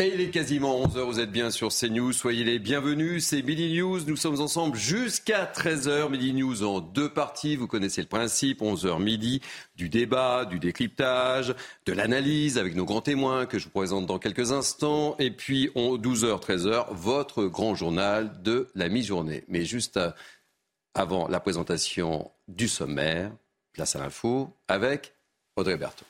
Et il est quasiment 11h, vous êtes bien sur CNews, soyez les bienvenus, c'est Midi News, nous sommes ensemble jusqu'à 13h, Midi News en deux parties, vous connaissez le principe, 11h midi, du débat, du décryptage, de l'analyse avec nos grands témoins que je vous présente dans quelques instants, et puis 12h, 13h, votre grand journal de la mi-journée. Mais juste euh, avant la présentation du sommaire, place à l'info, avec Audrey Berthaud.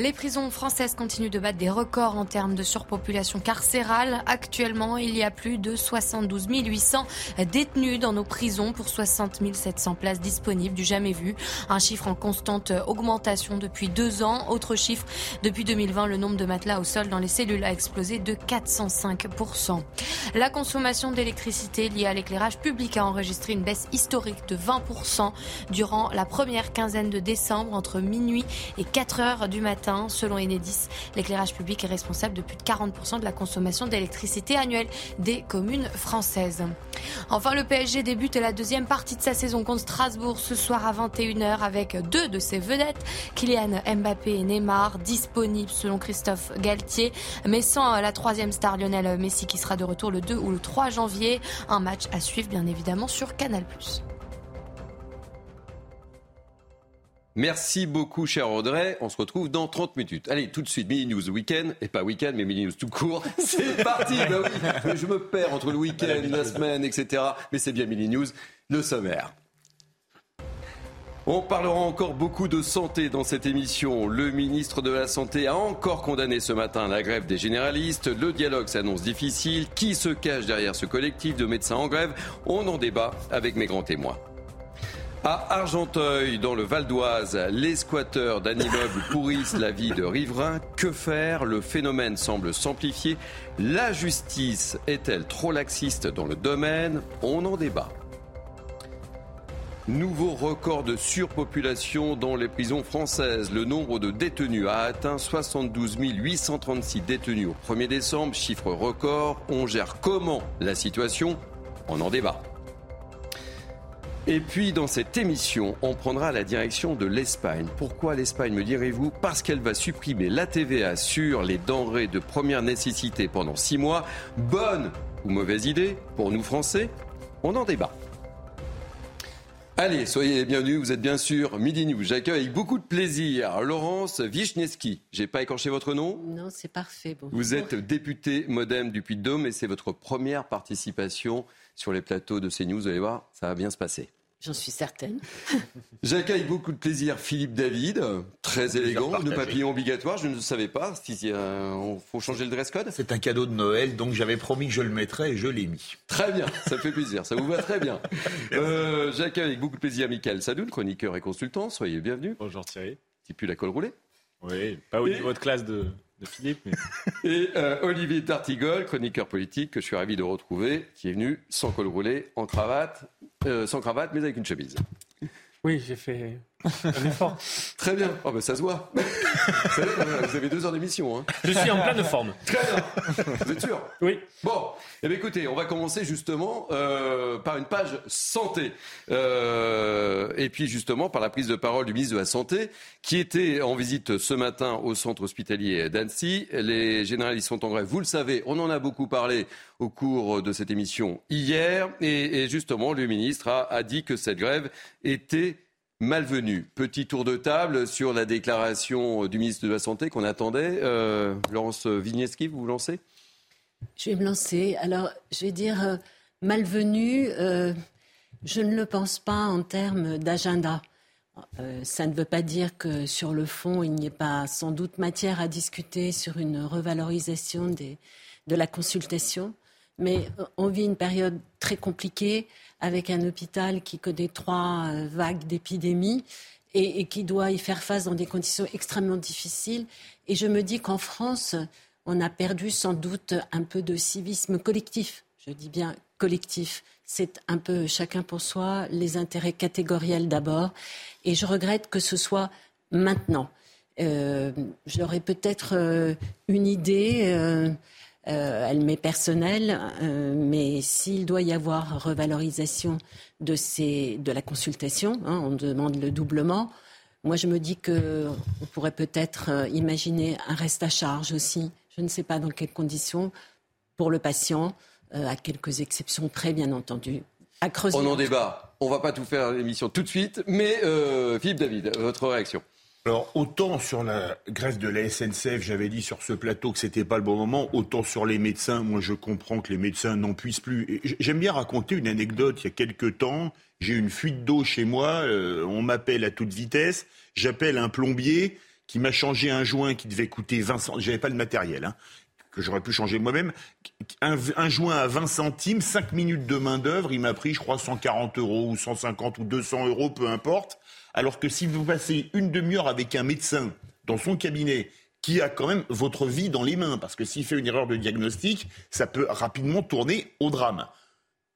Les prisons françaises continuent de battre des records en termes de surpopulation carcérale. Actuellement, il y a plus de 72 800 détenus dans nos prisons pour 60 700 places disponibles, du jamais vu. Un chiffre en constante augmentation depuis deux ans. Autre chiffre, depuis 2020, le nombre de matelas au sol dans les cellules a explosé de 405%. La consommation d'électricité liée à l'éclairage public a enregistré une baisse historique de 20% durant la première quinzaine de décembre entre minuit et 4 heures du matin Selon Enedis, l'éclairage public est responsable de plus de 40% de la consommation d'électricité annuelle des communes françaises. Enfin, le PSG débute la deuxième partie de sa saison contre Strasbourg ce soir à 21h avec deux de ses vedettes, Kylian Mbappé et Neymar, disponibles selon Christophe Galtier, mais sans la troisième star Lionel Messi qui sera de retour le 2 ou le 3 janvier. Un match à suivre bien évidemment sur Canal+. Merci beaucoup, cher Audrey. On se retrouve dans 30 minutes. Allez, tout de suite, Mini News Week-end, et pas week-end, mais Mini News tout court. C'est parti ben oui, Je me perds entre le week-end, la semaine, etc. Mais c'est bien Mini News, le sommaire. On parlera encore beaucoup de santé dans cette émission. Le ministre de la Santé a encore condamné ce matin la grève des généralistes. Le dialogue s'annonce difficile. Qui se cache derrière ce collectif de médecins en grève? On en débat avec mes grands témoins. À Argenteuil, dans le Val d'Oise, les squatteurs d'un immeuble pourrissent la vie de riverains. Que faire? Le phénomène semble s'amplifier. La justice est-elle trop laxiste dans le domaine? On en débat. Nouveau record de surpopulation dans les prisons françaises. Le nombre de détenus a atteint 72 836 détenus au 1er décembre, chiffre record. On gère comment la situation? On en débat. Et puis dans cette émission, on prendra la direction de l'Espagne. Pourquoi l'Espagne, me direz-vous? Parce qu'elle va supprimer la TVA sur les denrées de première nécessité pendant six mois. Bonne ou mauvaise idée pour nous Français? On en débat. Allez, soyez les bienvenus, vous êtes bien sûr Midi News. J'accueille avec beaucoup de plaisir Laurence Wichneski. J'ai pas écorché votre nom? Non, c'est parfait. Vous êtes députée modem du Puy-de-Dôme et c'est votre première participation sur les plateaux de CNews. Vous allez voir, ça va bien se passer. J'en suis certaine. J'accueille beaucoup de plaisir Philippe David, très élégant, de papillon obligatoire. Je ne savais pas s'il euh, faut changer le dress code. C'est un cadeau de Noël, donc j'avais promis que je le mettrais et je l'ai mis. Très bien, ça fait plaisir, ça vous va très bien. Euh, J'accueille avec beaucoup de plaisir Michael Sadoun, chroniqueur et consultant. Soyez bienvenue. Bonjour Thierry. Petit plus la colle roulée. Oui, pas au niveau de classe de, Philippe. Mais... Et euh, Olivier Tartigol, chroniqueur politique, que je suis ravi de retrouver, qui est venu sans col roulé, en cravate, euh, sans cravate, mais avec une chemise. Oui, j'ai fait Très bien. Oh, ben, ça se voit. vous avez deux heures d'émission. Hein. Je suis en pleine forme. Très bien. Vous êtes sûr? Oui. Bon, eh bien, écoutez, on va commencer justement euh, par une page santé. Euh, et puis justement par la prise de parole du ministre de la Santé, qui était en visite ce matin au centre hospitalier d'Annecy. Les généralistes sont en grève, vous le savez, on en a beaucoup parlé au cours de cette émission hier. Et, et justement, le ministre a, a dit que cette grève était malvenue. Petit tour de table sur la déclaration du ministre de la Santé qu'on attendait. Euh, Laurence Vigneski, vous vous lancez? Je vais me lancer. Alors, je vais dire euh, malvenue. Euh, je ne le pense pas en termes d'agenda. ça ne veut pas dire que sur le fond, il n'y ait pas sans doute matière à discuter sur une revalorisation de la consultation. Mais on vit une période très compliquée avec un hôpital qui connaît trois euh, vagues d'épidémie. et, qui doit y faire face dans des conditions extrêmement difficiles. Et je me dis qu'en France, on a perdu sans doute un peu de civisme collectif. Je dis bien collectif. C'est un peu chacun pour soi, les intérêts catégoriels d'abord. Et je regrette que ce soit maintenant. Euh, J'aurais peut-être euh, une idée, euh, elle m'est personnelle, mais s'il doit y avoir revalorisation de, ces, de la consultation, hein, on demande le doublement. Moi, je me dis qu'on pourrait peut-être imaginer un reste à charge aussi. Je ne sais pas dans quelles conditions pour le patient, à quelques exceptions près, bien entendu. À creuser. On en débat. On ne va pas tout faire l'émission tout de suite, mais Philippe David, votre réaction? Alors, autant sur la grève de la SNCF, j'avais dit sur ce plateau que c'était pas le bon moment, autant sur les médecins, moi je comprends que les médecins n'en puissent plus. J'aime bien raconter une anecdote. Il y a quelques temps, j'ai une fuite d'eau chez moi, euh, on m'appelle à toute vitesse, j'appelle un plombier qui m'a changé un joint qui devait coûter 20 centimes, j'avais pas le matériel, hein, que j'aurais pu changer moi-même, un, un, joint à 20 centimes, 5 minutes de main d'œuvre, il m'a pris je crois 140 euros ou 150 ou 200 euros, peu importe. Alors que si vous passez une demi-heure avec un médecin dans son cabinet qui a quand même votre vie dans les mains, parce que s'il fait une erreur de diagnostic, ça peut rapidement tourner au drame.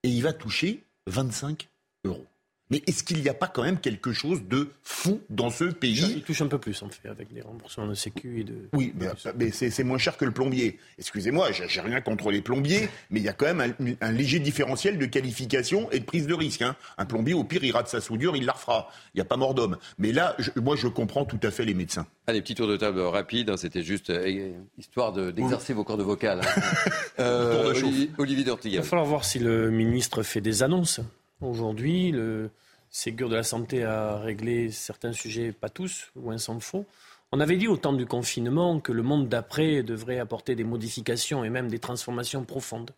Et il va toucher 25 euros. Mais est-ce qu'il n'y a pas quand même quelque chose de fou dans ce pays Il touche un peu plus, en fait, avec des remboursements de sécu et de... Oui, mais, c'est moins cher que le plombier. Excusez-moi, j'ai rien contre les plombiers, mais il y a quand même un, léger différentiel de qualification et de prise de risque. Hein. Un plombier, au pire, il rate sa soudure, il la refera. Il n'y a pas mort d'homme. Mais là, moi, je comprends tout à fait les médecins. Allez, petit tour de table rapide, hein, c'était juste euh, histoire d'exercer vos cordes vocales. Hein. euh, Olivier, Olivier Il va falloir voir si le ministre fait des annonces. Aujourd'hui, le Ségur de la santé a réglé certains sujets, pas tous, loin s'en faut. On avait dit au temps du confinement que le monde d'après devrait apporter des modifications et même des transformations profondes.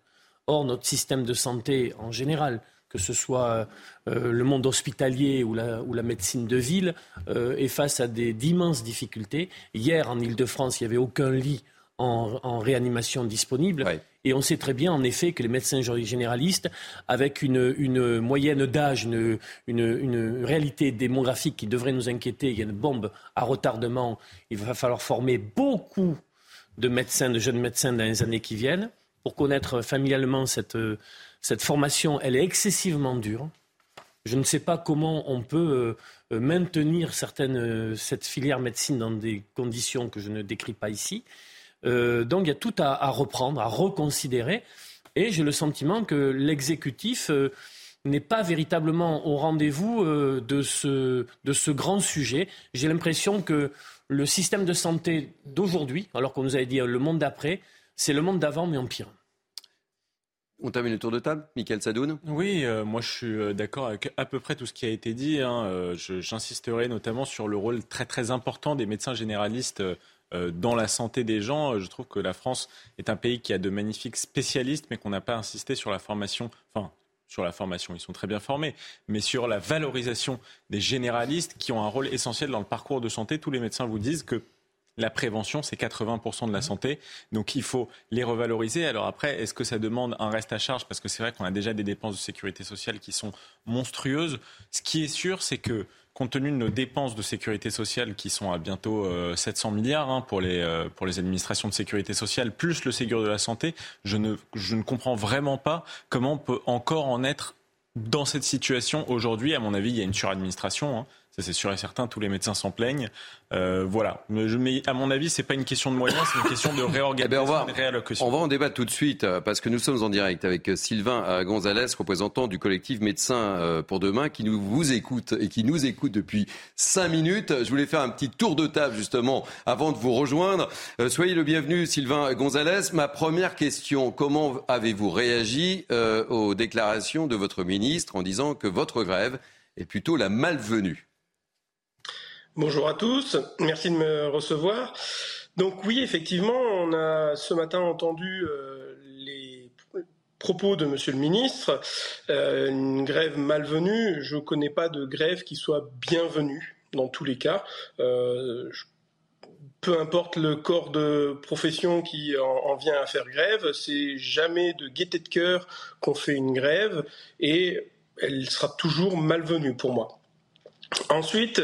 Or, notre système de santé en général, que ce soit euh, le monde hospitalier ou la, médecine de ville, euh, est face à d'immenses difficultés. Hier, en Ile-de-France, il n'y avait aucun lit en, réanimation disponible. Et on sait très bien, en effet, que les médecins généralistes, avec une, moyenne d'âge, une, réalité démographique qui devrait nous inquiéter, il y a une bombe à retardement, il va falloir former beaucoup de médecins, de jeunes médecins dans les années qui viennent. Pour connaître familialement cette, cette formation, elle est excessivement dure. Je ne sais pas comment on peut euh, maintenir certaines, cette filière médecine dans des conditions que je ne décris pas ici. Euh, donc il y a tout à, reprendre, à reconsidérer. Et j'ai le sentiment que l'exécutif euh, n'est pas véritablement au rendez-vous euh, de, ce, de ce grand sujet. J'ai l'impression que le système de santé d'aujourd'hui, alors qu'on nous avait dit le monde d'après, c'est le monde d'avant, mais en pire. On termine le tour de table. Michael Sadoun Oui, moi je suis d'accord avec à peu près tout ce qui a été dit. Hein. J'insisterai notamment sur le rôle très très important des médecins généralistes euh, dans la santé des gens. Je trouve que la France est un pays qui a de magnifiques spécialistes, mais qu'on n'a pas insisté sur la formation, enfin, sur la formation, ils sont très bien formés, mais sur la valorisation des généralistes qui ont un rôle essentiel dans le parcours de santé. Tous les médecins vous disent que la prévention, c'est 80% de la santé. Donc il faut les revaloriser. Alors après, est-ce que ça demande un reste à charge? Parce que c'est vrai qu'on a déjà des dépenses de sécurité sociale qui sont monstrueuses. Ce qui est sûr, c'est que compte tenu de nos dépenses de sécurité sociale qui sont à bientôt 700 euh, milliards hein, pour, les, euh, pour les administrations de sécurité sociale, plus le Ségur de la santé, je ne, je ne comprends vraiment pas comment on peut encore en être dans cette situation aujourd'hui. À mon avis, il y a une suradministration. Hein. Ça, c'est sûr et certain. Tous les médecins s'en plaignent. Euh, voilà. Mais, à mon avis, c'est pas une question de moyens, c'est une question de réorganisation, eh ben, on, va, on va en débattre tout de suite euh, parce que nous sommes en direct avec euh, Sylvain Gonzalez, représentant du collectif Médecins pour demain, qui nous vous écoute et qui nous écoute depuis cinq minutes. Je voulais faire un petit tour de table justement avant de vous rejoindre. soyez le bienvenu, Sylvain Gonzalez. Ma première question comment avez-vous réagi aux déclarations de votre ministre en disant que votre grève est plutôt la malvenue? Bonjour à tous, merci de me recevoir. Donc oui, effectivement, on a ce matin entendu euh, les propos de Monsieur le ministre. Euh, une grève malvenue, je ne connais pas de grève qui soit bienvenue dans tous les cas. Euh, peu importe le corps de profession qui en, vient à faire grève, c'est jamais de gaieté de cœur qu'on fait une grève et elle sera toujours malvenue pour moi. Ensuite,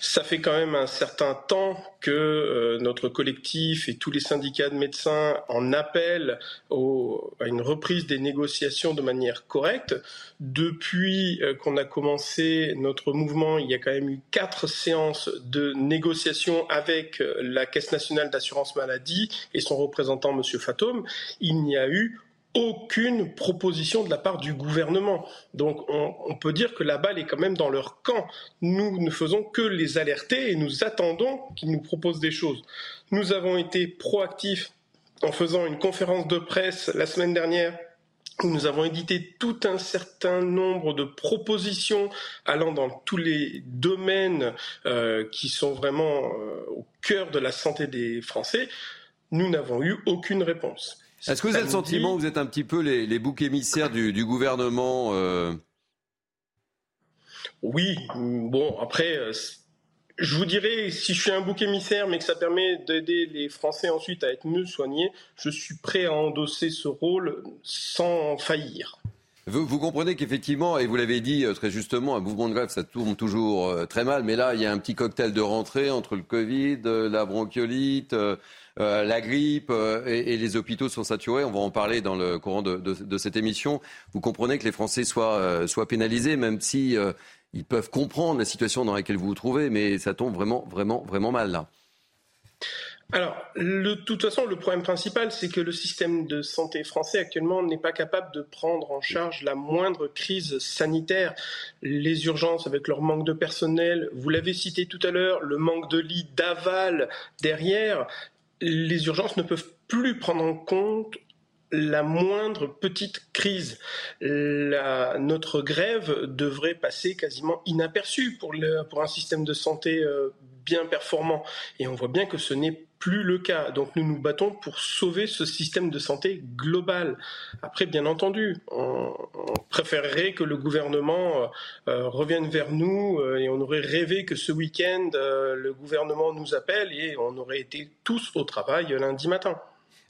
ça fait quand même un certain temps que euh, notre collectif et tous les syndicats de médecins en appellent à une reprise des négociations de manière correcte. Depuis euh, qu'on a commencé notre mouvement, il y a quand même eu quatre séances de négociations avec euh, la Caisse nationale d'assurance maladie et son représentant, M. Fatome. Il n'y a eu aucune proposition de la part du gouvernement. Donc on, peut dire que la balle est quand même dans leur camp. Nous ne faisons que les alerter et nous attendons qu'ils nous proposent des choses. Nous avons été proactifs en faisant une conférence de presse la semaine dernière où nous avons édité tout un certain nombre de propositions allant dans tous les domaines euh, qui sont vraiment euh, au cœur de la santé des Français. Nous n'avons eu aucune réponse. Est-ce que vous avez le sentiment que vous êtes un petit peu les, boucs émissaires du, gouvernement euh Oui, bon, après, euh, je vous dirais, si je suis un bouc émissaire, mais que ça permet d'aider les Français ensuite à être mieux soignés, je suis prêt à endosser ce rôle sans faillir. Vous, comprenez qu'effectivement, et vous l'avez dit euh, très justement, un mouvement de grève, ça tourne toujours très mal, mais là, il y a un petit cocktail de rentrée entre le Covid, la bronchiolite, euh, la grippe euh, et, les hôpitaux sont saturés. On va en parler dans le courant de, cette émission. Vous comprenez que les Français soient, euh, pénalisés, même si ils peuvent comprendre la situation dans laquelle vous vous trouvez, mais ça tombe vraiment, vraiment, vraiment mal là. Alors, de toute façon, le problème principal, c'est que le système de santé français actuellement n'est pas capable de prendre en charge la moindre crise sanitaire. Les urgences, avec leur manque de personnel, vous l'avez cité tout à l'heure, le manque de lits d'aval derrière, les urgences ne peuvent plus prendre en compte la moindre petite crise. notre grève devrait passer quasiment inaperçue pour, un système de santé euh, bien performant. Et on voit bien que ce n'est plus le cas. Donc nous nous battons pour sauver ce système de santé global. Après, bien entendu, on, préférerait que le gouvernement euh, revienne vers nous euh, et on aurait rêvé que ce week-end, euh, le gouvernement nous appelle et on aurait été tous au travail lundi matin.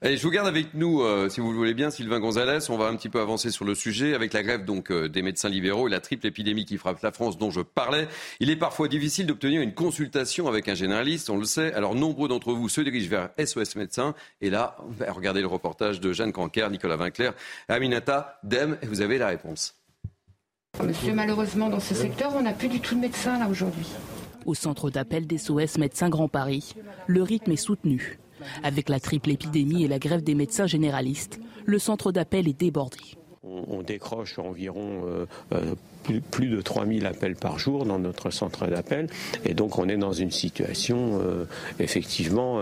Allez, je vous garde avec nous, euh, si vous le voulez bien, Sylvain Gonzalez. On va un petit peu avancer sur le sujet avec la grève donc euh, des médecins libéraux et la triple épidémie qui frappe la France dont je parlais. Il est parfois difficile d'obtenir une consultation avec un généraliste, on le sait. Alors nombreux d'entre vous se dirigent vers SOS Médecins. Et là, regardez le reportage de Jeanne Canquer, Nicolas Vinclair, Aminata Dem, et vous avez la réponse. Monsieur, malheureusement, dans ce secteur, on n'a plus du tout de médecins là aujourd'hui. Au centre d'appel d'SOS Médecins Grand Paris, le rythme est soutenu. Avec la triple épidémie et la grève des médecins généralistes, le centre d'appel est débordé. On, décroche environ euh, euh, plus, de 3000 appels par jour dans notre centre d'appel. Et donc on est dans une situation euh, effectivement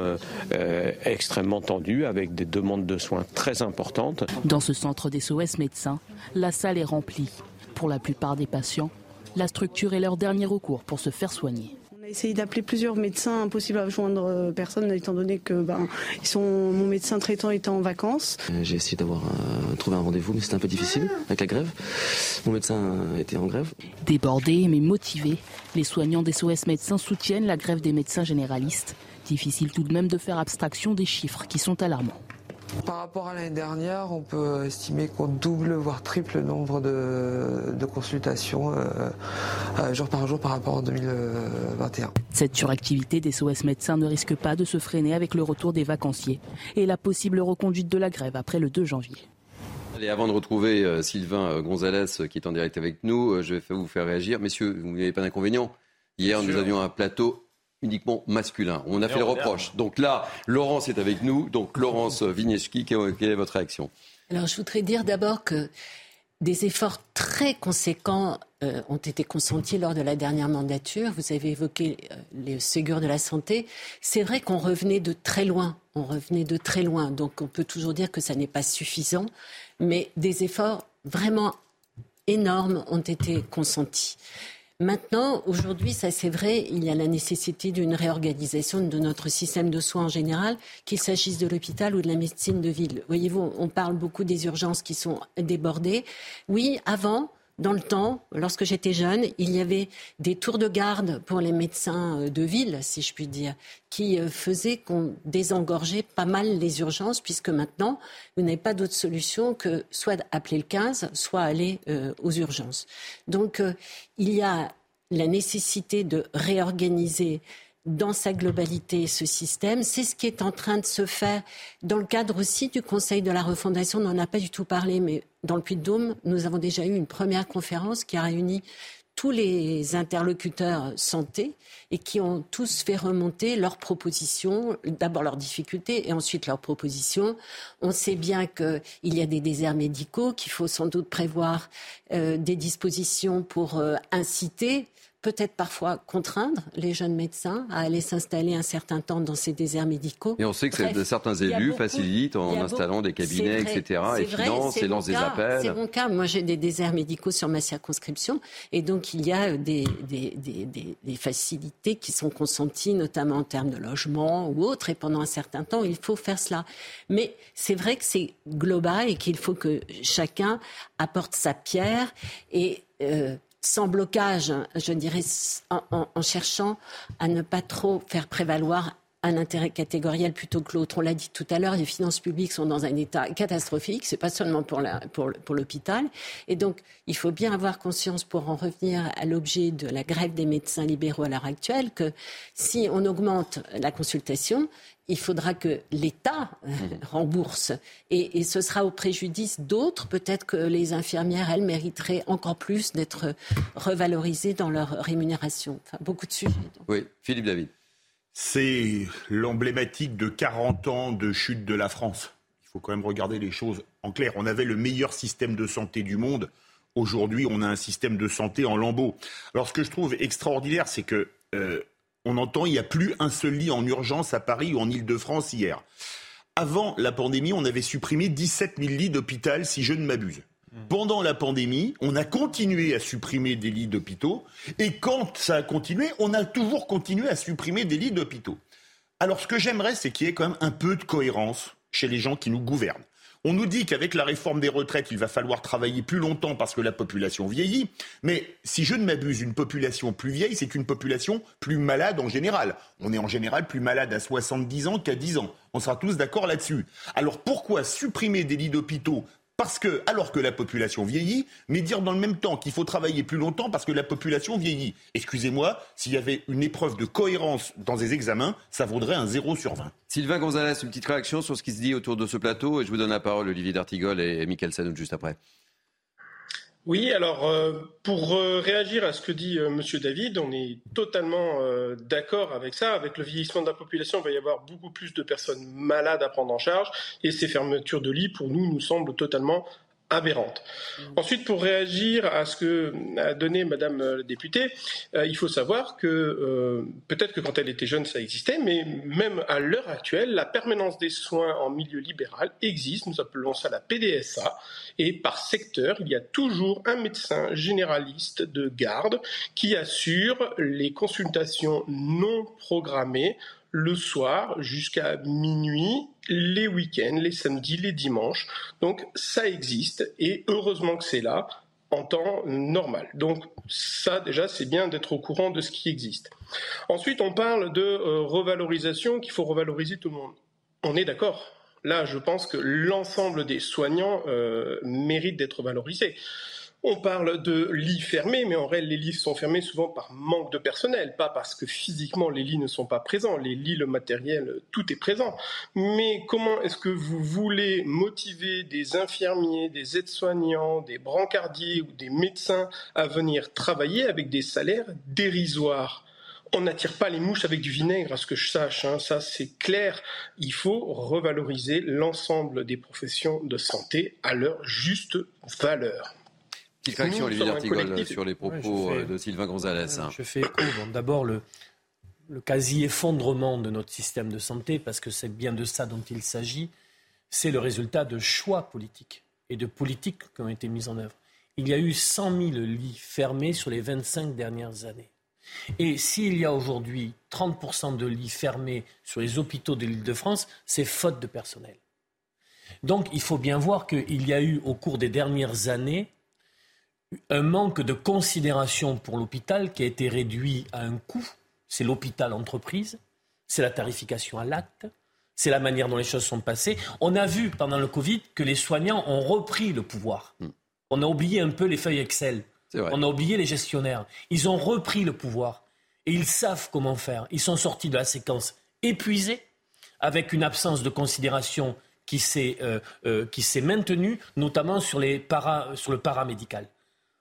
extrêmement tendue avec des demandes de soins très importantes. Dans ce centre des SOS médecins, la salle est remplie. Pour la plupart des patients, la structure est leur dernier recours pour se faire soigner essayé d'appeler plusieurs médecins, impossible à joindre euh, personne étant donné que ben, ils sont, mon médecin traitant était en vacances. Euh, j'ai essayé d'avoir euh, trouvé un rendez-vous, mais c'était un peu difficile avec la grève. Mon médecin était en grève. Débordés mais motivés, les soignants des SOS médecins soutiennent la grève des médecins généralistes. Difficile tout de même de faire abstraction des chiffres qui sont alarmants. Par rapport à l'année dernière, on peut estimer qu'on double, voire triple le nombre de, consultations euh, euh, jour par jour par rapport à 2021. Cette suractivité des SOS médecins ne risque pas de se freiner avec le retour des vacanciers et la possible reconduite de la grève après le 2 janvier. Allez, avant de retrouver euh, Sylvain Gonzalez qui est en direct avec nous, je vais vous faire réagir. Messieurs, vous n'avez pas d'inconvénient Hier, nous avions un plateau uniquement masculin. On a fait le reproche. Donc là, Laurence est avec nous. Donc Laurence Vigneski, quelle est votre réaction? Alors je voudrais dire d'abord que des efforts très conséquents euh, ont été consentis lors de la dernière mandature. Vous avez évoqué euh, les Ségur de la santé. C'est vrai qu'on revenait de très loin. On revenait de très loin. Donc on peut toujours dire que ça n'est pas suffisant. Mais des efforts vraiment énormes ont été consentis. Maintenant, aujourd'hui, ça c'est vrai, il y a la nécessité d'une réorganisation de notre système de soins en général, qu'il s'agisse de l'hôpital ou de la médecine de ville. Voyez-vous, on parle beaucoup des urgences qui sont débordées. Oui, avant, dans le temps, lorsque j'étais jeune, il y avait des tours de garde pour les médecins euh, de ville, si je puis dire, qui euh, faisaient qu'on désengorgeait pas mal les urgences, puisque maintenant, vous n'avez pas d'autre solution que soit appeler le 15, soit aller euh, aux urgences. Donc, il y a la nécessité de réorganiser dans sa globalité ce système. C'est ce qui est en train de se faire dans le cadre aussi du Conseil de la refondation. On n'en a pas du tout parlé, mais dans le Puy-de-Dôme, nous avons déjà eu une première conférence qui a réuni tous les interlocuteurs santé et qui ont tous fait remonter leurs propositions, d'abord leurs difficultés et ensuite leurs propositions. On sait bien qu'il y a des déserts médicaux, qu'il faut sans doute prévoir euh, des dispositions pour euh, inciter peut-être parfois contraindre les jeunes médecins à aller s'installer un certain temps dans ces déserts médicaux. Et on sait que certains élus facilitent en installant des cabinets, etc., et financent et lancent des appels. C'est mon cas. Moi, j'ai des déserts médicaux sur ma circonscription, et donc il y a des, des, des, des, facilités qui sont consenties, notamment en termes de logement ou autres, et pendant un certain temps, il faut faire cela. Mais c'est vrai que c'est global et qu'il faut que chacun apporte sa pierre et euh, sans blocage, je dirais, en, cherchant à ne pas trop faire prévaloir un intérêt catégoriel plutôt que l'autre. On l'a dit tout à l'heure, les finances publiques sont dans un état catastrophique. C'est pas seulement pour l'hôpital. Et donc, il faut bien avoir conscience, pour en revenir à l'objet de la grève des médecins libéraux à l'heure actuelle, que si on augmente la consultation, il faudra que l'État euh, mhm. rembourse. Et, ce sera au préjudice d'autres. Peut-être que les infirmières, elles, mériteraient encore plus d'être revalorisées dans leur rémunération. Enfin, beaucoup de sujets. Oui, Philippe David. C'est l'emblématique de 40 ans de chute de la France. Il faut quand même regarder les choses en clair. On avait le meilleur système de santé du monde. Aujourd'hui, on a un système de santé en lambeaux. Alors, ce que je trouve extraordinaire, c'est que euh, on entend il n'y a plus un seul lit en urgence à Paris ou en Ile-de-France hier. Avant la pandémie, on avait supprimé 17 000 lits d'hôpital, si je ne m'abuse. Pendant la pandémie, on a continué à supprimer des lits d'hôpitaux. Et quand ça a continué, on a toujours continué à supprimer des lits d'hôpitaux. Alors ce que j'aimerais, c'est qu'il y ait quand même un peu de cohérence chez les gens qui nous gouvernent. On nous dit qu'avec la réforme des retraites, il va falloir travailler plus longtemps parce que la population vieillit. Mais si je ne m'abuse, une population plus vieille, c'est une population plus malade en général. On est en général plus malade à 70 ans qu'à 10 ans. On sera tous d'accord là-dessus. Alors pourquoi supprimer des lits d'hôpitaux parce que, alors que la population vieillit, mais dire dans le même temps qu'il faut travailler plus longtemps parce que la population vieillit. Excusez-moi, s'il y avait une épreuve de cohérence dans les examens, ça vaudrait un 0 sur 20. Sylvain Gonzalez, une petite réaction sur ce qui se dit autour de ce plateau, et je vous donne la parole, Olivier D'Artigol et Michael Sanoud, juste après. Oui, alors euh, pour euh, réagir à ce que dit euh, Monsieur David, on est totalement d'accord avec ça. Avec le vieillissement de la population, il va y avoir beaucoup plus de personnes malades à prendre en charge, et ces fermetures de lits, pour nous, nous semblent totalement aberrante. Ensuite, pour réagir à ce que a donné Madame la députée, euh, il faut savoir que euh, peut-être que quand elle était jeune, ça existait, mais même à l'heure actuelle, la permanence des soins en milieu libéral existe. Nous appelons ça la PDSA. Et par secteur, il y a toujours un médecin généraliste de garde qui assure les consultations non programmées le soir jusqu'à minuit, les week-ends, les samedis, les dimanches. Donc ça existe et heureusement que c'est là en temps normal. Donc ça déjà c'est bien d'être au courant de ce qui existe. Ensuite on parle de euh, revalorisation, qu'il faut revaloriser tout le monde. On est d'accord. Là je pense que l'ensemble des soignants euh, méritent d'être valorisés. On parle de lits fermés, mais en réalité, les lits sont fermés souvent par manque de personnel, pas parce que physiquement les lits ne sont pas présents. Les lits, le matériel, tout est présent. Mais comment est-ce que vous voulez motiver des infirmiers, des aides-soignants, des brancardiers ou des médecins à venir travailler avec des salaires dérisoires? On n'attire pas les mouches avec du vinaigre, à ce que je sache, hein. ça c'est clair. Il faut revaloriser l'ensemble des professions de santé à leur juste valeur. Petite réaction, Olivier D'Artigol, sur les propos euh, de Sylvain Gonzalez. Hein. Je fais écho. D'abord, le, le quasi-effondrement de notre système de santé, parce que c'est bien de ça dont il s'agit, c'est le résultat de choix politiques et de politiques qui ont été mises en œuvre. Il y a eu 100 000 lits fermés sur les 25 dernières années. Et s'il y a aujourd'hui 30% de lits fermés sur les hôpitaux de l'île de France, c'est faute de personnel. Donc il faut bien voir qu'il y a eu au cours des dernières années un manque de considération pour l'hôpital qui a été réduit à un coût. C'est l'hôpital entreprise, c'est la tarification à l'acte, c'est la manière dont les choses sont passées. On a vu pendant le Covid que les soignants ont repris le pouvoir. Hmm. On a oublié un peu les feuilles Excel. On a oublié les gestionnaires. Ils ont repris le pouvoir et ils savent comment faire. Ils sont sortis de la séquence épuisée avec une absence de considération qui s'est euh, euh, maintenue, notamment sur, les para, sur le paramédical.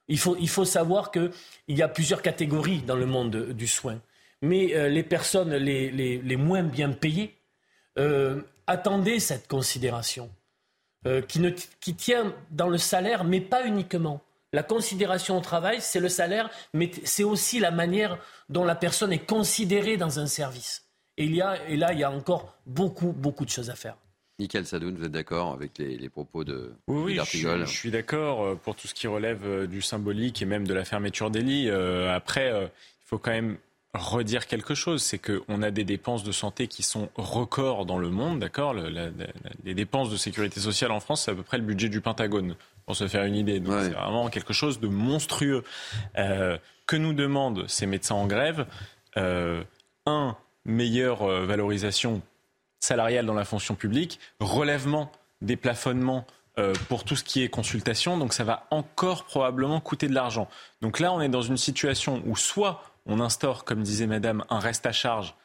Il faut, il faut savoir qu'il y a plusieurs catégories dans le monde du soin. Mais euh, les personnes les, les, les, moins bien payées attendaient cette considération qui, ne, qui tient dans le salaire, mais pas uniquement. La considération au travail, c'est le salaire, mais c'est aussi la manière dont la personne est considérée dans un service. Et, il y a, et là, il y a encore beaucoup, beaucoup de choses à faire. Michael Sadoun, vous êtes d'accord avec les, propos de Oui, oui je, suis d'accord euh, pour tout ce qui relève euh, du symbolique et même de la fermeture des lits. Euh, après, il faut quand même redire quelque chose, c'est qu'on a des dépenses de santé qui sont records dans le monde, d'accord? Les dépenses de sécurité sociale en France, c'est à peu près le budget du Pentagone, pour se faire une idée. Donc c'est vraiment quelque chose de monstrueux. que nous demandent ces médecins en grève? Un, meilleure valorisation salariale dans la fonction publique, relèvement des plafonnements euh, pour tout ce qui est consultation, donc ça va encore probablement coûter de l'argent. Donc là, on est dans une situation où soit on instaure, comme disait Madame, un reste à charge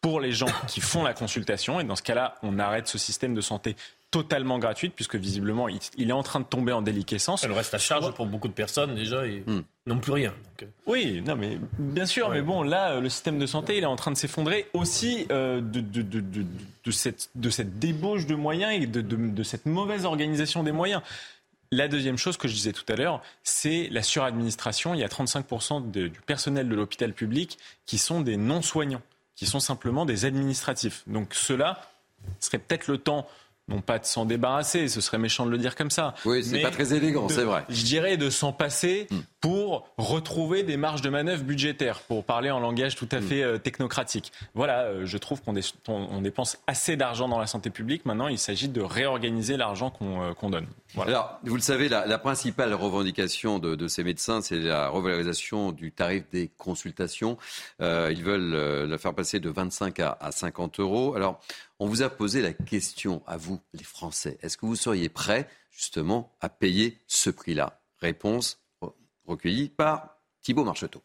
pour les gens qui font la consultation, et dans ce cas-là, on arrête ce système de santé totalement gratuite, puisque visiblement, il, est en train de tomber en déliquescence. Le reste à charge pour beaucoup de personnes, déjà, ils hmm. n'ont plus rien. Euh. Oui, non, mais bien sûr, mais bon, là, euh, le système de santé, il est en train de s'effondrer aussi euh, de, de, de, de, cette, de cette débauche de moyens et de, cette mauvaise organisation des moyens. La deuxième chose que je disais tout à l'heure, c'est la suradministration. Il y a 35% du personnel de l'hôpital public qui sont des non-soignants, qui sont simplement des administratifs. Donc cela serait peut-être le temps non pas de s'en débarrasser, ce serait méchant de le dire comme ça. Oui, c'est pas très élégant, c'est vrai. Je dirais de s'en passer hmm. pour retrouver des marges de manœuvre budgétaires, pour parler en langage tout à hmm. fait euh, technocratique. Voilà, euh, je trouve qu'on on, dépense assez d'argent dans la santé publique. Maintenant, il s'agit de réorganiser l'argent qu'on euh, donne. Alors, vous le savez, la, principale revendication de, ces médecins, c'est la revalorisation du tarif des consultations. ils veulent la faire passer de 25 à, à 50 euros. Alors, on vous a posé la question à vous, les Français. Est-ce que vous seriez prêts, justement, à payer ce prix-là? Réponse recueillie par Thibault Marcheteau.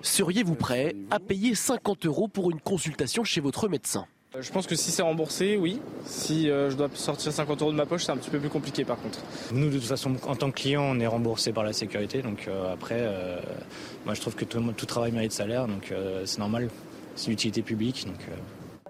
Seriez-vous prêt à payer 50 euros pour une consultation chez votre médecin? Euh, je pense que si c'est remboursé, oui. Si euh, je dois sortir 50 euros de ma poche, c'est un petit peu plus compliqué par contre. Nous, de toute façon, en tant que client, on est remboursé par la sécurité. Donc euh, après, moi je trouve que tout, tout travail mérite salaire. Donc c'est normal. C'est une utilité publique. Donc,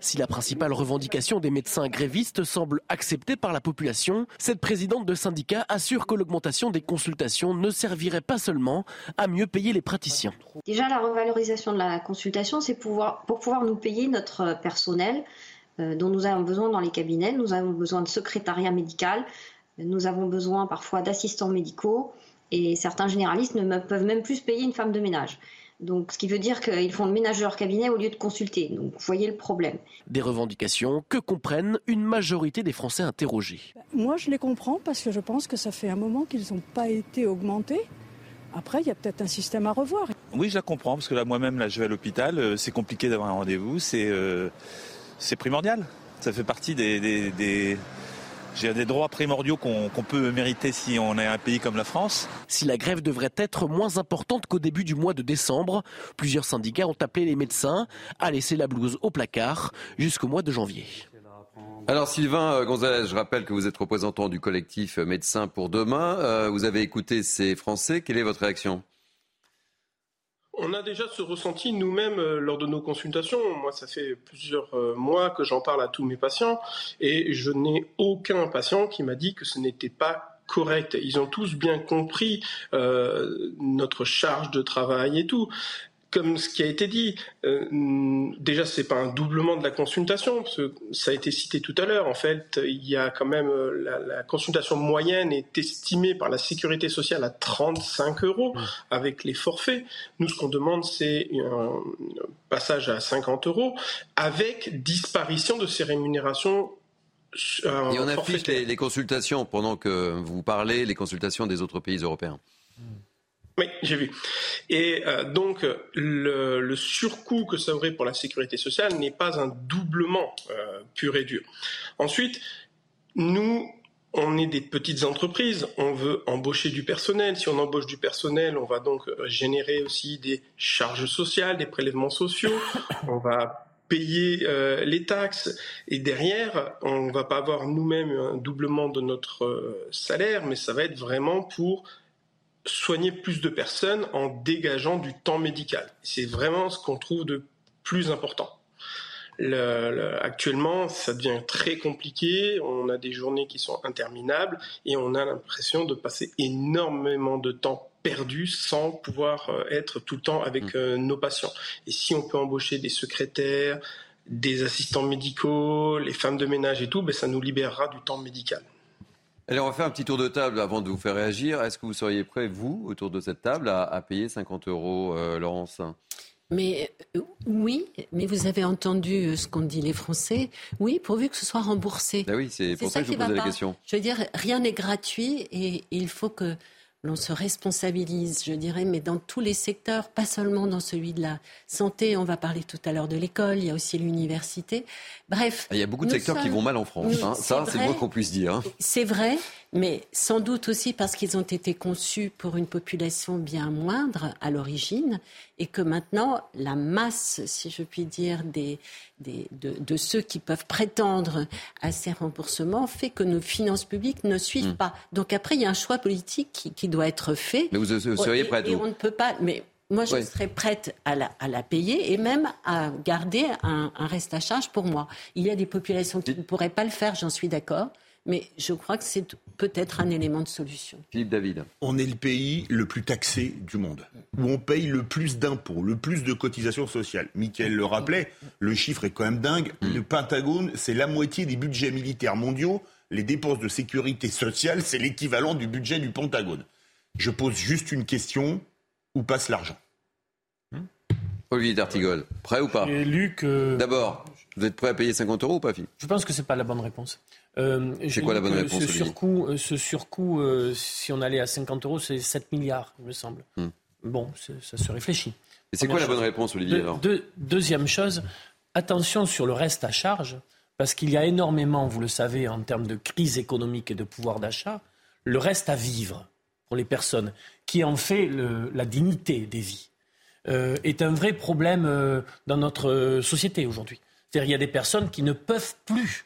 si la principale revendication des médecins grévistes semble acceptée par la population, cette présidente de syndicat assure que l'augmentation des consultations ne servirait pas seulement à mieux payer les praticiens. Déjà, la revalorisation de la consultation, c'est pour pouvoir nous payer notre personnel euh, dont nous avons besoin dans les cabinets. Nous avons besoin de secrétariat médical, nous avons besoin parfois d'assistants médicaux et certains généralistes ne peuvent même plus payer une femme de ménage. Donc, ce qui veut dire qu'ils font le ménage de leur cabinet au lieu de consulter. Donc, vous voyez le problème. Des revendications que comprennent une majorité des Français interrogés. Moi, je les comprends parce que je pense que ça fait un moment qu'ils n'ont pas été augmentés. Après, il y a peut-être un système à revoir. Oui, je la comprends parce que là, moi-même, là, je vais à l'hôpital. Euh, c'est compliqué d'avoir un rendez-vous. C'est euh, primordial. Ça fait partie des j'ai des droits primordiaux qu'on peut mériter si on est un pays comme la France. Si la grève devrait être moins importante qu'au début du mois de décembre, plusieurs syndicats ont appelé les médecins à laisser la blouse au placard jusqu'au mois de janvier. Alors Sylvain Gonzalez, je rappelle que vous êtes représentant du collectif Médecins pour demain. Euh, vous avez écouté ces Français. Quelle est votre réaction? On a déjà ce ressenti nous-mêmes euh, lors de nos consultations. Moi, ça fait plusieurs euh, mois que j'en parle à tous mes patients et je n'ai aucun patient qui m'a dit que ce n'était pas correct. Ils ont tous bien compris euh, notre charge de travail et tout comme ce qui a été dit, euh, déjà c'est pas un doublement de la consultation, parce que ça a été cité tout à l'heure. En fait, il y a quand même euh, la, consultation moyenne est estimée par la sécurité sociale à 35 euros mmh. avec les forfaits. Nous, ce qu'on demande, c'est un passage à 50 euros avec disparition de ces rémunérations euh, Et on affiche les, les, consultations pendant que vous parlez, les consultations des autres pays européens. Oui, j'ai vu. Et euh, donc, le, le, surcoût que ça aurait pour la sécurité sociale n'est pas un doublement euh, pur et dur. Ensuite, nous, on est des petites entreprises, on veut embaucher du personnel. Si on embauche du personnel, on va donc générer aussi des charges sociales, des prélèvements sociaux. On va payer euh, les taxes et derrière, on va pas avoir nous-mêmes un doublement de notre euh, salaire, mais ça va être vraiment pour soigner plus de personnes en dégageant du temps médical. C'est vraiment ce qu'on trouve de plus important. Le, actuellement, ça devient très compliqué. On a des journées qui sont interminables et on a l'impression de passer énormément de temps perdu sans pouvoir euh, être tout le temps avec mm. euh, nos patients. Et si on peut embaucher des secrétaires, des assistants médicaux, les femmes de ménage et tout, ben ça nous libérera du temps médical. Allez, on va faire un petit tour de table avant de vous faire réagir. Est-ce que vous seriez prêt, vous, autour de cette table, à, payer 50 euros, euh, Laurence? Mais oui, mais vous avez entendu ce qu'ont dit les Français. Oui, pourvu que ce soit remboursé. Ben oui, c'est pour ça, que je vous posais la question. Je veux dire, rien n'est gratuit et il faut que l'on se responsabilise, je dirais, mais dans tous les secteurs, pas seulement dans celui de la santé. On va parler tout à l'heure de l'école, il y a aussi l'université. Bref. Il y a beaucoup de secteurs qui vont mal en France. Hein. Ça, c'est le moins qu'on puisse dire. Hein. C'est vrai, mais sans doute aussi parce qu'ils ont été conçus pour une population bien moindre à l'origine et que maintenant, la masse, si je puis dire, des, de, ceux qui peuvent prétendre à ces remboursements fait que nos finances publiques ne suivent hmm. pas. Donc après, il y a un choix politique qui, doit être fait. Mais vous, seriez prête et, on ne peut pas. Mais moi, je serais prête à la, à la, payer et même à garder un, un, reste à charge pour moi. Il y a des populations qui ne pourraient pas le faire, j'en suis d'accord mais je crois que c'est peut-être un élément de solution. Philippe David. On est le pays le plus taxé du monde, où on paye le plus d'impôts, le plus de cotisations sociales. Michael le rappelait, le chiffre est quand même dingue. Mm. Le Pentagone, c'est la moitié des budgets militaires mondiaux. Les dépenses de sécurité sociale, c'est l'équivalent du budget du Pentagone. Je pose juste une question, où passe l'argent? Olivier D'Artigol, prêt ou pas? D'abord, vous êtes prêt à payer 50 euros ou pas, Philippe? Je pense que ce n'est pas la bonne réponse. Euh, c'est quoi la bonne réponse Ce surcoût, euh, ce surcoût euh, si on allait à 50 euros, c'est 7 milliards, il me semble. Hmm. Bon, ça se réfléchit. Et c'est quoi la bonne réponse, Olivier Deuxième chose, attention sur le reste à charge, parce qu'il y a énormément, vous le savez, en termes de crise économique et de pouvoir d'achat, le reste à vivre pour les personnes, qui en fait la dignité des vies, est un vrai problème dans notre société aujourd'hui. C'est-à-dire qu'il y a des personnes qui ne peuvent plus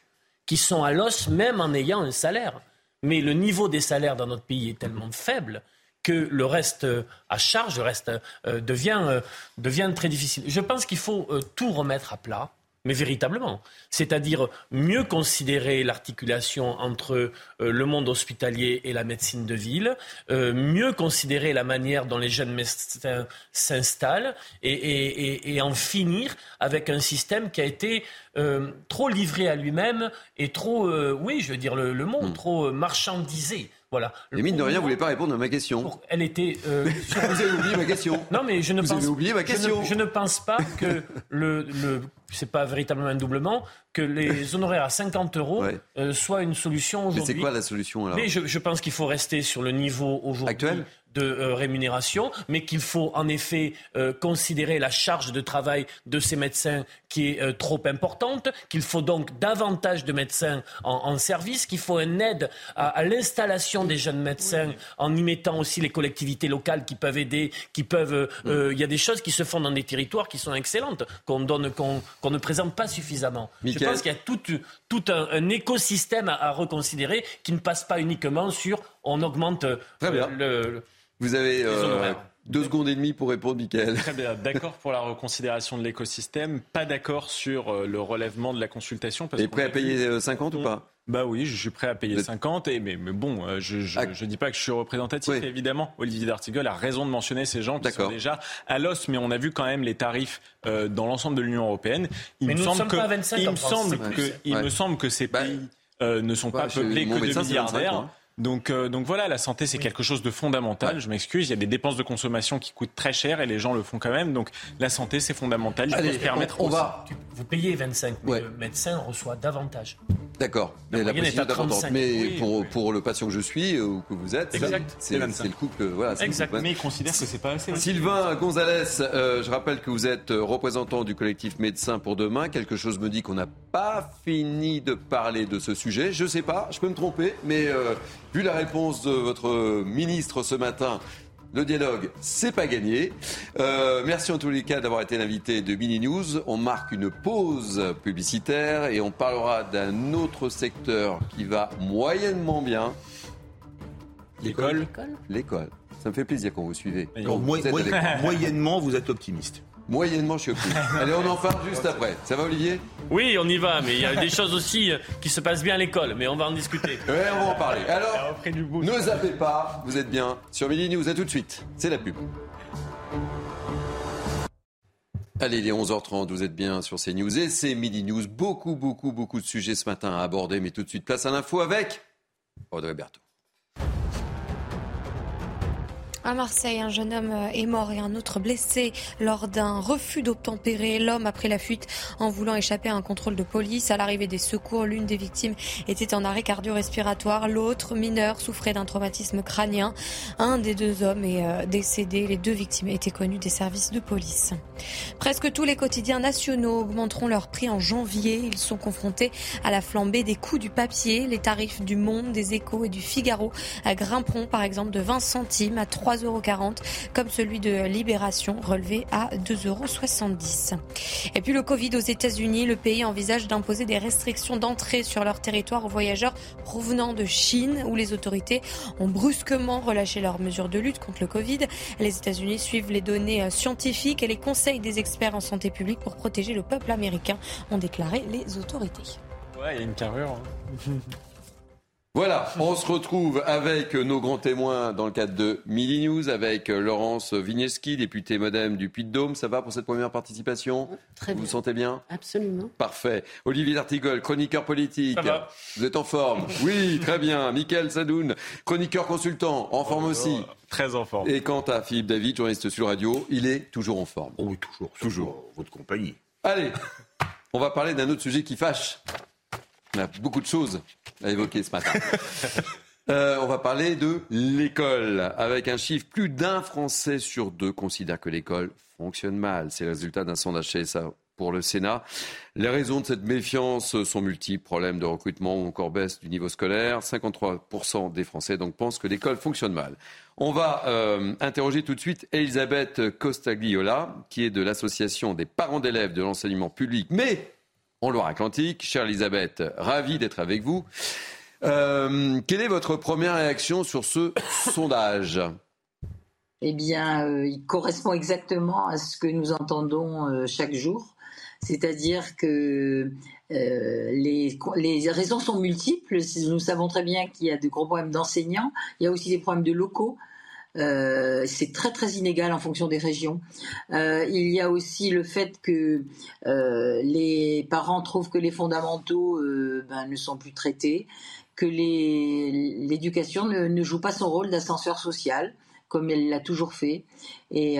qui sont à l'os même en ayant un salaire. Mais le niveau des salaires dans notre pays est tellement faible que le reste à charge, reste euh, devient, euh, devient très difficile. Je pense qu'il faut euh, tout remettre à plat mais véritablement. C'est-à-dire mieux considérer l'articulation entre euh, le monde hospitalier et la médecine de ville, euh, mieux considérer la manière dont les jeunes médecins s'installent et, en finir avec un système qui a été euh, trop livré à lui-même et trop, oui, je veux dire le, mot, hmm. trop marchandisé. Voilà. Mais mine de rien, vous voulez pas répondre à ma question. Elle était. Euh, vous avez oublié ma question. Non, mais je ne vous pense. Avez oublié ma question. Je ne, pense pas que le, le c'est pas véritablement un doublement, que les honoraires à 50 euros euh, soient une solution aujourd'hui. Mais c'est quoi la solution alors Mais je, je pense qu'il faut rester sur le niveau aujourd'hui actuel de euh, rémunération, mais qu'il faut en effet euh, considérer la charge de travail de ces médecins qui est euh, trop importante, qu'il faut donc davantage de médecins en, service, qu'il faut une aide à, l'installation des jeunes médecins en y mettant aussi les collectivités locales qui peuvent aider, qui peuvent. Il y a des choses qui se font dans des territoires qui sont excellentes, qu'on donne, qu'on ne présente pas suffisamment. Je pense qu'il y a tout, tout un, écosystème à, à, reconsidérer qui ne passe pas uniquement sur on augmente le vous avez euh, deux secondes et demie pour répondre, Michael. Très bien. D'accord pour la reconsidération de l'écosystème. Pas d'accord sur euh, le relèvement de la consultation. Parce et prêt à payer 50 euh, ou pas? Bah oui, je suis prêt à payer 50, et, mais, mais bon, je ne ah. dis pas que je suis représentatif, évidemment. Olivier D'Artigol a raison de mentionner ces gens qui sont déjà à l'os, mais on a vu quand même les tarifs dans l'ensemble de l'Union européenne. Il mais me semble que, il me semble que, il me semble que ces bah, pays ne sont pas peuplés que de milliardaires. Donc, euh, donc voilà, la santé, c'est quelque chose de fondamental. Je m'excuse, il y a des dépenses de consommation qui coûtent très cher et les gens le font quand même. Donc la santé, c'est fondamental. Il faut se permettre on, va... Vous payez 25, mais le médecin reçoit davantage. D'accord. Mais la est importante. Mais pour, pour le patient que je suis euh, ou que vous êtes, c'est le couple. Voilà, exact. Mais il considère que c'est pas assez. Sylvain Gonzalez, euh, je rappelle que vous êtes représentant du collectif Médecins pour demain. Quelque chose me dit qu'on n'a pas fini de parler de ce sujet. Je sais pas, je peux me tromper, mais euh, vu la réponse de votre ministre ce matin, le dialogue, c'est pas gagné. Euh, merci en tous les cas d'avoir été l'invité de Mini News. On marque une pause publicitaire et on parlera d'un autre secteur qui va moyennement bien. L'école. L'école. Ça me fait plaisir quand vous suivez. moyennement, vous êtes optimiste. Moyennement, je suis optimiste. Allez, on en parle juste après. Ça va, Olivier? Oui, on y va, mais il y a des choses aussi euh, qui se passent bien à l'école, mais on va en discuter. Oui, on va en parler. Alors, ne zappez pas, vous êtes bien sur Midi News. À tout de suite. C'est la pub. Allez, il est 11h30, vous êtes bien sur CNews et c'est Midi News. Beaucoup, beaucoup, beaucoup de sujets ce matin à aborder, mais tout de suite, place à l'info avec Audrey Berthaud. À Marseille, un jeune homme euh, est mort et un autre blessé lors d'un refus d'obtempérer. L'homme a pris la fuite en voulant échapper à un contrôle de police. À l'arrivée des secours, l'une des victimes était en arrêt cardio-respiratoire. L'autre, mineur, souffrait d'un traumatisme crânien. Un des deux hommes est euh, décédé. Les deux victimes étaient connues des services de police. Presque tous les quotidiens nationaux augmenteront leur prix en janvier. Ils sont confrontés à la flambée des coûts du papier. Les tarifs du Monde, des Échos et du Figaro grimperont par exemple de 20 centimes à 3 3,40 euros, comme celui de Libération, relevé à 2,70 euros. Et puis le Covid aux États-Unis, le pays envisage d'imposer des restrictions d'entrée sur leur territoire aux voyageurs provenant de Chine, où les autorités ont brusquement relâché leurs mesures de lutte contre le Covid. Les États-Unis suivent les données scientifiques et les conseils des experts en santé publique pour protéger le peuple américain, ont déclaré les autorités. Ouais, il y a une carrure. Hein. Voilà, on se retrouve avec nos grands témoins dans le cadre de Midi News, avec Laurence Vigneski, députée modem du Puy-de-Dôme. Ça va pour cette première participation? Très Vous bien. vous sentez bien? Absolument. Parfait. Olivier D'Artigol, chroniqueur politique. Vous êtes en forme? Oui, très bien. Michael Sadoun, chroniqueur consultant, en forme aussi. Très en forme. Et quant à Philippe David, journaliste sur radio, il est toujours en forme. Oh oui, toujours. Toujours. Votre compagnie. Allez, on va parler d'un autre sujet qui fâche. On a beaucoup de choses à évoquer ce matin. Euh, on va parler de l'école. Avec un chiffre, plus d'un Français sur deux considère que l'école fonctionne mal. C'est le résultat d'un sondage CSA pour le Sénat. Les raisons de cette méfiance sont multiples. Problèmes de recrutement ou encore baisse du niveau scolaire. 53% des Français donc pensent que l'école fonctionne mal. On va euh, interroger tout de suite Elisabeth Costagliola, qui est de l'association des parents d'élèves de l'enseignement public, mais en Loire-Atlantique. Chère Elisabeth, ravi d'être avec vous. Euh, quelle est votre première réaction sur ce sondage? Eh bien, euh, il correspond exactement à ce que nous entendons euh, chaque jour. C'est-à-dire que les, les, raisons sont multiples. Nous savons très bien qu'il y a de gros problèmes d'enseignants. Il y a aussi des problèmes de locaux. Euh, c'est très très inégal en fonction des régions. Euh, il y a aussi le fait que euh, les parents trouvent que les fondamentaux ben, ne sont plus traités, que l'éducation ne, joue pas son rôle d'ascenseur social comme elle l'a toujours fait, et,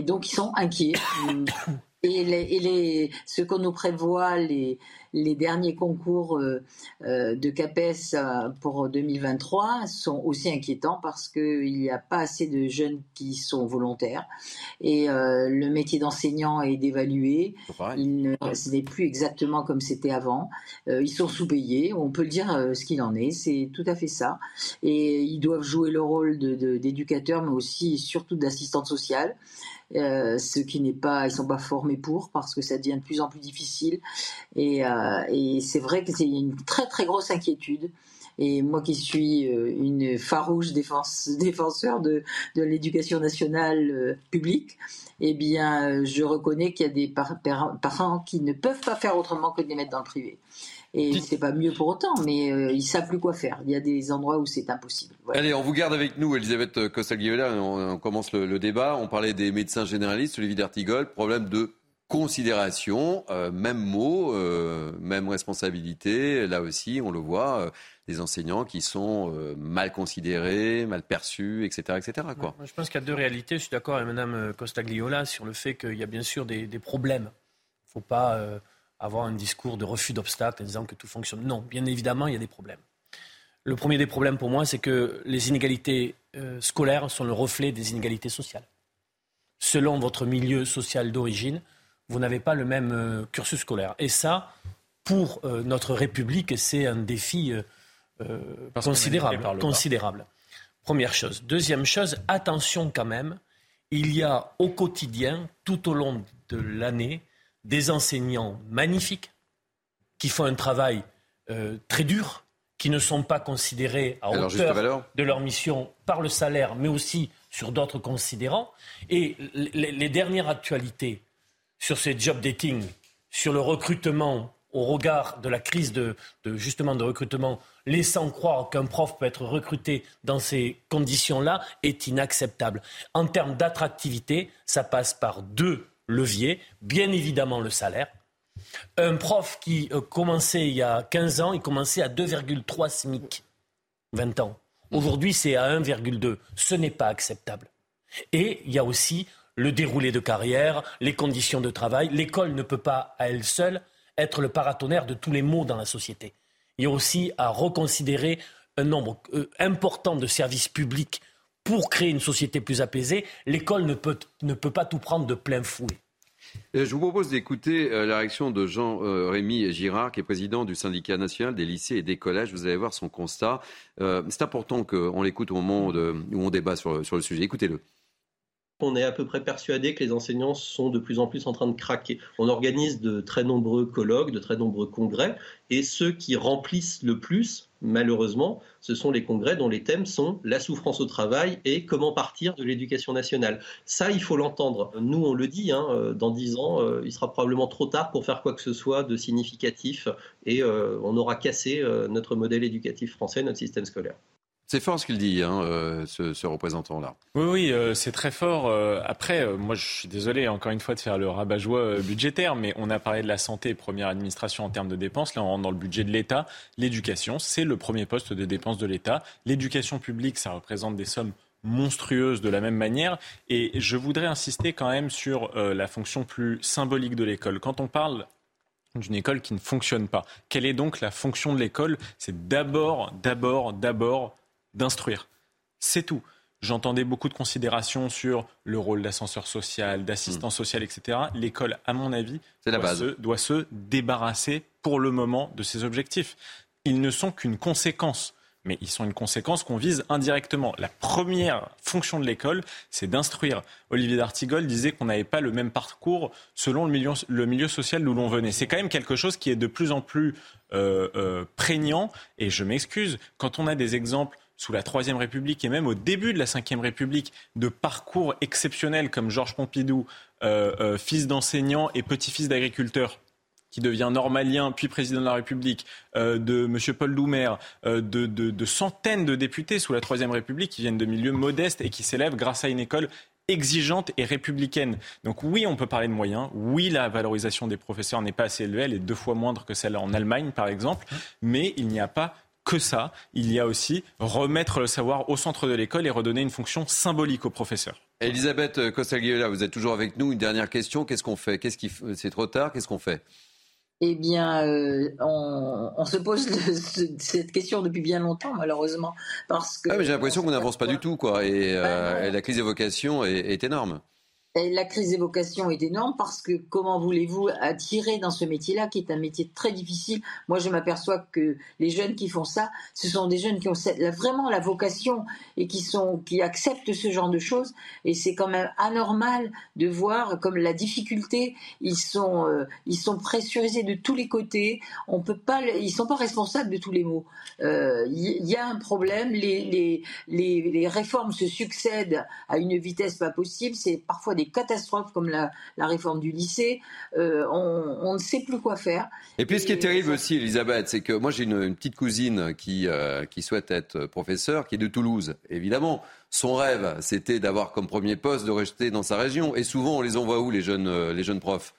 donc ils sont inquiets. Et, les, et les, ce qu'on nous prévoit, les, les derniers concours euh, euh, de CAPES euh, pour 2023 sont aussi inquiétants parce qu'il n'y a pas assez de jeunes qui sont volontaires et le métier d'enseignant est dévalué. Il ce n'est plus exactement comme c'était avant. ils sont sous-payés, on peut le dire ce qu'il en est, c'est tout à fait ça. Et ils doivent jouer le rôle d'éducateurs, de, mais aussi surtout d'assistante sociale. Euh, ce qui n'est pas, ils sont pas formés pour parce que ça devient de plus en plus difficile. Et, euh, c'est vrai que c'est une très très grosse inquiétude. Et moi qui suis euh, une farouche défense, défenseur de, de l'éducation nationale publique, eh bien, je reconnais qu'il y a des parents qui ne peuvent pas faire autrement que de les mettre dans le privé. Et c'est pas mieux pour autant, mais euh, ils savent plus quoi faire. Il y a des endroits où c'est impossible. Voilà. Allez, on vous garde avec nous, Elisabeth Costagliola. On, on commence le, le, débat. On parlait des médecins généralistes, Olivier d'Artigol, problème de considération, euh, même mot, euh, même responsabilité. Là aussi, on le voit, euh, des enseignants qui sont euh, mal considérés, mal perçus, etc. etc. Quoi. je pense qu'il y a deux réalités. Je suis d'accord avec Mme Costagliola sur le fait qu'il y a bien sûr des, des problèmes. Il ne faut pas avoir un discours de refus d'obstacles en disant que tout fonctionne. Non, bien évidemment, il y a des problèmes. Le premier des problèmes pour moi, c'est que les inégalités euh, scolaires sont le reflet des inégalités sociales. Selon votre milieu social d'origine, vous n'avez pas le même euh, cursus scolaire. Et ça, pour euh, notre République, c'est un défi considérable, considérable. Première chose. Deuxième chose, attention quand même, il y a au quotidien, tout au long de l'année, des enseignants magnifiques qui font un travail euh, très dur, qui ne sont pas considérés à hauteur de leur mission par le salaire, mais aussi sur d'autres considérants. Et les, dernières actualités sur ces job dating, sur le recrutement au regard de la crise de, justement de recrutement, laissant croire qu'un prof peut être recruté dans ces conditions-là, est inacceptable. En termes d'attractivité, ça passe par deux levier, bien évidemment le salaire. Un prof qui euh, commençait il y a 15 ans, il commençait à 2,3 SMIC, 20 ans. Aujourd'hui, c'est à 1,2. Ce n'est pas acceptable. Et il y a aussi le déroulé de carrière, les conditions de travail. L'école ne peut pas, à elle seule, être le paratonnerre de tous les maux dans la société. Il y a aussi à reconsidérer un nombre euh, important de services publics pour créer une société plus apaisée, l'école ne peut, ne peut pas tout prendre de plein fouet. Euh, je vous propose d'écouter euh, la réaction de Jean-Rémy Girard, qui est président du syndicat national des lycées et des collèges. Vous allez voir son constat. Euh, c'est important qu'on l'écoute au moment où on débat sur, sur le sujet. Écoutez-le on est à peu près persuadé que les enseignants sont de plus en plus en train de craquer. On organise de très nombreux colloques, de très nombreux congrès, et ceux qui remplissent le plus, malheureusement, ce sont les congrès dont les thèmes sont la souffrance au travail et comment partir de l'éducation nationale. Ça, il faut l'entendre. Nous, on le dit, hein, euh, dans dix ans, euh, il sera probablement trop tard pour faire quoi que ce soit de significatif, et euh, on aura cassé notre modèle éducatif français, notre système scolaire. C'est fort ce qu'il dit, hein, euh, ce, représentant-là. Oui, oui, euh, c'est très fort. Euh, après, moi, je suis désolé encore une fois de faire le rabat-joie budgétaire, mais on a parlé de la santé, première administration en termes de dépenses. Là, on rentre dans le budget de l'État. L'éducation, c'est le premier poste de dépenses de l'État. L'éducation publique, ça représente des sommes monstrueuses de la même manière. Et je voudrais insister quand même sur la fonction plus symbolique de l'école. Quand on parle d'une école qui ne fonctionne pas. Quelle est donc la fonction de l'école? C'est d'abord, d'abord, d'abord d'instruire. C'est tout. J'entendais beaucoup de considérations sur le rôle d'ascenseur social, d'assistant hmm. social, etc. L'école, à mon avis, doit, Se, doit se débarrasser pour le moment de ces objectifs. Ils ne sont qu'une conséquence mais ils sont une conséquence qu'on vise indirectement. La première fonction de l'école, c'est d'instruire. Olivier d'Artigol disait qu'on n'avait pas le même parcours selon le milieu, le milieu social d'où l'on venait. C'est quand même quelque chose qui est de plus en plus euh, euh, prégnant, et je m'excuse, quand on a des exemples sous la Troisième République et même au début de la Cinquième République de parcours exceptionnels comme Georges Pompidou, euh, euh, fils d'enseignant et petit-fils d'agriculteur qui devient normalien, puis président de la République, euh, de M. Paul Doumer, de, centaines de députés sous la Troisième République qui viennent de milieux modestes et qui s'élèvent grâce à une école exigeante et républicaine. Donc oui, on peut parler de moyens. Oui, la valorisation des professeurs n'est pas assez élevée. Elle est deux fois moindre que celle en Allemagne, par exemple. Mais il n'y a pas que ça. Il y a aussi remettre le savoir au centre de l'école et redonner une fonction symbolique aux professeurs. Elisabeth Costagliola, vous êtes toujours avec nous. Une dernière question. Qu'est-ce qu'on fait? Qu'est-ce qui... C'est trop tard? Qu'est-ce qu'on fait? Eh bien, euh, on, se pose cette question depuis bien longtemps, malheureusement, parce que. Ah, mais j'ai l'impression qu'on n'avance pas du tout, quoi. Et, euh, ben la crise des vocations est énorme la crise des vocations est énorme parce que comment voulez-vous attirer dans ce métier-là, qui est un métier très difficile? Moi, je m'aperçois que les jeunes qui font ça, ce sont des jeunes qui ont vraiment la vocation et qui sont qui acceptent ce genre de choses. Et c'est quand même anormal de voir comme la difficulté. Ils sont euh, ils sont pressurisés de tous les côtés. On peut pas, ils sont pas responsables de tous les maux. Il euh, y, a un problème. Les, les les les réformes se succèdent à une vitesse pas possible. C'est parfois catastrophes comme la, réforme du lycée, euh, on, ne sait plus quoi faire. Et puis ce qui est terrible aussi, Elisabeth, c'est que moi j'ai une, petite cousine qui, euh, qui souhaite être professeure, qui est de Toulouse. Évidemment, son rêve, c'était d'avoir comme premier poste de rester dans sa région. Et souvent, on les envoie où les jeunes, euh, les jeunes profs?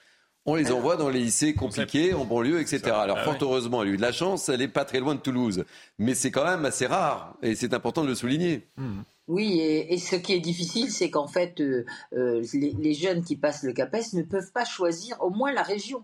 On les envoie dans les lycées compliqués, en banlieue, etc. Alors, ah fort heureusement, elle a eu de la chance, elle n'est pas très loin de Toulouse. Mais c'est quand même assez rare, et c'est important de le souligner. Mmh. Oui, et, ce qui est difficile, c'est qu'en fait, euh, euh, les, jeunes qui passent le CAPES ne peuvent pas choisir au moins la région.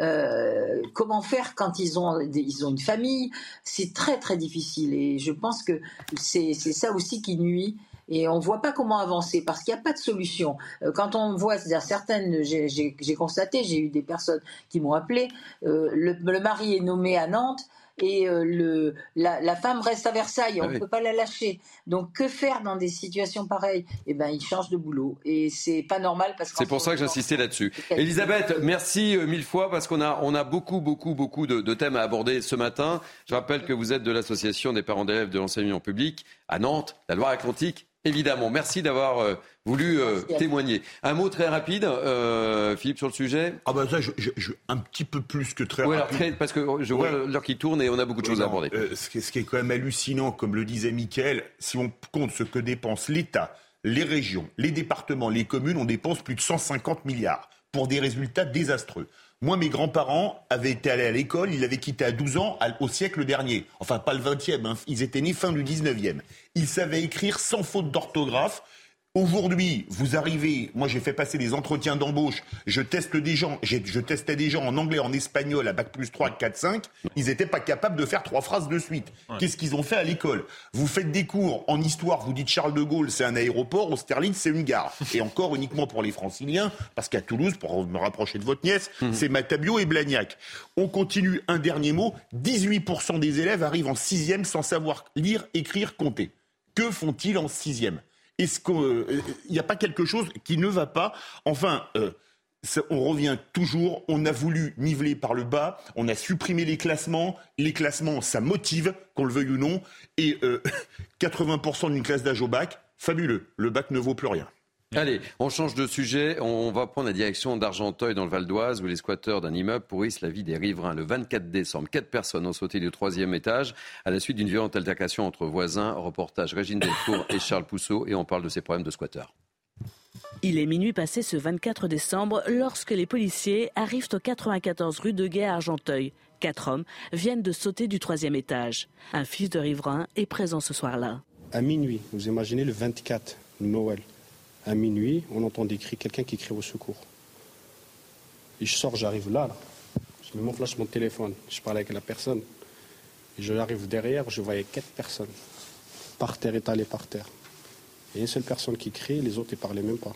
euh, comment faire quand ils ont, ils ont une famille? C'est très très difficile et je pense que c'est ça aussi qui nuit et on ne voit pas comment avancer parce qu'il n'y a pas de solution. Quand on voit, c'est-à-dire certaines, j'ai constaté, j'ai eu des personnes qui m'ont appelé, le, mari est nommé à Nantes et euh, le, la, femme reste à Versailles, on ne peut pas la lâcher. Donc que faire dans des situations pareilles? Eh ben, il change de boulot et c'est pas normal parce que c'est pour ça que j'insistais là-dessus. Elisabeth, merci mille fois parce qu'on a on a beaucoup beaucoup beaucoup de, de, thèmes à aborder ce matin. Je rappelle que vous êtes de l'association des parents d'élèves de l'enseignement public à Nantes, la Loire-Atlantique Évidemment, merci d'avoir euh, voulu euh, témoigner. Un mot très rapide, euh, Philippe, sur le sujet? Ah ben ça, je, un petit peu plus que très rapide. parce que je vois l'heure qui tourne et on a beaucoup de choses à aborder. ce, qui, ce, qui, est quand même hallucinant, comme le disait Mickaël, si on compte ce que dépense l'État, les régions, les départements, les communes, on dépense plus de 150 milliards pour des résultats désastreux. Moi, mes grands-parents avaient été allés à l'école, ils l'avaient quitté à 12 ans au siècle dernier. Enfin, pas le 20e, hein. ils étaient nés fin du 19e. Ils savaient écrire sans faute d'orthographe. Aujourd'hui, vous arrivez, moi j'ai fait passer des entretiens d'embauche, je teste des gens, je testais des gens en anglais, en espagnol, à bac plus 3, 4, 5, ils n'étaient pas capables de faire trois phrases de suite. Qu'est-ce qu'ils ont fait à l'école? Vous faites des cours en histoire, vous dites Charles de Gaulle, c'est un aéroport, Austerlitz, c'est une gare. Et encore uniquement pour les franciliens, parce qu'à Toulouse, pour me rapprocher de votre nièce, mhm. c'est Matabio et Blagnac. On continue, un dernier mot, 18% des élèves arrivent en sixième sans savoir lire, écrire, compter. Que font-ils en sixième? Est-ce qu'il n'y euh, a pas quelque chose qui ne va pas? Enfin, euh, on revient toujours, on a voulu niveler par le bas, on a supprimé les classements, les classements, ça motive, qu'on le veuille ou non, et 80% euh, d'une classe d'âge au bac, fabuleux, le bac ne vaut plus rien. Allez, on change de sujet. On va prendre la direction d'Argenteuil dans le Val d'Oise où les squatteurs d'un immeuble pourrissent la vie des riverains. Le 24 décembre, quatre personnes ont sauté du troisième étage à la suite d'une violente altercation entre voisins. Reportage Régine Delfour et Charles Pousseau et on parle de ces problèmes de squatteurs. Il est minuit passé ce 24 décembre lorsque les policiers arrivent au 94 rue de Guet à Argenteuil. Quatre hommes viennent de sauter du troisième étage. Un fils de riverain est présent ce soir-là. À minuit, vous imaginez le 24, Noël à minuit, on entend des cris, quelqu'un qui crie au secours. Et je sors, j'arrive là, Je mets mon flash, mon téléphone, je parle avec la personne. Et je arrive derrière, je voyais quatre personnes, par terre, étalées par terre. Et une seule personne qui crie, les autres ne parlaient même pas.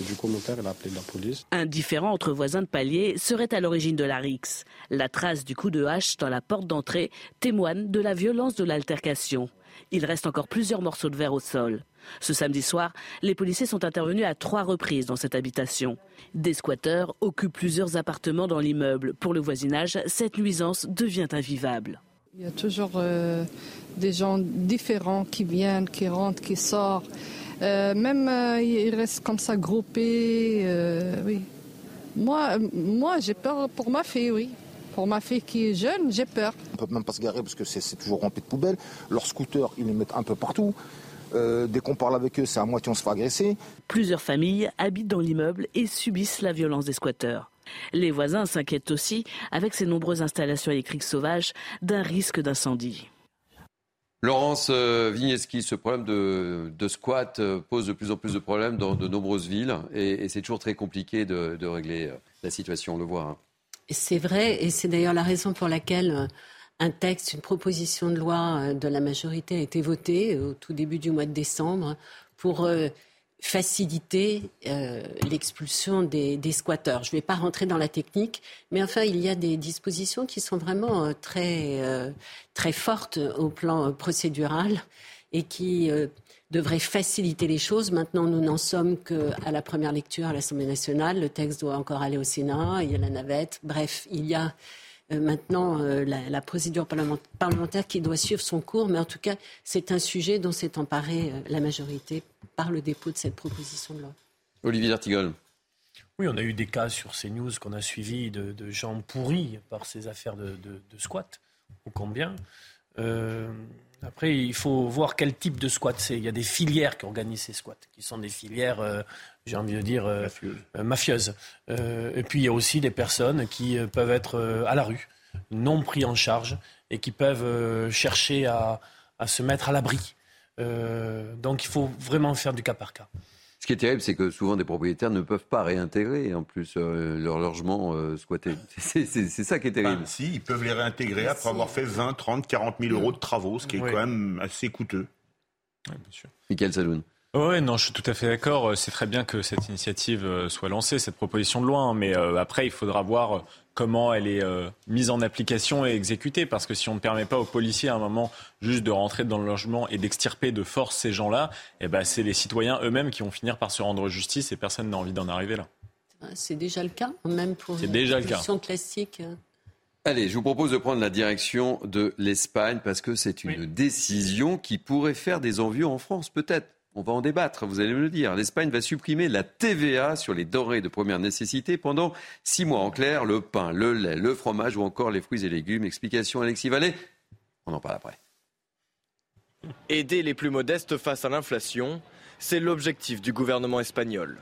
du coup, mon père, a appelé la police. Un différent entre voisins de palier serait à l'origine de la rixe. La trace du coup de hache dans la porte d'entrée témoigne de la violence de l'altercation. Il reste encore plusieurs morceaux de verre au sol. Ce samedi soir, les policiers sont intervenus à trois reprises dans cette habitation. Des squatteurs occupent plusieurs appartements dans l'immeuble. Pour le voisinage, cette nuisance devient invivable. Il y a toujours euh, des gens différents qui viennent, qui rentrent, qui sortent. Euh, même euh, ils restent comme ça groupés. oui. Moi, moi j'ai peur pour ma fille, oui. Pour ma fille qui est jeune, j'ai peur. On ne peut même pas se garer parce que c'est toujours rempli de poubelles. Leurs scooters, ils les mettent un peu partout. Euh, dès qu'on parle avec eux, c'est à moitié on se fait agresser. Plusieurs familles habitent dans l'immeuble et subissent la violence des squatteurs. Les voisins s'inquiètent aussi, avec ces nombreuses installations électriques sauvages, d'un risque d'incendie. Laurence euh, Vigneski, ce problème de, squat euh, pose de plus en plus de problèmes dans de nombreuses villes et, c'est toujours très compliqué de, régler la situation, on le voit. Hein. C'est vrai et c'est d'ailleurs la raison pour laquelle un texte, une proposition de loi euh, de la majorité a été votée euh, au tout début du mois de décembre pour euh, faciliter l'expulsion des, squatteurs. Je ne vais pas rentrer dans la technique, mais enfin, il y a des dispositions qui sont vraiment très, très fortes au plan procédural et qui devraient faciliter les choses. Maintenant, nous n'en sommes qu'à la première lecture à l'Assemblée nationale. Le texte doit encore aller au Sénat, il y a la navette. Bref, il y a maintenant euh, la, procédure parlementaire qui doit suivre son cours, mais en tout cas, c'est un sujet dont s'est emparée euh, la majorité par le dépôt de cette proposition de loi. Olivier Artigol. Oui, on a eu des cas sur ces news qu'on a suivis de, gens pourris par ces affaires de, squat, ou combien. Après, il faut voir quel type de squat c'est. Il y a des filières qui organisent ces squats, qui sont des filières j'ai envie de dire, euh, mafieuses. Euh, euh, et puis il y a aussi des personnes qui peuvent être à la rue, non pris en charge, et qui peuvent chercher à, se mettre à l'abri. donc il faut vraiment faire du cas par cas. Ce qui est terrible, c'est que souvent des propriétaires ne peuvent pas réintégrer en plus euh, leur logement euh, squatté. C'est ça qui est terrible. si, ils peuvent les réintégrer après avoir fait 20, 30, 40 000 euros de travaux, ce qui est quand même assez coûteux. Oui, bien sûr. Michael Saloun. Oui, non, je suis tout à fait d'accord. C'est très bien que cette initiative euh, soit lancée, cette proposition de loi. Hein. Mais après, il faudra voir comment elle est euh, mise en application et exécutée. Parce que si on ne permet pas aux policiers à un moment juste de rentrer dans le logement et d'extirper de force ces gens-là, eh ben, c'est les citoyens eux-mêmes qui vont finir par se rendre justice et personne n'a envie d'en arriver là. C'est déjà le cas, même pour une déjà classique. Allez, je vous propose de prendre la direction de l'Espagne parce que c'est une décision qui pourrait faire des envieux en France, peut-être. On va en débattre, vous allez me le dire. L'Espagne va supprimer la TVA sur les denrées de première nécessité pendant six mois. En clair, le pain, le lait, le fromage ou encore les fruits et légumes. Explication Alexis Vallée. On en parle après. Aider les plus modestes face à l'inflation, c'est l'objectif du gouvernement espagnol.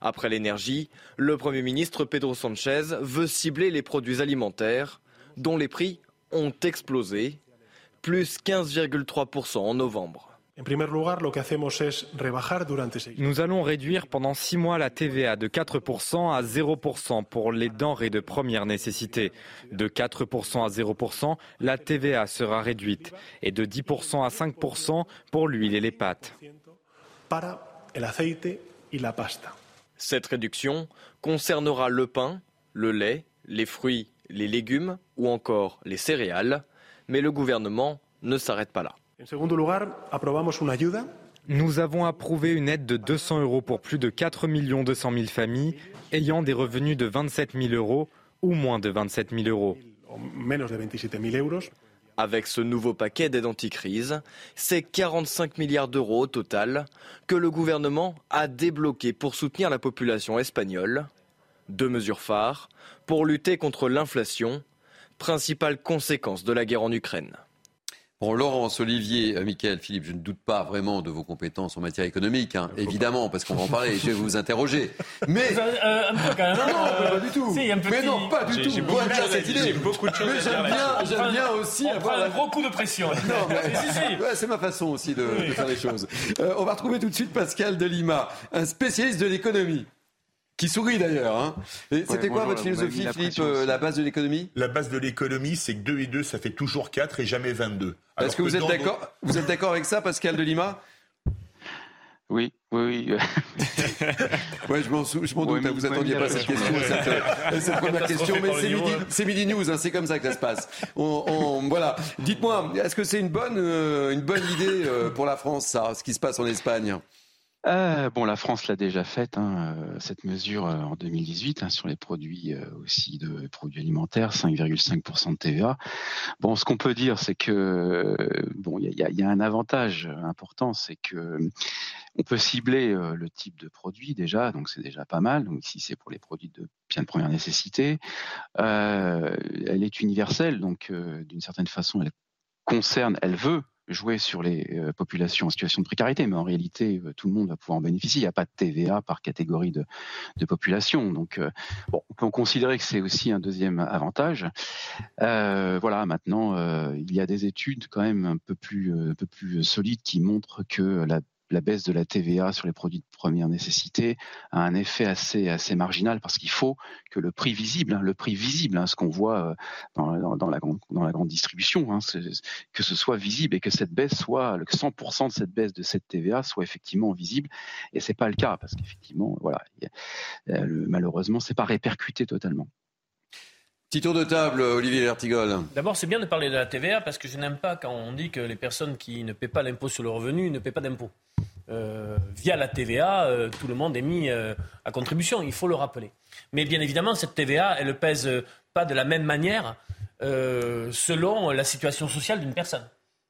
Après l'énergie, le Premier ministre Pedro Sanchez veut cibler les produits alimentaires dont les prix ont explosé, plus 15,3% en novembre. Nous allons réduire pendant six mois la TVA de 4% à 0% pour les denrées de première nécessité. De 4% à 0%, la TVA sera réduite et de 10% à 5% pour l'huile et les pâtes. Cette réduction concernera le pain, le lait, les fruits, les légumes ou encore les céréales, mais le gouvernement ne s'arrête pas là. Nous avons approuvé une aide de 200 euros pour plus de 4 200 000 familles ayant des revenus de 27 000 euros ou moins de 27 000 euros. Avec ce nouveau paquet d'aide anti-crise, c'est 45 milliards d'euros au total que le gouvernement a débloqué pour soutenir la population espagnole. Deux mesures phares pour lutter contre l'inflation, principale conséquence de la guerre en Ukraine. Bon, Laurence, Olivier, euh, Michael, Philippe, je ne doute pas vraiment de vos compétences en matière économique, hein, évidemment, parce qu'on va en parler, je vais vous interroger. Mais. Euh, un peu quand même. Non, euh, pas du tout. Si, petit... Mais non, pas du tout. J'ai beaucoup, beaucoup, de choses Mais j'aime bien, j'aime bien aussi on avoir. Prend un gros coup de pression. Non, mais... si, si. Ouais, c'est ma façon aussi de, de faire les choses. Euh, on va retrouver tout de suite Pascal Delima, un spécialiste de l'économie qui sourit d'ailleurs. Hein. C'était quoi votre philosophie, Philippe, euh, la base de l'économie? La base de l'économie, c'est que 2 et 2, ça fait toujours 4 et jamais 22. Est-ce que, vous êtes d'accord Vous êtes d'accord avec ça, Pascal de Lima? Oui, oui, oui. ouais, je m'en, je m'en doute, hein, vous attendiez pas cette question, cette, euh, cette, première question, mais c'est midi, c'est midi, News, hein, c'est comme ça que ça se passe. On, on, voilà. Dites-moi, est-ce que c'est une bonne, euh, une bonne idée euh, pour la France, ça, ce qui se passe en Espagne? Euh, bon, la France l'a déjà faite, hein, cette mesure euh, en 2018 hein, sur les produits euh, aussi de produits alimentaires, 5,5% de TVA. Bon, ce qu'on peut dire, c'est que bon, il y a, y a, un avantage important, c'est que on peut cibler le type de produit déjà, donc c'est déjà pas mal. Donc ici, c'est pour les produits de bien de première nécessité. elle est universelle, donc d'une certaine façon, elle concerne, elle veut jouer sur les euh, populations en situation de précarité, mais en réalité, euh, tout le monde va pouvoir en bénéficier. Il n'y a pas de TVA par catégorie de, population. Donc, euh, on peut considérer que c'est aussi un deuxième avantage. Voilà, maintenant, il y a des études quand même un peu plus solides qui montrent que la la baisse de la TVA sur les produits de première nécessité a un effet assez, marginal parce qu'il faut que le prix visible, hein, le prix visible, hein, ce qu'on voit euh, dans, la grande, distribution, hein, que ce soit visible et que cette baisse soit, que 100% de cette baisse de cette TVA soit effectivement visible. Et c'est pas le cas parce qu'effectivement, voilà, euh, malheureusement, pas répercuté totalement. Petit tour de table, Olivier Lertigol. D'abord, c'est bien de parler de la TVA parce que je n'aime pas quand on dit que les personnes qui ne paient pas l'impôt sur le revenu ne paient pas d'impôt. Euh, via la TVA, euh, tout le monde est mis euh, à contribution, il faut le rappeler. Mais bien évidemment, cette TVA, elle ne pèse pas de la même manière selon la situation sociale d'une personne.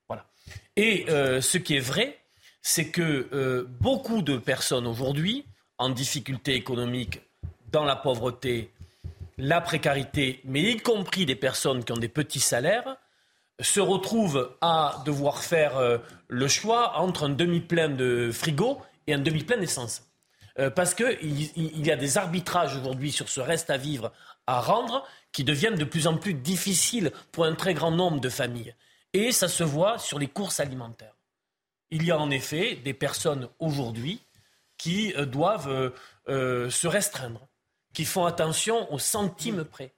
Voilà. Et ce qui est vrai, c'est que beaucoup de personnes aujourd'hui, en difficulté économique, dans la pauvreté, la précarité, mais y compris des personnes qui ont des petits salaires, se retrouvent à devoir faire euh, le choix entre un demi-plein de frigo et un demi-plein d'essence. Euh, parce qu'il il y a des arbitrages aujourd'hui sur ce reste à vivre à rendre qui deviennent de plus en plus difficiles pour un très grand nombre de familles. Et ça se voit sur les courses alimentaires. Il y a en effet des personnes aujourd'hui qui euh, doivent se restreindre, qui font attention aux centimes près.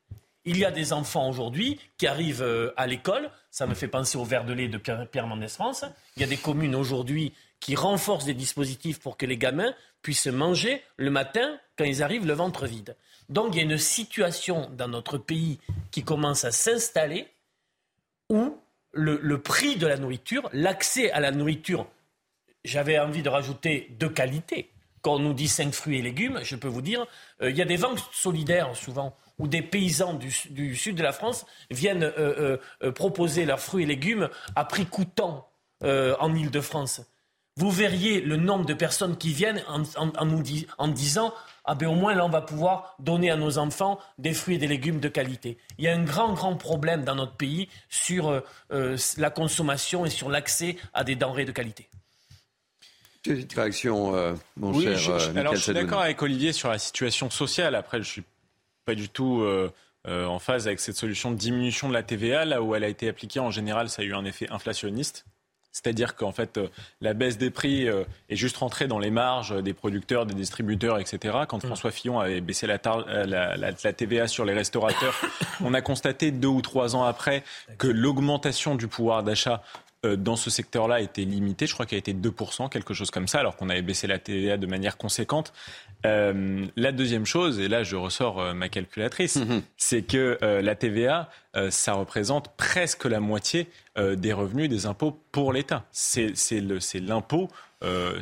Il y a des enfants aujourd'hui qui arrivent à l'école, ça me fait penser au verre de lait de Pierre, Pierre Mendès France. Il y a des communes aujourd'hui qui renforcent des dispositifs pour que les gamins puissent manger le matin quand ils arrivent le ventre vide. Donc il y a une situation dans notre pays qui commence à s'installer où le, prix de la nourriture, l'accès à la nourriture, j'avais envie de rajouter de qualité. Quand on nous dit 5 fruits et légumes, je peux vous dire, euh, il y a des ventes solidaires souvent où des paysans du, sud de la France viennent euh, euh, proposer leurs fruits et légumes à prix coûtant en Ile-de-France. Vous verriez le nombre de personnes qui viennent en, nous disant ah ben au moins là on va pouvoir donner à nos enfants des fruits et des légumes de qualité. Il y a un grand grand problème dans notre pays sur la consommation et sur l'accès à des denrées de qualité. Petite réaction, euh, mon cher. Je, alors je suis d'accord avec Olivier sur la situation sociale. Après, je suis pas du tout en phase avec cette solution de diminution de la TVA. Là où elle a été appliquée, en général, ça a eu un effet inflationniste. C'est-à-dire qu'en fait, euh, la baisse des prix euh, est juste rentrée dans les marges des producteurs, des distributeurs, etc. Quand mm. François Fillon avait baissé euh, la, la, TVA sur les restaurateurs, on a constaté deux ou trois ans après que l'augmentation du pouvoir d'achat dans ce secteur-là était limitée. Je crois qu'elle a été 2%, quelque chose comme ça, alors qu'on avait baissé la TVA de manière conséquente. Euh, la deuxième chose, et là je ressors euh, ma calculatrice, mhm. c'est que euh, la TVA, ça représente presque la moitié des revenus des impôts pour l'État. C'est l'impôt,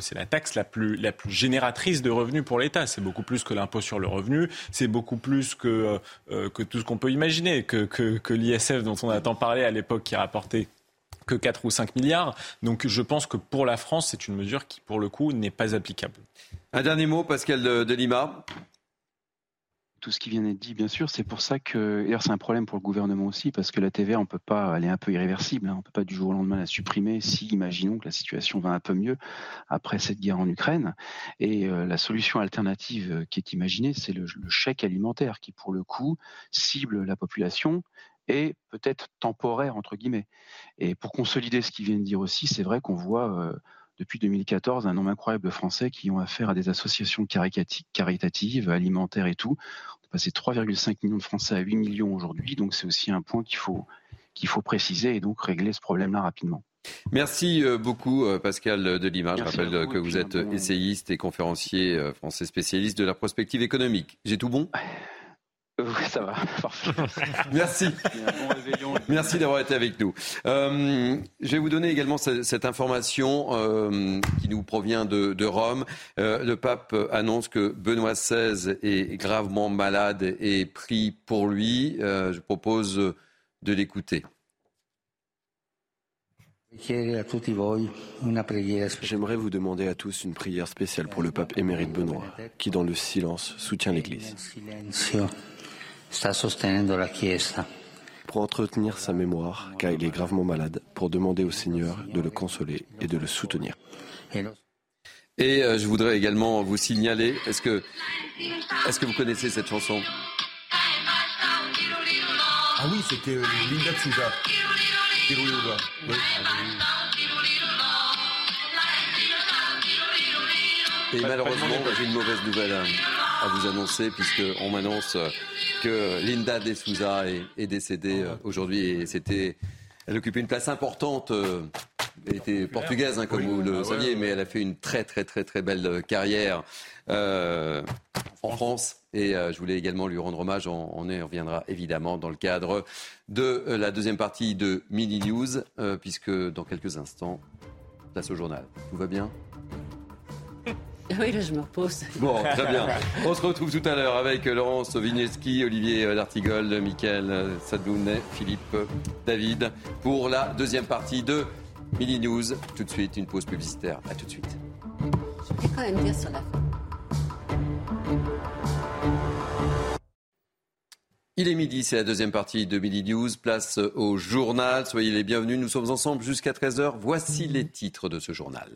c'est la taxe la plus, la plus génératrice de revenus pour l'État. C'est beaucoup plus que l'impôt sur le revenu, c'est beaucoup plus que, que tout ce qu'on peut imaginer, que, que, que l'ISF dont on a tant parlé à l'époque qui rapportait que 4 ou 5 milliards. Donc je pense que pour la France, c'est une mesure qui, pour le coup, n'est pas applicable. Un dernier mot, Pascal de, Lima tout ce qui vient d'être dit, bien sûr. C'est pour ça que, d'ailleurs, c'est un problème pour le gouvernement aussi, parce que la TVA, on peut pas, elle est un peu irréversible. Hein. on peut pas du jour au lendemain la supprimer si, imaginons que la situation va un peu mieux après cette guerre en Ukraine. Et euh, la solution alternative euh, qui est imaginée, c'est le, chèque alimentaire, qui pour le coup cible la population et peut-être temporaire entre guillemets. Et pour consolider ce qu'il vient de dire aussi, c'est vrai qu'on voit euh, depuis 2014 un nombre incroyable de Français qui ont affaire à des associations caritatives, alimentaires et tout. On est passé 3,5 millions de Français à 8 millions aujourd'hui, donc c'est aussi un point qu'il faut, qu'il faut préciser et donc régler ce problème-là rapidement. Merci euh, beaucoup euh, Pascal Delima. Je rappelle que vous êtes essayiste et conférencier français spécialiste de la prospective économique. J'ai tout bon? oui, ça va. Merci. Merci d'avoir été avec nous. Euh, je vais vous donner également cette, information euh, qui nous provient de, Rome. Euh, le pape annonce que Benoît XVI est gravement malade et prie pour lui. je propose de l'écouter. J'aimerais vous demander à tous une prière spéciale pour le pape émérite Benoît, qui dans le silence soutient l'Église pour entretenir sa mémoire, car il est gravement malade, pour demander au Seigneur de le consoler et de le soutenir. Et euh, je voudrais également vous signaler, est-ce que, est que vous connaissez cette chanson? Ah oui, c'était euh, Linda Souza. Et malheureusement, j'ai une mauvaise nouvelle à vous annoncer, puisqu'on m'annonce que Linda De Souza est, décédée euh, aujourd'hui et c'était. Elle occupait une place importante. Euh, elle était portugaise, hein, comme vous le saviez, mais elle a fait une très très très très belle euh, carrière en France. Et je voulais également lui rendre hommage. On, y reviendra évidemment dans le cadre de la deuxième partie de Mini News, puisque dans quelques instants, place au journal. Tout va bien? Oui, là, je me repose. Bon, très bien. On se retrouve tout à l'heure avec Laurence Vigneski, Olivier Lartigol, Mickaël Sadounet, Philippe, David, pour la deuxième partie de Mini News. Tout de suite, une pause publicitaire. À tout de suite. Je vais quand même dire sur la Il est midi, c'est la deuxième partie de Midi News. Place au journal. Soyez les bienvenus. Nous sommes ensemble jusqu'à 13h. Voici les titres de ce journal.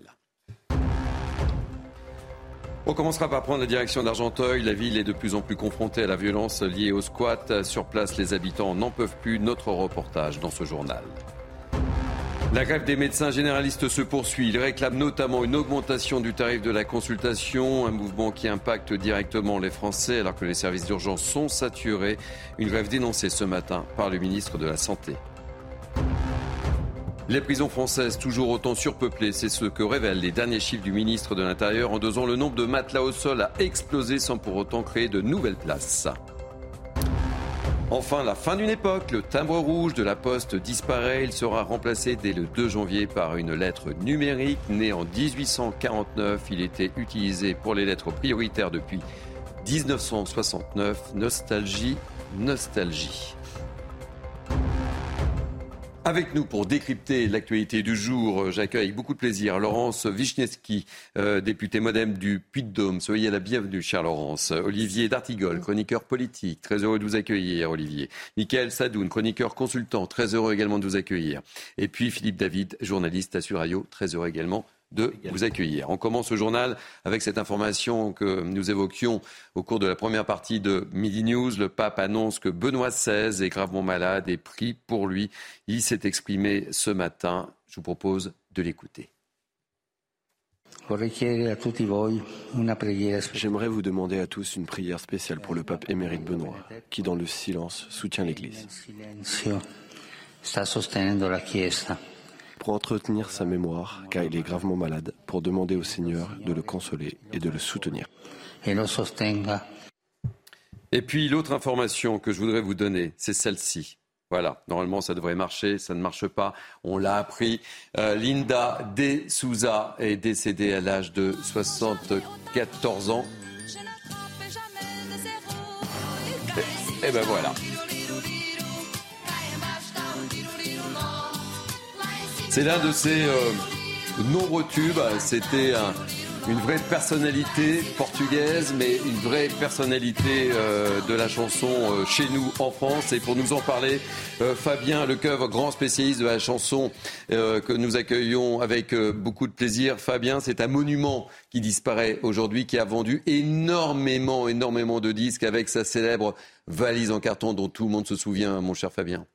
On commencera par prendre la direction d'Argenteuil. La ville est de plus en plus confrontée à la violence liée au squat. Sur place, les habitants n'en peuvent plus. Notre reportage dans ce journal. La grève des médecins généralistes se poursuit. Ils réclament notamment une augmentation du tarif de la consultation, un mouvement qui impacte directement les Français alors que les services d'urgence sont saturés. Une grève dénoncée ce matin par le ministre de la Santé. Les prisons françaises toujours autant surpeuplées, c'est ce que révèlent les derniers chiffres du ministre de l'Intérieur. En deux le nombre de matelas au sol a explosé sans pour autant créer de nouvelles places. Enfin, la fin d'une époque, le timbre rouge de la poste disparaît. Il sera remplacé dès le 2 janvier par une lettre numérique. Née en 1849, il était utilisé pour les lettres prioritaires depuis 1969. Nostalgie, nostalgie. Avec nous pour décrypter l'actualité du jour, j'accueille avec beaucoup de plaisir Laurence Wichniewski, euh, député modem du Puy-de-Dôme. Soyez la bienvenue, cher Laurence. Olivier D'Artigol, chroniqueur politique. Très heureux de vous accueillir, Olivier. Michael Sadoun, chroniqueur consultant. Très heureux également de vous accueillir. Et puis Philippe David, journaliste à Suradio. Très heureux également de vous accueillir. On commence ce journal avec cette information que nous évoquions au cours de la première partie de Midi News. Le pape annonce que Benoît XVI est gravement malade et prie pour lui. Il s'est exprimé ce matin. Je vous propose de l'écouter. J'aimerais vous demander à tous une prière spéciale pour le pape émérite Benoît, qui dans le silence soutient l'Église pour entretenir sa mémoire, car il est gravement malade, pour demander au Seigneur de le consoler et de le soutenir. Et puis l'autre information que je voudrais vous donner, c'est celle-ci. Voilà, normalement ça devrait marcher, ça ne marche pas. On l'a appris. Euh, Linda De Souza est décédée à l'âge de 74 ans. Et, et ben voilà. C'est l'un de ses euh, nombreux tubes. C'était une vraie personnalité portugaise, mais une vraie personnalité euh, de la chanson euh, chez nous en France. Et pour nous en parler, Fabien Lecoeuvre, grand spécialiste de la chanson que nous accueillons avec beaucoup de plaisir. Fabien, c'est un monument qui disparaît aujourd'hui, qui a vendu énormément, énormément de disques avec sa célèbre valise en carton dont tout le monde se souvient, mon cher Fabien.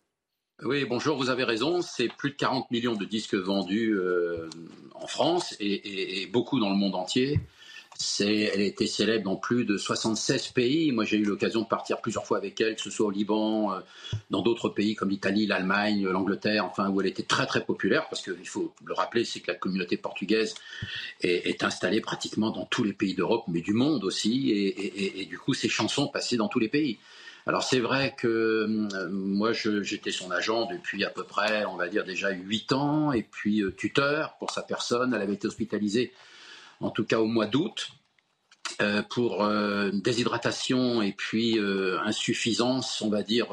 Oui, bonjour, vous avez raison. C'est plus de 40 millions de disques vendus euh, en France et, beaucoup dans le monde entier. Elle était célèbre dans plus de 76 pays. Moi, j'ai eu l'occasion de partir plusieurs fois avec elle, que ce soit au Liban, euh, dans d'autres pays comme l'Italie, l'Allemagne, l'Angleterre, enfin, où elle était très très populaire, parce qu'il faut le rappeler, c'est que la communauté portugaise est, installée pratiquement dans tous les pays d'Europe, mais du monde aussi, et, et, du coup, ses chansons passaient dans tous les pays. Alors c'est vrai que euh, moi j'étais son agent depuis à peu près, on va dire déjà 8 ans, et puis euh, tuteur pour sa personne. Elle avait été hospitalisée en tout cas au mois d'août. Euh, pour déshydratation et puis insuffisance, on va dire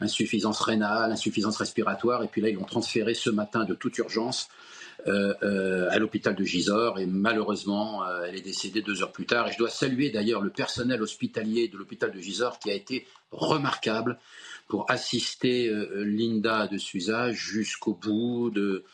insuffisance rénale, insuffisance respiratoire. Et puis là, ils l'ont transféré ce matin de toute urgence euh, euh, à l'hôpital de Gisors et malheureusement euh, elle est décédée deux heures plus tard. Et je dois saluer d'ailleurs le personnel hospitalier de l'hôpital de Gisors qui a été remarquable pour assister Linda de Suza jusqu'au bout de,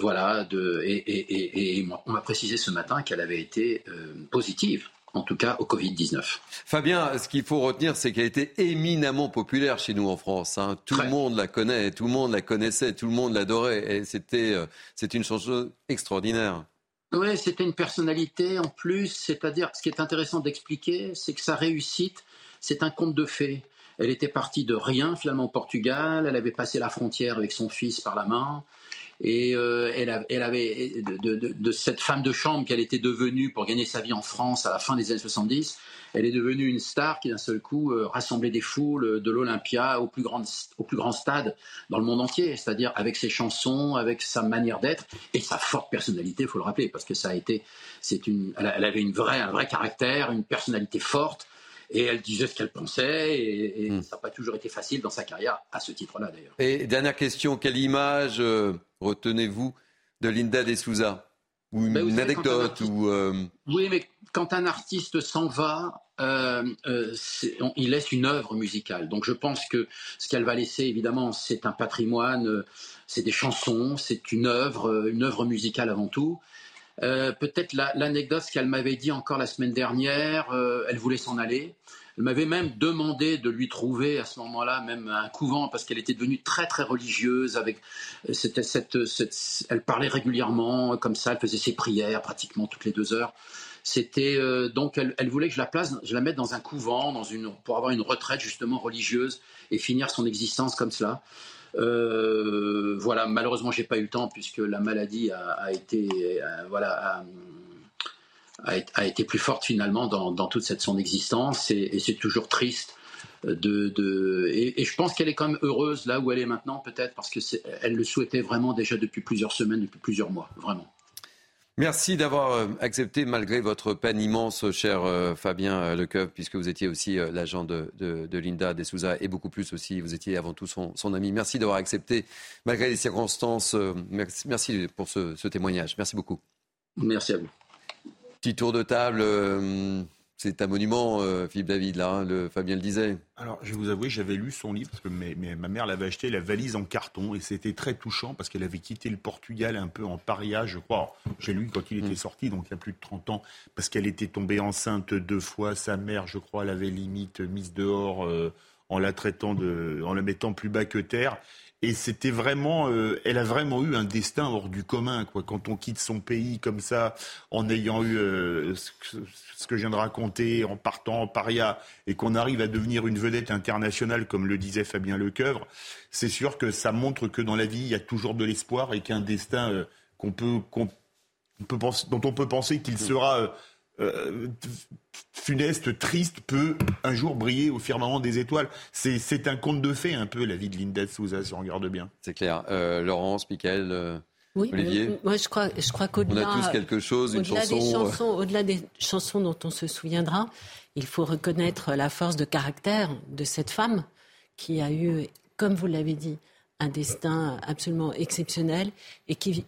voilà de et on m'a précisé ce matin qu'elle avait été positive en tout cas au Covid-19. Fabien, ce qu'il faut retenir, c'est qu'elle était éminemment populaire chez nous en France. Hein. Tout le monde la connaît, tout le monde la connaissait, tout le monde l'adorait. Et c'était, euh, une chanson extraordinaire. Oui, c'était une personnalité en plus. C'est-à-dire, ce qui est intéressant d'expliquer, c'est que sa réussite, c'est un conte de fées. Elle était partie de rien finalement au Portugal. Elle avait passé la frontière avec son fils par la main. Et euh, elle, avait, de, cette femme de chambre qu'elle était devenue pour gagner sa vie en France à la fin des années 70, elle est devenue une star qui d'un seul coup euh, rassemblait des foules de l'Olympia au, plus grand, plus stade dans le monde entier, c'est-à-dire avec ses chansons, avec sa manière d'être et sa forte personnalité, il faut le rappeler, parce que ça a été, c'est une, elle, avait une vraie, un vrai caractère, une personnalité forte et elle disait ce qu'elle pensait, et, hmm. ça n'a pas toujours été facile dans sa carrière, à ce titre-là d'ailleurs. Et dernière question, quelle image euh, retenez-vous de Linda De Souza? Ou une, ben, anecdote ou, euh, Oui, mais quand un artiste s'en va, euh, il laisse une œuvre musicale. Donc je pense que ce qu'elle va laisser, évidemment, c'est un patrimoine, c'est des chansons, c'est une œuvre, une œuvre musicale avant tout. Euh, peut-être l'anecdote qu'elle m'avait dit encore la semaine dernière, euh, elle voulait s'en aller. Elle m'avait même demandé de lui trouver à ce moment-là même un couvent parce qu'elle était devenue très très religieuse. Avec cette, elle parlait régulièrement comme ça, elle faisait ses prières pratiquement toutes les deux heures. C'était euh, donc elle, voulait que je la place, je la mette dans un couvent, dans une, pour avoir une retraite justement religieuse et finir son existence comme cela. Euh, voilà, malheureusement, j'ai pas eu le temps puisque la maladie a, été, plus forte finalement dans, toute cette son existence et, c'est toujours triste. Et, je pense qu'elle est quand même heureuse là où elle est maintenant, peut-être parce que elle le souhaitait vraiment déjà depuis plusieurs semaines, depuis plusieurs mois, vraiment. Merci d'avoir euh, accepté, malgré votre peine immense, cher euh, Fabien euh, Lecoeuf, puisque vous étiez aussi l'agent de, Linda Dessouza et beaucoup plus aussi, vous étiez avant tout son, ami. Merci d'avoir accepté, malgré les circonstances. Merci, pour ce, témoignage. Merci beaucoup. Merci à vous. Petit tour de table. C'est un monument, euh, Philippe David, là, hein, le, Fabien le disait. Alors, je vais vous avouer, j'avais lu son livre, parce que ma mère l'avait acheté, la valise en carton, et c'était très touchant, parce qu'elle avait quitté le Portugal un peu en paria, je crois. J'ai lu quand il était mm. sorti, donc il y a plus de 30 ans, parce qu'elle était tombée enceinte deux fois. Sa mère, je crois, l'avait limite mise dehors euh, en la traitant de, en la mettant plus bas que terre. Et c'était vraiment, euh, elle a vraiment eu un destin hors du commun, quoi. Quand on quitte son pays comme ça, en ayant eu euh, ce, que je viens de raconter, en partant en paria, et qu'on arrive à devenir une vedette internationale, comme le disait Fabien Lecoeuvre, c'est sûr que ça montre que dans la vie, il y a toujours de l'espoir et qu'un destin euh, qu'on peut, qu'on peut penser, dont on peut penser qu'il sera euh, funeste, triste, peut un jour briller au firmament des étoiles. C'est un conte de fée un peu la vie de Linda Souza, si on regarde bien. C'est clair. Euh, Laurence, Michael, euh, oui, Olivier Moi, je crois, je crois qu'au-delà... On a tous quelque chose, une chanson... Des chansons au-delà des chansons dont on se souviendra, il faut reconnaître la force de caractère de cette femme qui a eu, comme vous l'avez dit, un destin absolument exceptionnel et qui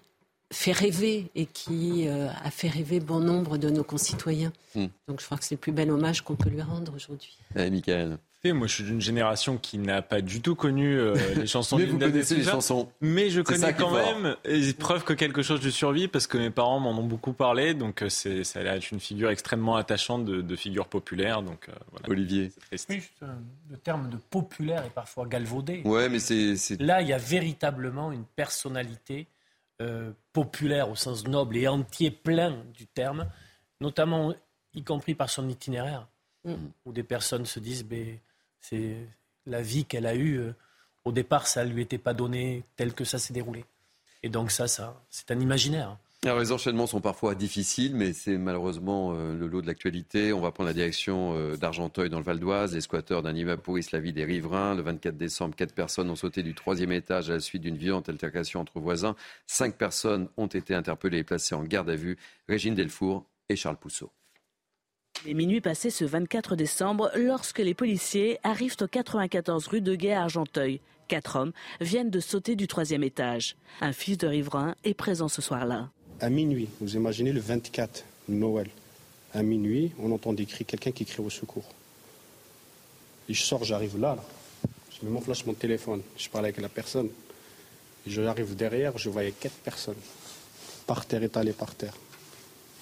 fait rêver et qui euh, a fait rêver bon nombre de nos concitoyens. Hmm. Donc je crois que c'est le plus bel hommage qu'on peut lui rendre aujourd'hui. Eh, Michael. Moi, je suis d'une génération qui n'a pas du tout connu euh, les chansons. mais vous connaissez les chansons. Mais je connais quand même. Et preuve que quelque chose lui survit parce que mes parents m'en ont beaucoup parlé. Donc euh, c'est, ça a être une figure extrêmement attachante de, figure populaire. Donc voilà. Olivier. Oui, le terme de populaire est parfois galvaudé. Ouais, mais c'est, là il y a véritablement une personnalité euh, populaire au sens noble et entier plein du terme, notamment y compris par son itinéraire, mm. où des personnes se disent ben, c'est la vie qu'elle a eue. Euh, au départ, ça ne lui était pas donné tel que ça s'est déroulé. Et donc ça, ça c'est un imaginaire. Les enchaînements sont parfois difficiles, mais c'est malheureusement euh, le lot de l'actualité. On va prendre la direction euh, d'Argenteuil dans le Val d'Oise. Les squatteurs d'un immeuble pourrissent la vie des riverains. Le 24 décembre, quatre personnes ont sauté du troisième étage à la suite d'une violente altercation entre voisins. Cinq personnes ont été interpellées et placées en garde à vue. Régine Delfour et Charles Pousseau. Les minuit passé ce 24 décembre lorsque les policiers arrivent au 94 rue de Guet à Argenteuil. Quatre hommes viennent de sauter du troisième étage. Un fils de riverain est présent ce soir-là à minuit, vous imaginez le 24, Noël, à minuit, on entend des cris, quelqu'un qui crie au secours. Je sors, j'arrive là, je mets mon flash, mon téléphone, je parle avec la personne. Et j'arrive derrière, je voyais quatre personnes, par terre, étalées par terre.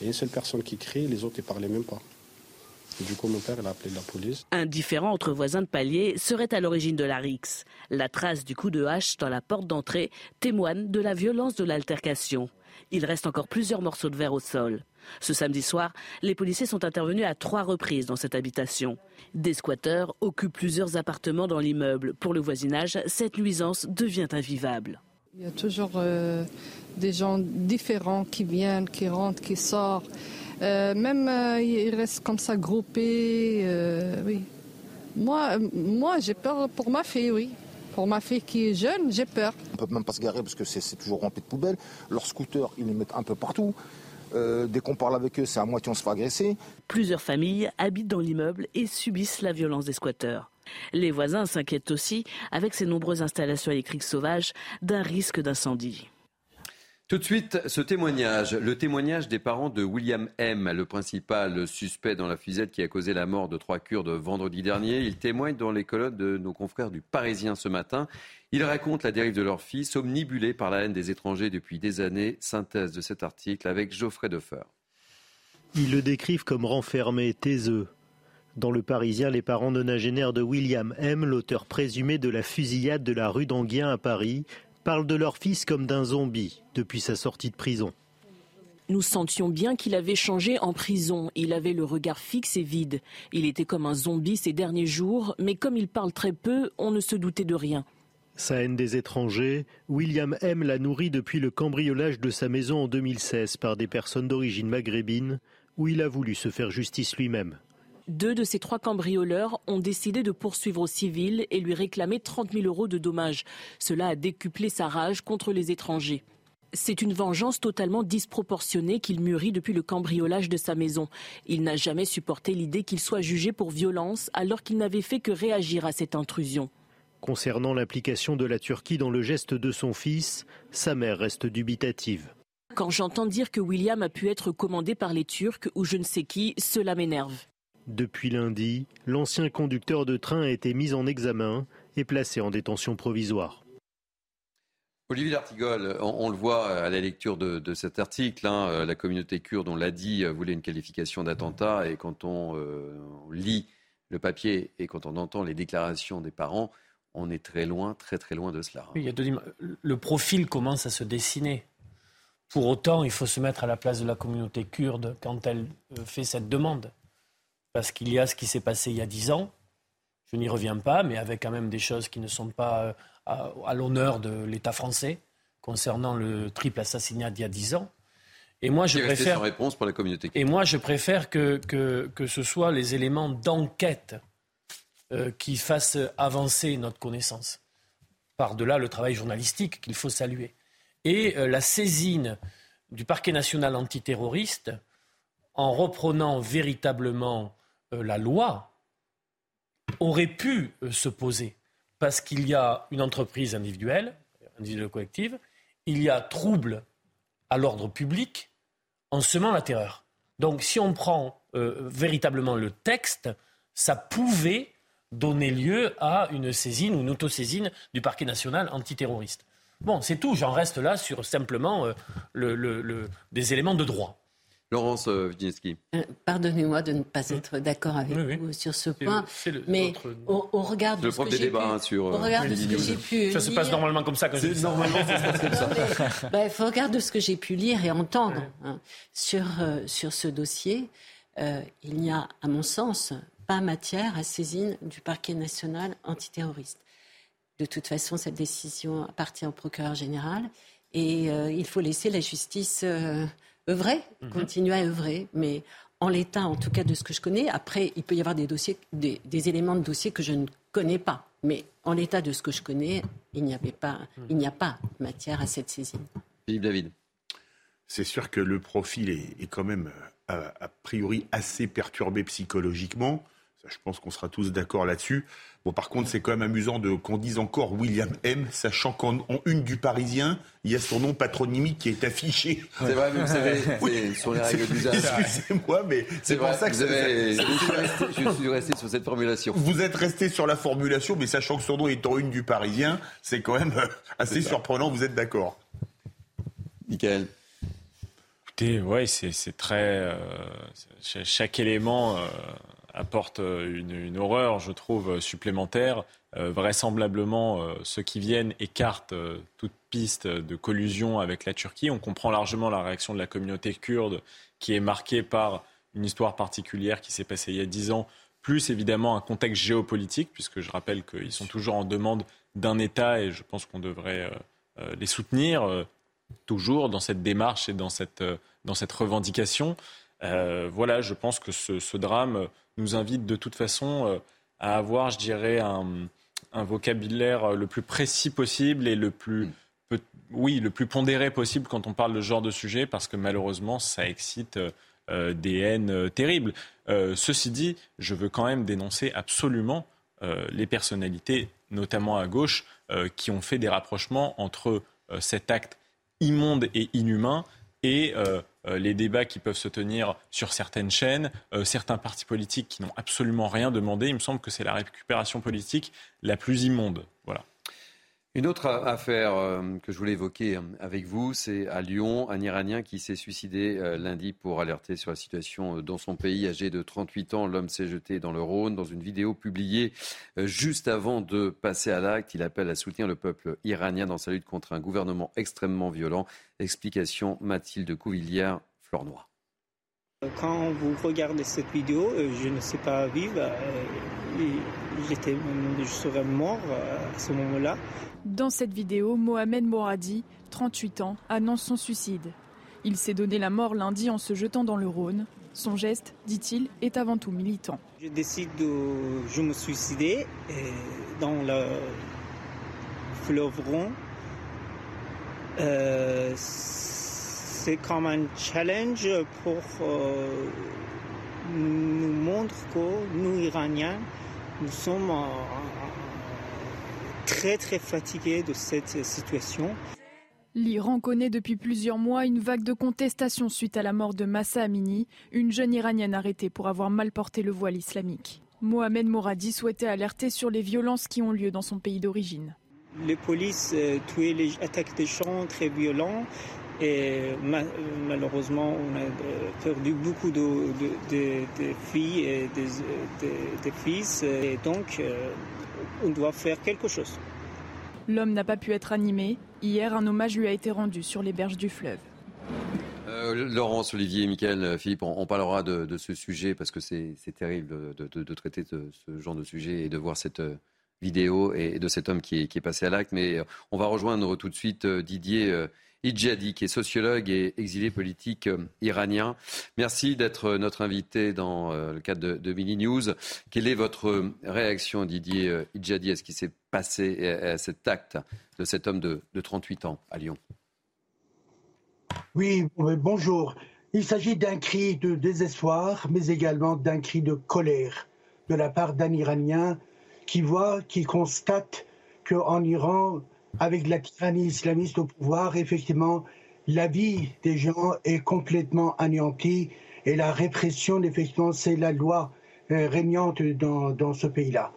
Et une seule personne qui crie, les autres ne parlaient même pas. Du coup, mon père a appelé la police. Un différent entre voisins de palier serait à l'origine de la rixe. La trace du coup de hache dans la porte d'entrée témoigne de la violence de l'altercation. Il reste encore plusieurs morceaux de verre au sol. Ce samedi soir, les policiers sont intervenus à trois reprises dans cette habitation. Des squatteurs occupent plusieurs appartements dans l'immeuble. Pour le voisinage, cette nuisance devient invivable. Il y a toujours euh, des gens différents qui viennent, qui rentrent, qui sortent. Euh, même euh, ils restent comme ça groupés. oui. Moi, moi j'ai peur pour ma fille, oui. Pour ma fille qui est jeune, j'ai peur. On peut même pas se garer parce que c'est toujours rempli de poubelles. Leurs scooters, ils les mettent un peu partout. Euh, dès qu'on parle avec eux, c'est à moitié on se fait agresser. Plusieurs familles habitent dans l'immeuble et subissent la violence des squatteurs. Les voisins s'inquiètent aussi, avec ces nombreuses installations électriques sauvages, d'un risque d'incendie. Tout de suite, ce témoignage, le témoignage des parents de William M., le principal suspect dans la fusette qui a causé la mort de trois Kurdes vendredi dernier. Il témoigne dans les colonnes de nos confrères du Parisien ce matin. Il raconte la dérive de leur fils, omnibulé par la haine des étrangers depuis des années. Synthèse de cet article avec Geoffrey Defer. Ils le décrivent comme renfermé, taiseux, Dans le Parisien, les parents nonagénaires de William M., l'auteur présumé de la fusillade de la rue d'Anguien à Paris, parlent de leur fils comme d'un zombie depuis sa sortie de prison. Nous sentions bien qu'il avait changé en prison. Il avait le regard fixe et vide. Il était comme un zombie ces derniers jours, mais comme il parle très peu, on ne se doutait de rien. Sa haine des étrangers, William M. l'a nourrie depuis le cambriolage de sa maison en 2016 par des personnes d'origine maghrébine, où il a voulu se faire justice lui-même. Deux de ces trois cambrioleurs ont décidé de poursuivre au civil et lui réclamer 30 000 euros de dommages. Cela a décuplé sa rage contre les étrangers. C'est une vengeance totalement disproportionnée qu'il mûrit depuis le cambriolage de sa maison. Il n'a jamais supporté l'idée qu'il soit jugé pour violence alors qu'il n'avait fait que réagir à cette intrusion. Concernant l'implication de la Turquie dans le geste de son fils, sa mère reste dubitative. Quand j'entends dire que William a pu être commandé par les Turcs ou je ne sais qui, cela m'énerve. Depuis lundi, l'ancien conducteur de train a été mis en examen et placé en détention provisoire. Olivier Lartigol, on, le voit à la lecture de, cet article, hein, euh, la communauté kurde, on l'a dit, euh, voulait une qualification d'attentat, et quand on, euh, lit le papier et quand on entend les déclarations des parents, on est très loin, très très loin de cela. il y a le profil commence à se dessiner. Pour autant, il faut se mettre à la place de la communauté kurde quand elle fait cette demande parce qu'il y a ce qui s'est passé il y a dix ans. Je n'y reviens pas, mais avec quand même des choses qui ne sont pas euh, à, l'honneur de l'État français concernant le triple assassinat d'il y a dix ans. Et moi, je préfère. réponse pour la communauté. Et moi, je préfère que, que, que ce soit les éléments d'enquête euh, qui fassent avancer notre connaissance. Par-delà le travail journalistique qu'il faut saluer. Et euh, la saisine du parquet national antiterroriste, en reprenant véritablement la loi aurait pu euh, se poser. Parce qu'il y a une entreprise individuelle, individuelle collective, il y a trouble à l'ordre public en semant la terreur. Donc si on prend euh, véritablement le texte, ça pouvait donner lieu à une saisine ou une autosaisine du parquet national antiterroriste. Bon, c'est tout, j'en reste là sur simplement des éléments de droit. Laurence euh, euh, Pardonnez-moi de ne pas être d'accord avec vous sur ce point, mais au, regard de ce que j'ai pu, hein, sur, au regard de ce que j'ai pu ça se passe normalement comme ça quand je normalement ça se passe comme ça. Bah, au regard de ce que j'ai pu lire et entendre hein, sur euh, sur ce dossier, il n'y a, à mon sens, pas matière à saisine du parquet national antiterroriste. De toute façon, cette décision appartient au procureur général et il faut laisser la justice œuvrer, mhm. continuer à œuvrer, mais en l'état, en tout cas de ce que je connais. Après, il peut y avoir des dossiers, des, éléments de dossier que je ne connais pas, mais en l'état de ce que je connais, il n'y avait pas, mhm. il n'y a pas matière à cette saisine. Philippe David. C'est sûr que le profil est, quand même euh, a, priori assez perturbé psychologiquement. je pense qu'on sera tous d'accord là-dessus. Bon, par contre, c'est quand même amusant de, qu'on dise encore William M, sachant qu'en une du Parisien, il y a son nom patronymique qui est affiché. C'est vrai, mais vous savez, sur les règles d'usage. Excusez-moi, mais c'est pour ça que vous avez, je suis resté sur cette formulation. Vous êtes resté sur la formulation, mais sachant que son nom est en une du Parisien, c'est quand même euh, assez surprenant. Vous êtes d'accord Michael Écoutez, ouais, c'est très. Euh, chaque élément. Euh, apporte euh, une, horreur, je trouve, euh, supplémentaire. Euh, vraisemblablement, ceux qui viennent écartent toute piste de collusion avec la Turquie. On comprend largement la réaction de la communauté kurde, qui est marquée par une histoire particulière qui s'est passée il y a dix ans, plus évidemment un contexte géopolitique, puisque je rappelle qu'ils sont toujours en demande d'un État et je pense qu'on devrait les soutenir toujours dans cette démarche et dans cette, dans cette revendication. voilà, je pense que ce, ce drame nous invite de toute façon euh, à avoir, je dirais, un, vocabulaire euh, le plus précis possible et le plus, oui, le plus pondéré possible quand on parle de ce genre de sujet, parce que malheureusement, ça excite euh, des haines terribles. ceci dit, je veux quand même dénoncer absolument les personnalités, notamment à gauche, qui ont fait des rapprochements entre cet acte immonde et inhumain et les débats qui peuvent se tenir sur certaines chaînes, euh, certains partis politiques qui n'ont absolument rien demandé. Il me semble que c'est la récupération politique la plus immonde. Voilà. Une autre affaire euh, que je voulais évoquer euh, avec vous, c'est à Lyon, un Iranien qui s'est suicidé euh, lundi pour alerter sur la situation dans son pays. Âgé de 38 ans, l'homme s'est jeté dans le Rhône. Dans une vidéo publiée juste avant de passer à l'acte, il appelle à soutenir le peuple iranien dans sa lutte contre un gouvernement extrêmement violent. Explication Mathilde Couvillière, Flornois. Quand vous regardez cette vidéo, je ne sais pas vivre, je serais mort à ce moment-là. Dans cette vidéo, Mohamed Moradi, 38 ans, annonce son suicide. Il s'est donné la mort lundi en se jetant dans le Rhône. Son geste, dit-il, est avant tout militant. Je décide de je me suicider dans le fleuve Rhône. Euh, c'est comme un challenge pour euh, nous montrer que nous, Iraniens, nous sommes très très fatigué de cette situation. L'Iran connaît depuis plusieurs mois une vague de contestation suite à la mort de Massa Amini, une jeune iranienne arrêtée pour avoir mal porté le voile islamique. Mohamed Moradi souhaitait alerter sur les violences qui ont lieu dans son pays d'origine. Les polices euh, tuaient les attaques des champs très violents et malheureusement on a euh, perdu beaucoup de, filles et des, fils et donc euh, on doit faire quelque chose. L'homme n'a pas pu être animé. Hier, un hommage lui a été rendu sur les berges du fleuve. Euh, Laurence, Olivier, Michael, euh, Philippe, on, parlera de, ce sujet parce que c'est terrible de, traiter de, ce genre de sujet et de voir cette euh, vidéo et de cet homme qui est, qui est passé à l'acte. Mais on va rejoindre tout de suite Didier Idjadi, qui est sociologue et exilé politique euh, iranien. Merci d'être euh, notre invité dans euh, le cadre de, Mini News. Quelle est votre réaction, Didier Idjadi, à ce qui s'est passé, à cet acte de cet homme de, 38 ans à Lyon? Oui, bonjour. Il s'agit d'un cri de désespoir, mais également d'un cri de colère de la part d'un Iranien qui voit, qui constate qu'en Iran, avec la tyrannie islamiste au pouvoir, effectivement, la vie des gens est complètement anéantie et la répression, effectivement, c'est la loi euh, régnante dans, ce pays-là.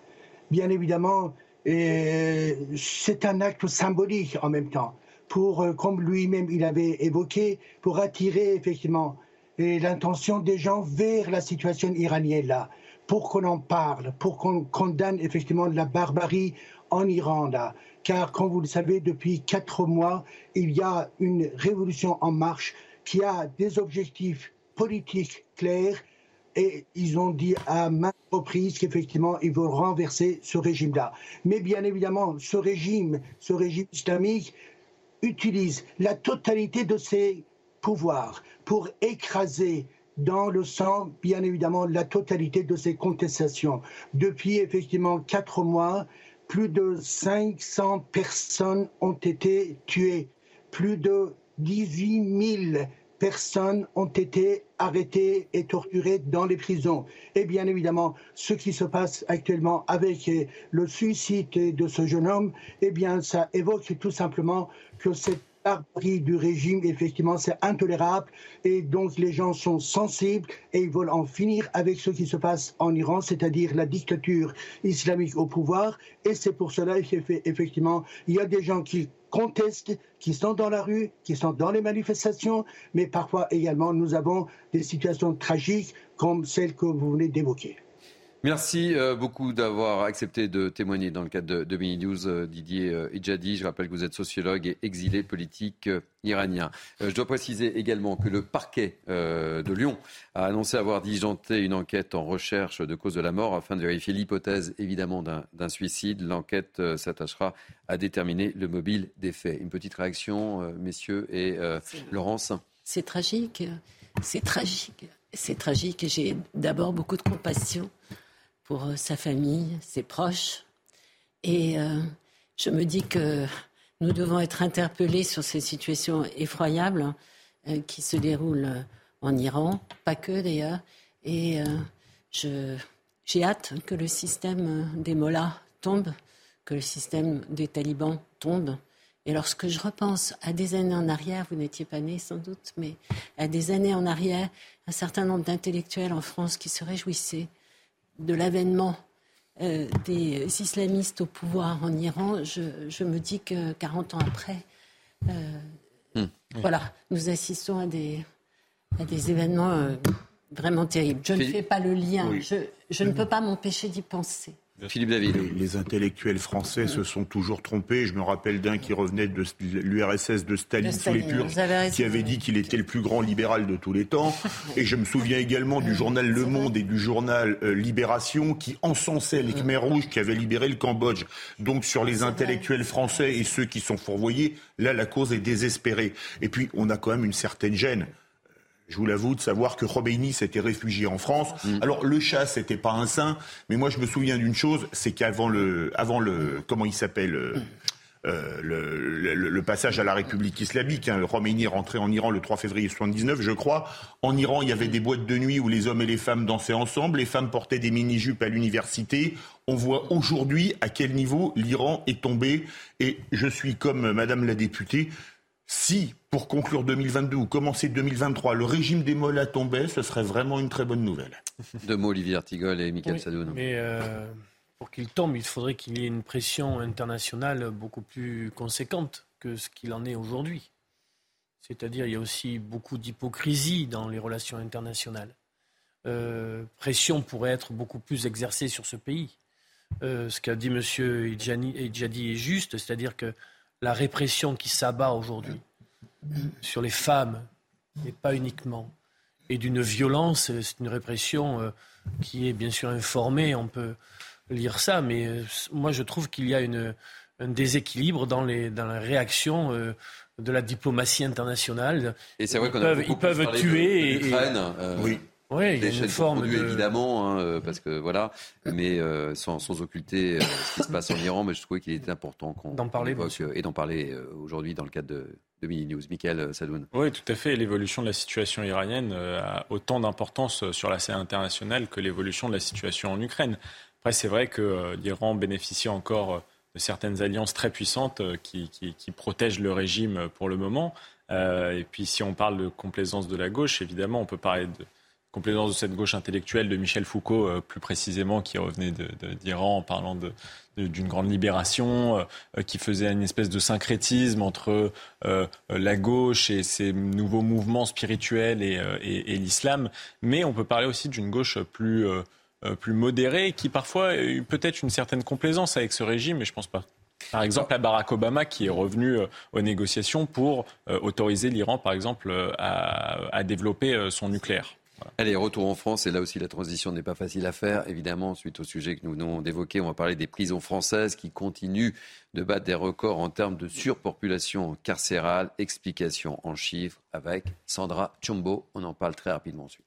Bien évidemment, c'est un acte symbolique en même temps, pour, euh, comme lui-même il avait évoqué, pour attirer effectivement l'intention des gens vers la situation iranienne là, pour qu'on en parle, pour qu'on condamne effectivement la barbarie en Iran là, car comme vous le savez, depuis quatre mois, il y a une révolution en marche qui a des objectifs politiques clairs et ils ont dit à maintes reprises qu'effectivement, ils veulent renverser ce régime-là. Mais bien évidemment, ce régime, ce régime islamique, utilise la totalité de ses pouvoirs pour écraser dans le sang, bien évidemment, la totalité de ses contestations. Depuis effectivement quatre mois, plus de 500 personnes ont été tuées. Plus de 18 000 personnes ont été arrêtées et torturées dans les prisons. Et bien évidemment, ce qui se passe actuellement avec le suicide de ce jeune homme, eh bien, ça évoque tout simplement que cette barbarie du régime, effectivement, c'est intolérable. Et donc, les gens sont sensibles et ils veulent en finir avec ce qui se passe en Iran, c'est-à-dire la dictature islamique au pouvoir. Et c'est pour cela qu'effectivement, il y a des gens qui contestent, qui sont dans la rue, qui sont dans les manifestations, mais parfois également, nous avons des situations tragiques comme celle que vous venez d'évoquer. Merci euh, beaucoup d'avoir accepté de témoigner dans le cadre de, Mini News, euh, Didier euh, Idjadi. Je rappelle que vous êtes sociologue et exilé politique iranien. je dois préciser également que le parquet de Lyon a annoncé avoir diligenté une enquête en recherche de cause de la mort afin de vérifier l'hypothèse évidemment d'un suicide. L'enquête s'attachera à déterminer le mobile des faits. Une petite réaction, messieurs et Laurence. C'est tragique, c'est tragique, c'est tragique. J'ai d'abord beaucoup de compassion pour euh, sa famille, ses proches. Et euh, je me dis que nous devons être interpellés sur ces situations effroyables euh, qui se déroulent en Iran, pas que d'ailleurs. Et j'ai hâte que le système des mollahs tombe, que le système des talibans tombe. Et lorsque je repense à des années en arrière, vous n'étiez pas né sans doute, mais à des années en arrière, un certain nombre d'intellectuels en France qui se réjouissaient de l'avènement euh, des islamistes au pouvoir en Iran, je, me dis que 40 ans après, hmm. voilà, nous assistons à des, à des événements vraiment terribles. Je ne fais pas le lien, je ne peux pas m'empêcher d'y penser. Philippe David. Les, intellectuels français se sont toujours trompés. Je me rappelle d'un qui revenait de l'URSS de Staline, sous les Turcs, qui avait dit qu'il était le plus grand libéral de tous les temps. Et je me souviens également du journal Le Monde et du journal euh, Libération qui encensaient les Khmers rouges qui avaient libéré le Cambodge. Donc sur les intellectuels français et ceux qui sont fourvoyés, là la cause est désespérée. Et puis on a quand même une certaine gêne je vous l'avoue, de savoir que Khomeini s'était réfugié en France. Mm. Alors le chat, c'était pas un saint, mais moi je me souviens d'une chose, c'est qu'avant le, avant le, comment il s'appelle, euh, euh le, le, passage à la République islamique, hein, Khomeini est rentré en Iran le 3 février 79, je crois. En Iran, il y avait des boîtes de nuit où les hommes et les femmes dansaient ensemble. Les femmes portaient des mini-jupes à l'université. On voit aujourd'hui à quel niveau l'Iran est tombé. Et je suis comme Madame la députée si, pour conclure 2022 ou commencer 2023, le régime des mollahs tombait, ce serait vraiment une très bonne nouvelle. Deux mots, Olivier Artigol et Michael Sadoun. Mais euh, pour qu'il tombe, il faudrait qu'il y ait une pression internationale beaucoup plus conséquente que ce qu'il en est aujourd'hui. C'est-à-dire, il y a aussi beaucoup d'hypocrisie dans les relations internationales. Euh, pression pourrait être beaucoup plus exercée sur ce pays. Euh, ce qu'a dit M. Idjadi est juste, c'est-à-dire que la répression qui s'abat aujourd'hui sur les femmes, et pas uniquement, et d'une violence, c'est une répression euh, qui est bien sûr informée, on peut lire ça, mais euh, moi je trouve qu'il y a une, un déséquilibre dans, les, dans la réaction euh, de la diplomatie internationale. Et c'est vrai qu'on a ils peuvent tuer. et, oui. Oui, il y a une forme de... évidemment, hein, euh, parce que voilà, mais euh, sans, sans, occulter euh, ce qui se passe en Iran, mais je trouvais qu'il était important qu'on d'en parler et d'en parler aujourd'hui dans le cadre de, de Mini News. Michael Sadoun. Oui, tout à fait. L'évolution de la situation iranienne a autant d'importance sur la scène internationale que l'évolution de la situation en Ukraine. Après, c'est vrai que l'Iran bénéficie encore de certaines alliances très puissantes qui, qui, qui protègent le régime pour le moment. et puis, si on parle de complaisance de la gauche, évidemment, on peut parler de complaisance de cette gauche intellectuelle de Michel Foucault, euh, plus précisément, qui revenait d'Iran en parlant d'une grande libération, euh, qui faisait une espèce de syncrétisme entre euh, la gauche et ses nouveaux mouvements spirituels et, l'islam. Mais on peut parler aussi d'une gauche plus, modérée, qui parfois a eu peut-être une certaine complaisance avec ce régime, mais je pense pas. Par exemple, à Barack Obama qui est revenu aux négociations pour autoriser l'Iran, par exemple, à développer son nucléaire. Allez, retour en France, et là aussi la transition n'est pas facile à faire. Évidemment, suite au sujet que nous venons d'évoquer, on va parler des prisons françaises qui continuent de battre des records en termes de surpopulation carcérale. Explication en chiffres avec Sandra Chombo. On en parle très rapidement ensuite.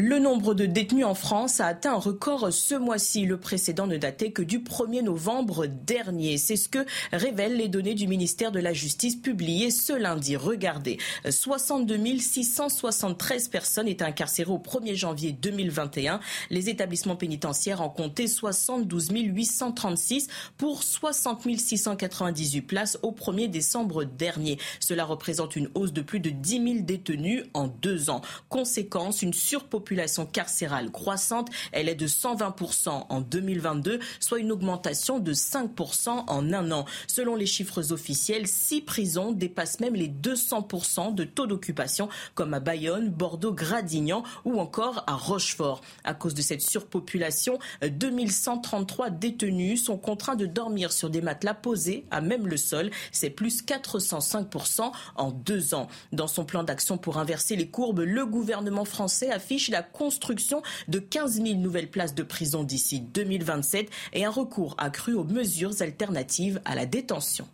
Le nombre de détenus en France a atteint un record ce mois-ci. Le précédent ne datait que du 1er novembre dernier. C'est ce que révèlent les données du ministère de la Justice publiées ce lundi. Regardez, 62 673 personnes étaient incarcérées au 1er janvier 2021. Les établissements pénitentiaires en comptaient 72 836 pour 60 698 places au 1er décembre dernier. Cela représente une hausse de plus de 10 000 détenus en deux ans. Conséquence, une surpopulation population carcérale croissante. Elle est de 120% en 2022, soit une augmentation de 5% en un an. Selon les chiffres officiels, six prisons dépassent même les 200% de taux d'occupation, comme à Bayonne, Bordeaux, Gradignan ou encore à Rochefort. À cause de cette surpopulation, 2133 détenus sont contraints de dormir sur des matelas posés à même le sol. C'est plus 405% en deux ans. Dans son plan d'action pour inverser les courbes, le gouvernement français affiche la la construction de 15 000 nouvelles places de prison d'ici 2027 et un recours accru aux mesures alternatives à la détention.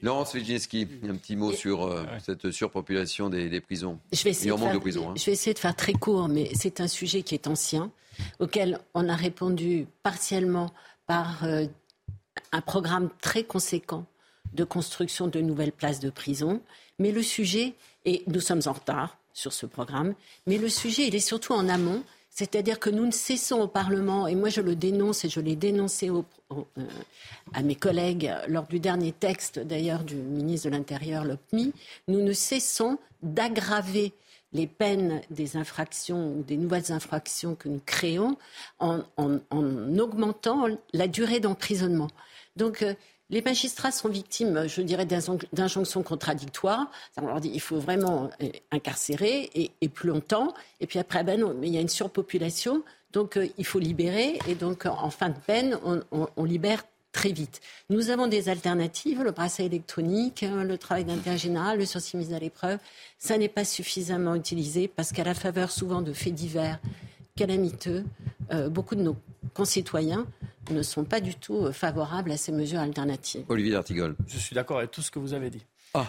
Laurence Wieginski, un petit mot sur euh, cette surpopulation des, prisons. Je vais, essayer de faire, hein. je vais essayer de faire très court, mais c'est un sujet qui est ancien, auquel on a répondu partiellement par euh, un programme très conséquent de construction de nouvelles places de prison. Mais le sujet, et nous sommes en retard, sur ce programme. Mais le sujet, il est surtout en amont. C'est-à-dire que nous ne cessons au Parlement, et moi je le dénonce et je l'ai dénoncé euh, à mes collègues lors du dernier texte d'ailleurs du ministre de l'Intérieur, Lopmi, nous ne cessons d'aggraver les peines des infractions ou des nouvelles infractions que nous créons en, augmentant la durée d'emprisonnement. Euh, les magistrats sont victimes, je dirais, d'injonctions contradictoires. On leur dit il faut vraiment euh, incarcérer et, plus longtemps. Et puis après, ben mais il y a une surpopulation, donc euh, il faut libérer. Et donc en fin de peine, on, libère très vite. Nous avons des alternatives, le bracelet électronique, hein, le travail d'intérêt général, le sursis mis à l'épreuve. Ça n'est pas suffisamment utilisé parce qu'à la faveur souvent de faits divers calamiteux, euh, beaucoup de nos concitoyens ne sont pas du tout euh, favorables à ces mesures alternatives. Olivier D'Artigol. Je suis d'accord avec tout ce que vous avez dit. Ah.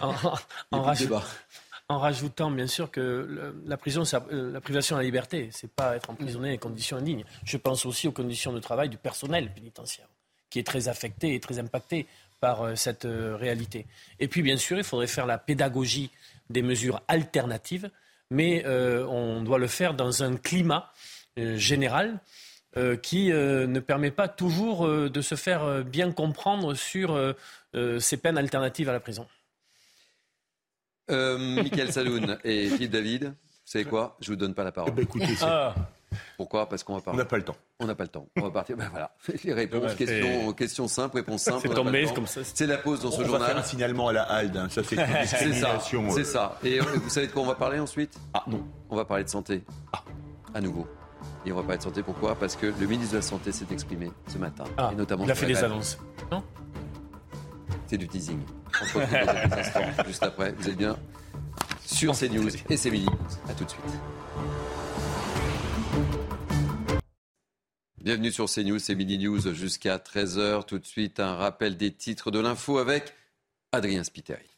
En, rajoutant bien sûr que la prison, euh, la privation de la liberté, c'est pas être emprisonné dans conditions indignes. Je pense aussi aux conditions de travail du personnel pénitentiaire, qui est très affecté et très impacté par euh, cette réalité. Et puis bien sûr, il faudrait faire la pédagogie des mesures alternatives, mais on doit le faire dans un climat général euh, qui euh, ne permet pas toujours euh, de se faire bien comprendre sur ces peines alternatives à la prison. Michael Saloun et Philippe David, vous savez quoi? Je ne vous donne pas la parole. Eh ben, ah. Pourquoi? Parce qu'on va parler. On n'a pas le temps. On n'a pas le temps. On va partir. Ben voilà. Les réponses, questions, questions simples, réponses simples. C'est tombé comme ça. C'est la pause dans ce on journal. On va faire un signalement à la HALD. Hein. Ça, c'est C'est ça. C'est ça. Et vous savez de quoi on va parler ensuite? Ah non. On va parler de santé. Ah. À nouveau. Et on va parler de santé. Pourquoi? Parce que le ministre de la Santé s'est exprimé ce matin. Ah, et notamment il a fait des annonces. Non? C'est du teasing. On se retrouve dans juste après. Vous êtes bien sur CNews et c'est midi. A tout de suite. Bienvenue sur CNews, c'est Midi News jusqu'à 13h. Tout de suite, un rappel des titres de l'info avec Adrien Spiteri.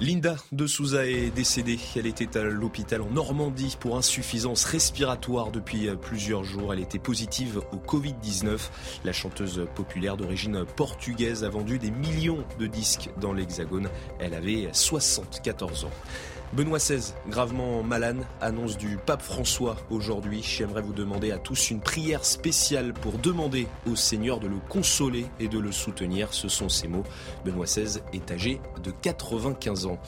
Linda de Souza est décédée. Elle était à l'hôpital en Normandie pour insuffisance respiratoire depuis plusieurs jours. Elle était positive au Covid-19. La chanteuse populaire d'origine portugaise a vendu des millions de disques dans l'Hexagone. Elle avait 74 ans. Benoît XVI, gravement malade, annonce du pape François aujourd'hui. J'aimerais vous demander à tous une prière spéciale pour demander au Seigneur de le consoler et de le soutenir. Ce sont ses mots. Benoît XVI est âgé de 95 ans.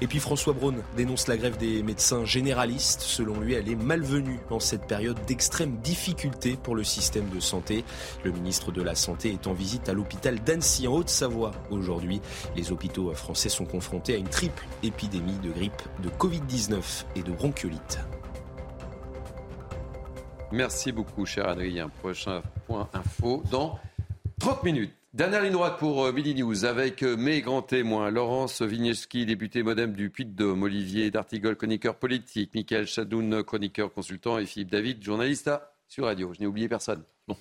Et puis François Braun dénonce la grève des médecins généralistes. Selon lui, elle est malvenue en cette période d'extrême difficulté pour le système de santé. Le ministre de la Santé est en visite à l'hôpital d'Annecy en Haute-Savoie aujourd'hui. Les hôpitaux français sont confrontés à une triple épidémie de grippe de Covid-19 et de bronchiolite. Merci beaucoup, cher Adrien. Prochain point info dans 30 minutes. Dernière ligne droite pour euh, Midi News avec euh, mes grands témoins. Laurence Vigneski, député modem du Puy-de-Dôme. Olivier D'Artigol, chroniqueur politique. Michael Chadoun, chroniqueur consultant. Et Philippe David, journaliste à Sur Radio. Je n'ai oublié personne. Bon.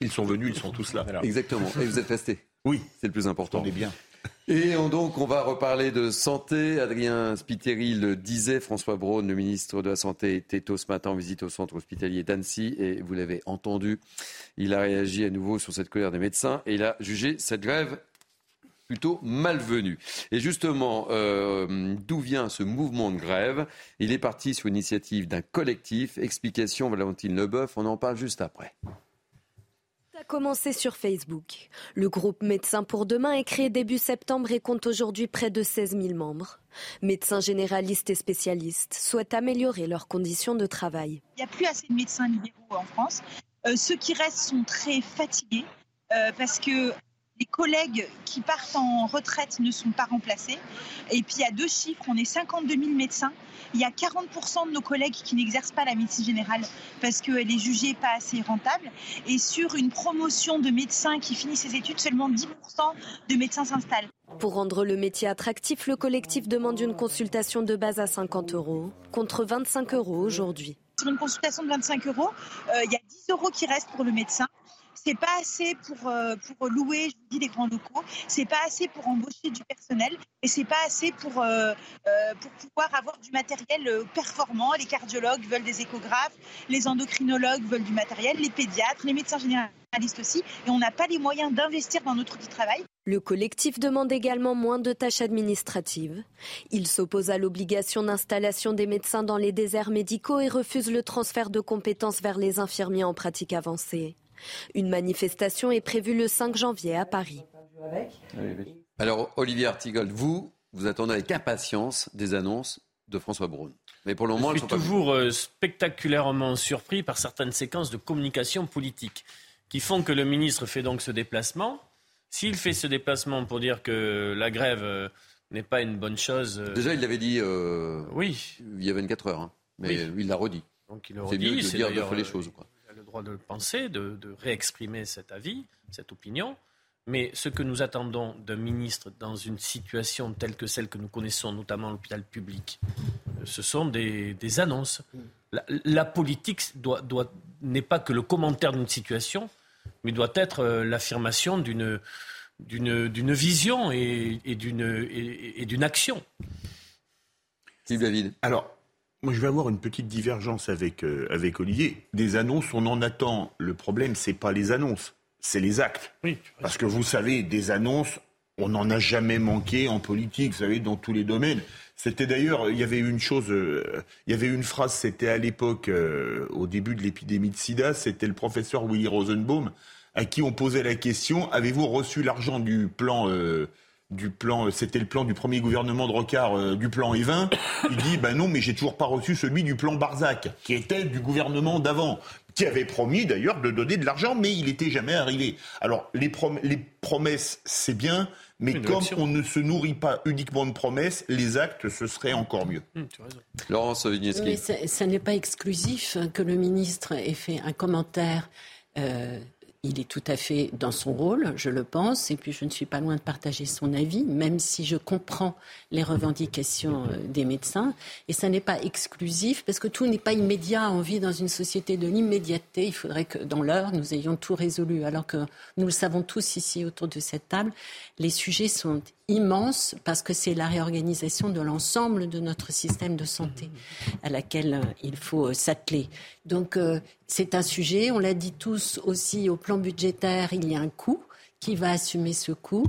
Ils sont venus, ils sont tous là. Exactement. Et vous êtes restés. Oui. C'est le plus important. On est bien. Et donc, on va reparler de santé. Adrien Spiteri le disait, François Braun, le ministre de la Santé, était tôt ce matin en visite au centre hospitalier d'Annecy. Et vous l'avez entendu, il a réagi à nouveau sur cette colère des médecins et il a jugé cette grève plutôt malvenue. Et justement, euh, d'où vient ce mouvement de grève? Il est parti sur l'initiative d'un collectif. Explication Valentine Leboeuf, on en parle juste après commencé sur Facebook. Le groupe Médecins pour demain est créé début septembre et compte aujourd'hui près de 16 000 membres. Médecins généralistes et spécialistes souhaitent améliorer leurs conditions de travail. Il n'y a plus assez de médecins libéraux en France. Euh, ceux qui restent sont très fatigués euh, parce que les collègues qui partent en retraite ne sont pas remplacés. Et puis a deux chiffres, on est 52 000 médecins. Il y a 40% de nos collègues qui n'exercent pas la médecine générale parce qu'elle est jugée pas assez rentable. Et sur une promotion de médecins qui finissent ses études, seulement 10% de médecins s'installent. Pour rendre le métier attractif, le collectif demande une consultation de base à 50 euros, contre 25 euros aujourd'hui. Sur une consultation de 25 euros, euh, il y a 10 euros qui restent pour le médecin c'est pas assez pour, euh, louer, je dis, des grands locaux. C'est pas assez pour embaucher du personnel et c'est pas assez pour, euh, euh, pouvoir avoir du matériel performant. Les cardiologues veulent des échographes, les endocrinologues veulent du matériel, les pédiatres, les médecins généralistes aussi. Et on n'a pas les moyens d'investir dans notre travail. Le collectif demande également moins de tâches administratives. Il s'oppose à l'obligation d'installation des médecins dans les déserts médicaux et refuse le transfert de compétences vers les infirmiers en pratique avancée. Une manifestation est prévue le 5 janvier à Paris. Alors, Olivier Artigold, vous, vous attendez avec impatience des annonces de François Braun. Mais pour le moment, je suis pas toujours euh, spectaculairement surpris par certaines séquences de communication politique qui font que le ministre fait donc ce déplacement. S'il fait ce déplacement pour dire que la grève euh, n'est pas une bonne chose. euh, Déjà, il l'avait dit euh, oui. il y a 24 heures, hein. mais Oui. il l'a redit. Donc il le C'est mieux redit, de dire deux fois les choses. Quoi. Droit de le penser, de, de réexprimer cet avis, cette opinion. Mais ce que nous attendons d'un ministre dans une situation telle que celle que nous connaissons, notamment l'hôpital public, euh, ce sont des, des annonces. La, la politique doit, doit- n'est pas que le commentaire d'une situation, mais doit être euh, l'affirmation d'une, d'une, d'une vision et, et d'une, et- et d'une action. David. Alors, moi, je vais avoir une petite divergence avec, euh, avec Olivier. Des annonces, on en attend. Le problème, c'est pas les annonces, c'est les actes. Parce que vous savez, des annonces, on n'en a jamais manqué en politique, vous savez, dans tous les domaines. C'était d'ailleurs, il y avait une chose, euh, il y avait une phrase, c'était à l'époque, euh, au début de l'épidémie de sida, c'était le professeur Willy Rosenbaum, à qui on posait la question, avez-vous reçu l'argent du plan du plan, euh, c'était le plan du premier gouvernement de Rocard, euh, du plan Evin. Il dit, ben non, mais j'ai toujours pas reçu celui du plan Barzac, qui était du gouvernement d'avant, qui avait promis d'ailleurs de donner de l'argent, mais il n'était jamais arrivé. Alors, les, prom- les promesses, c'est bien, mais Une comme action. on ne se nourrit pas uniquement de promesses, les actes, ce serait encore mieux. Laurence Vigneski. Mais ça, ça n'est pas exclusif que le ministre ait fait un commentaire. euh, il est tout à fait dans son rôle, je le pense, et puis je ne suis pas loin de partager son avis, même si je comprends les revendications euh, des médecins. Et ça n'est pas exclusif, parce que tout n'est pas immédiat. On vit dans une société de l'immédiateté. Il faudrait que dans l'heure, nous ayons tout résolu. Alors que nous le savons tous ici autour de cette table, les sujets sont immenses parce que c'est la réorganisation de l'ensemble de notre système de santé à laquelle euh, il faut euh, s'atteler. Donc euh, c'est un sujet, on l'a dit tous aussi au plan budgétaire, il y a un coût. Qui va assumer ce coût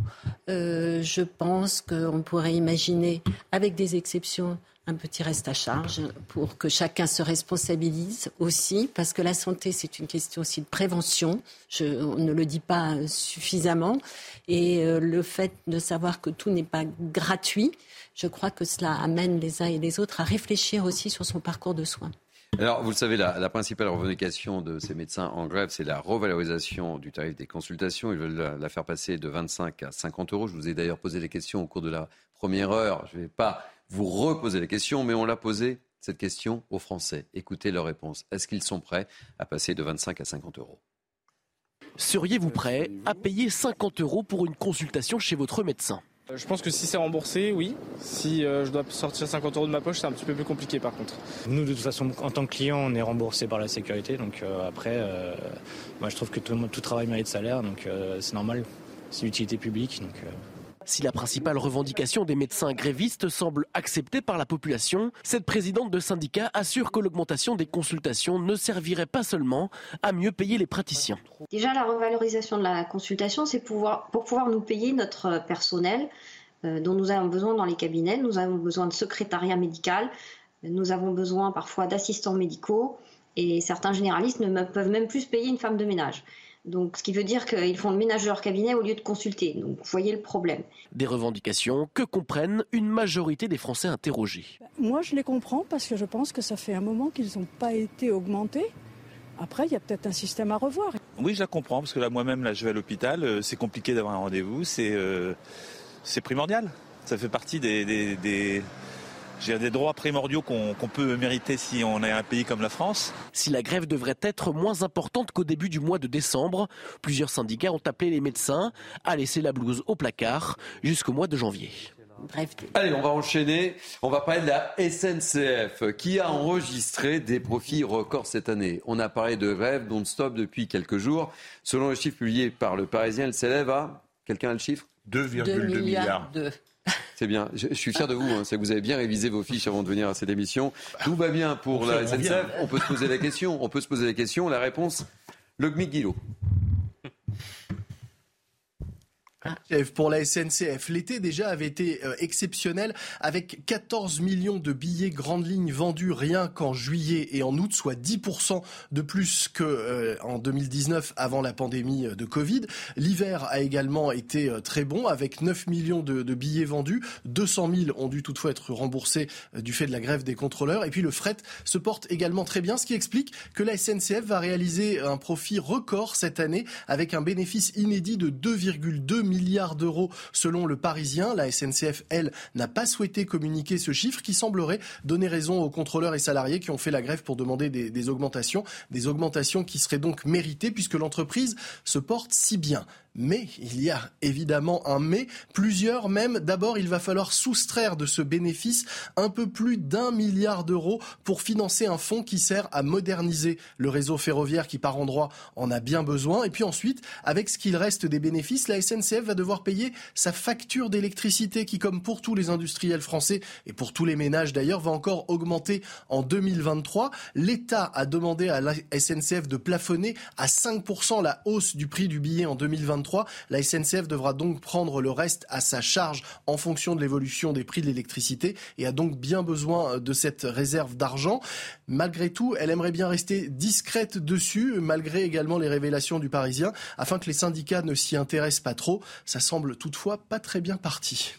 Je pense qu'on pourrait imaginer, avec des exceptions, un petit reste à charge pour que chacun se responsabilise aussi, parce que la santé, c'est une question aussi de prévention. On ne le dit pas suffisamment. Et euh, le fait de savoir que tout n'est pas gratuit, je crois que cela amène les uns et les autres à réfléchir aussi sur son parcours de soins. Alors, vous le savez, la, principale revendication de ces médecins en grève, c'est la revalorisation du tarif des consultations. Ils veulent la, la faire passer de 25 à 50 euros. Je vous ai d'ailleurs posé les questions au cours de la première heure. Je ne vais pas vous reposer les questions, mais on l'a posé, cette question, aux Français. Écoutez leur réponse. Est-ce qu'ils sont prêts à passer de 25 à 50 euros? Seriez-vous prêt à payer 50 euros pour une consultation chez votre médecin? Euh, Je pense que si c'est remboursé, oui. Si euh, je dois sortir 50 euros de ma poche, c'est un petit peu plus compliqué par contre. Nous, de toute façon, en tant que client, on est remboursé par la sécurité. Donc euh, après, euh, moi, je trouve que tout, tout travail mérite salaire. Donc euh, c'est normal. C'est utilité publique. Donc, euh, Si la principale revendication des médecins grévistes semble acceptée par la population, cette présidente de syndicat assure que l'augmentation des consultations ne servirait pas seulement à mieux payer les praticiens. Déjà, la revalorisation de la consultation, c'est pour pouvoir nous payer notre personnel euh, dont nous avons besoin dans les cabinets. Nous avons besoin de secrétariat médical, nous avons besoin parfois d'assistants médicaux et certains généralistes ne peuvent même plus payer une femme de ménage. Donc, ce qui veut dire qu'ils font le ménage de leur cabinet au lieu de consulter. Donc, vous voyez le problème. Des revendications que comprennent une majorité des Français interrogés? Moi, je les comprends parce que je pense que ça fait un moment qu'ils n'ont pas été augmentés. Après, il y a peut-être un système à revoir. Oui, je la comprends, parce que là, moi-même, là, je vais à l'hôpital, euh, c'est compliqué d'avoir un rendez-vous, c'est euh, c'est primordial. Ça fait partie des, des droits primordiaux qu'on peut mériter si on est un pays comme la France. Si la grève devrait être moins importante qu'au début du mois de décembre, plusieurs syndicats ont appelé les médecins à laisser la blouse au placard jusqu'au mois de janvier. Bref. Allez, on va enchaîner. On va parler de la SNCF qui a enregistré des profits records cette année. On a parlé de grève non-stop depuis quelques jours. Selon le chiffre publié par le Parisien, elle s'élève à. Quelqu'un a le chiffre? 2,2 milliards. C'est bien. Je, je suis fier de vous. Hein. C'est que vous avez bien révisé vos fiches avant de venir à cette émission. Tout va bien pour On la SNCF. On peut se poser la question. On peut se poser la question. La réponse, le GMIC Guillot. Pour la SNCF, l'été déjà avait été euh, exceptionnel avec 14 millions de billets grandes lignes vendus rien qu'en juillet et en août, soit 10% de plus qu'en euh, 2019 avant la pandémie de Covid. L'hiver a également été euh, très bon avec 9 millions de, de, billets vendus. 200 000 ont dû toutefois être remboursés du fait de la grève des contrôleurs. Et puis le fret se porte également très bien, ce qui explique que la SNCF va réaliser un profit record cette année avec un bénéfice inédit de 2,2 milliards d'euros selon le Parisien. La SNCF, elle, n'a pas souhaité communiquer ce chiffre qui semblerait donner raison aux contrôleurs et salariés qui ont fait la grève pour demander des augmentations, des augmentations qui seraient donc méritées puisque l'entreprise se porte si bien. Mais il y a évidemment un mais, plusieurs même. D'abord, il va falloir soustraire de ce bénéfice un peu plus d'un milliard d'euros pour financer un fonds qui sert à moderniser le réseau ferroviaire qui par endroits en a bien besoin. Et puis ensuite, avec ce qu'il reste des bénéfices, la SNCF va devoir payer sa facture d'électricité qui, comme pour tous les industriels français et pour tous les ménages d'ailleurs, va encore augmenter en 2023. L'État a demandé à la SNCF de plafonner à 5% la hausse du prix du billet en 2023. La SNCF devra donc prendre le reste à sa charge en fonction de l'évolution des prix de l'électricité et a donc bien besoin de cette réserve d'argent. Malgré tout, elle aimerait bien rester discrète dessus, malgré également les révélations du Parisien, afin que les syndicats ne s'y intéressent pas trop. Ça semble toutefois pas très bien parti.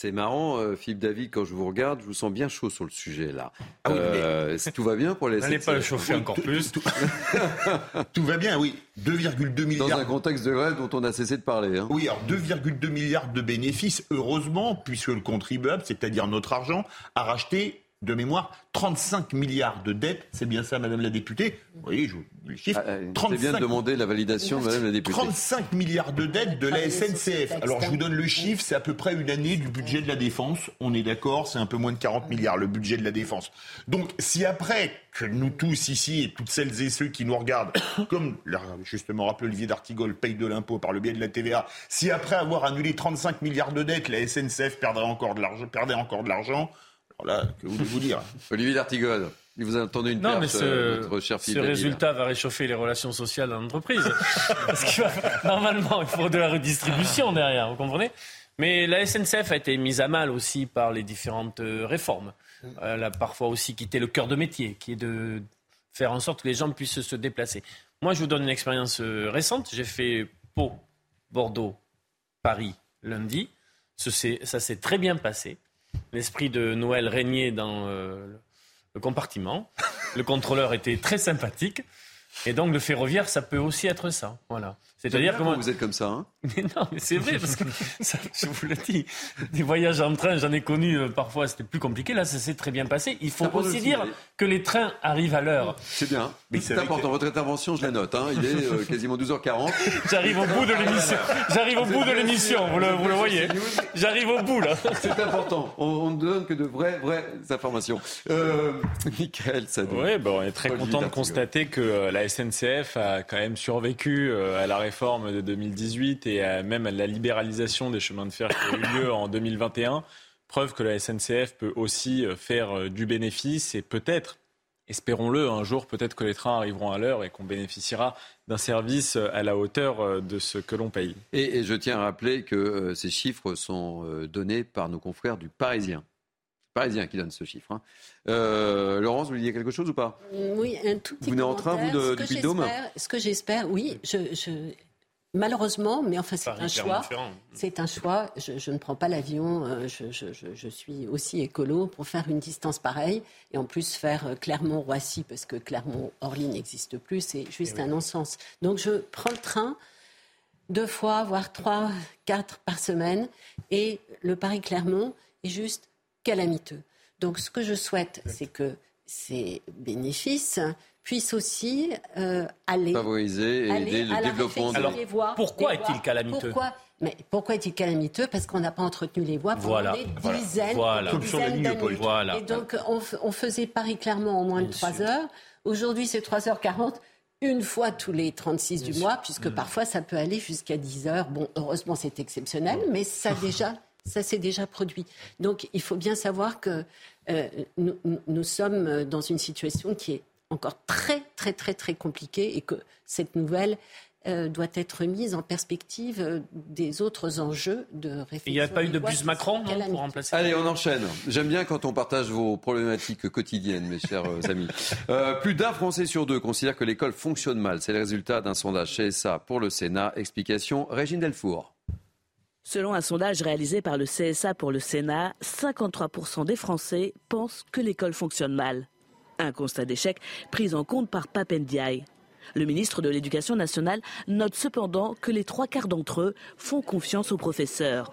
C'est marrant, euh, Philippe David, quand je vous regarde, je vous sens bien chaud sur le sujet là. Ah oui, euh, Tout va bien pour les. N'allez pas le chauffer encore plus. Tout, va bien, oui. 2,2 milliards. Dans un contexte de grève dont on a cessé de parler. Hein. Oui, alors 2,2 milliards de bénéfices, heureusement, puisque le contribuable, c'est-à-dire notre argent, a racheté de mémoire, 35 milliards de dettes. C'est bien ça, Madame la députée Vous voyez, je vous les chiffres. Ah, 35... bien de demander la validation Madame la députée. 35 milliards de dettes de la SNCF. Alors, je vous donne le chiffre, c'est à peu près une année du budget de la défense. On est d'accord, c'est un peu moins de 40 milliards, le budget de la défense. Donc, si après que nous tous ici et toutes celles et ceux qui nous regardent, comme l'a justement rappelé Olivier d'Artigol, payent de l'impôt par le biais de la TVA, si après avoir annulé 35 milliards de dettes, la SNCF perdrait encore de l'argent, perdait encore de l'argent, là, que voulez-vous dire? Olivier D'Artigol. Il vous a entendu une non, mais ce, euh, votre cher Ce résultat va réchauffer les relations sociales dans l'entreprise. Parce que normalement, il faut de la redistribution derrière, vous comprenez? Mais la SNCF a été mise à mal aussi par les différentes euh, réformes. Elle a parfois aussi quitté le cœur de métier, qui est de faire en sorte que les gens puissent se déplacer. Moi, je vous donne une expérience euh, récente. J'ai fait Pau, Bordeaux, Paris lundi. Ça s'est très bien passé. L'esprit de Noël régnait dans euh, le compartiment. Le contrôleur était très sympathique. Et donc le ferroviaire, ça peut aussi être ça. Voilà. C'est-à-dire que vous êtes comme ça. Hein mais non, mais c'est vrai parce que je vous le dis, des voyages en train, j'en ai connu euh, parfois, c'était plus compliqué. Là, ça s'est très bien passé. Il faut aussi, dire que les trains arrivent à l'heure. C'est bien. Mais c'est important. Votre intervention, je la note. Hein. Il est euh, quasiment 12h40. J'arrive au bout de l'émission. J'arrive au bout de l'émission. Vous le, vous le voyez. J'arrive au bout là. C'est important. On ne donne que de vraies, vraies informations. Euh, Michael, ça. Oui, bon, on est très content de constater que euh, la SNCF a quand même survécu à la réforme de 2018 et même à la libéralisation des chemins de fer qui a eu lieu en 2021. Preuve que la SNCF peut aussi euh, faire euh, du bénéfice et peut-être, espérons-le, un jour peut-être que les trains arriveront à l'heure et qu'on bénéficiera d'un service euh, à la hauteur de ce que l'on paye. Et, je tiens à rappeler que ces chiffres sont donnés par nos confrères du Parisien. Parisien qui donne ce chiffre. Hein. Laurence, vous vouliez quelque chose ou pas? Oui, un tout petit Vous venez en train, vous, de, du Dôme Ce que j'espère, oui, je, je, Malheureusement, mais enfin c'est un choix. C'est un choix. Je, ne prends pas l'avion. Euh, je, suis aussi écolo pour faire une distance pareille et en plus faire euh, Clermont-Roissy parce que Clermont-Orly n'existe plus. C'est juste eh un non-sens. Donc je prends le train deux fois, voire trois, quatre par semaine et le Paris-Clermont est juste calamiteux. Donc ce que je souhaite, c'est que ces bénéfices puisse aussi euh, aller favoriser et aider le développement. Alors, voies, pourquoi est-il calamiteux pourquoi, mais pourquoi est-il calamiteux? Parce qu'on n'a pas entretenu les voies pendant des dizaines, voilà. d'années. Voilà. Et donc, on, faisait Paris-Clermont en moins de 3 heures. Aujourd'hui, c'est 3h40 une fois tous les 36 du mois, puisque mm. parfois ça peut aller jusqu'à 10 heures. Bon, heureusement, c'est exceptionnel, mais ça déjà, ça s'est déjà produit. Donc, il faut bien savoir que euh, nous, nous, sommes dans une situation qui est encore très, très, très, très compliqué et que cette nouvelle euh, doit être mise en perspective euh, des autres enjeux de réflexion. Il n'y a pas eu de bus Macron non, pour remplacer Allez, on enchaîne. J'aime bien quand on partage vos problématiques quotidiennes, mes chers euh, amis. Euh, plus d'un Français sur deux considère que l'école fonctionne mal. C'est le résultat d'un sondage CSA pour le Sénat. Explication, Régine Delfour. Selon un sondage réalisé par le CSA pour le Sénat, 53% des Français pensent que l'école fonctionne mal. Un constat d'échec pris en compte par Papendiaï. Le ministre de l'Éducation nationale note cependant que les trois quarts d'entre eux font confiance aux professeurs.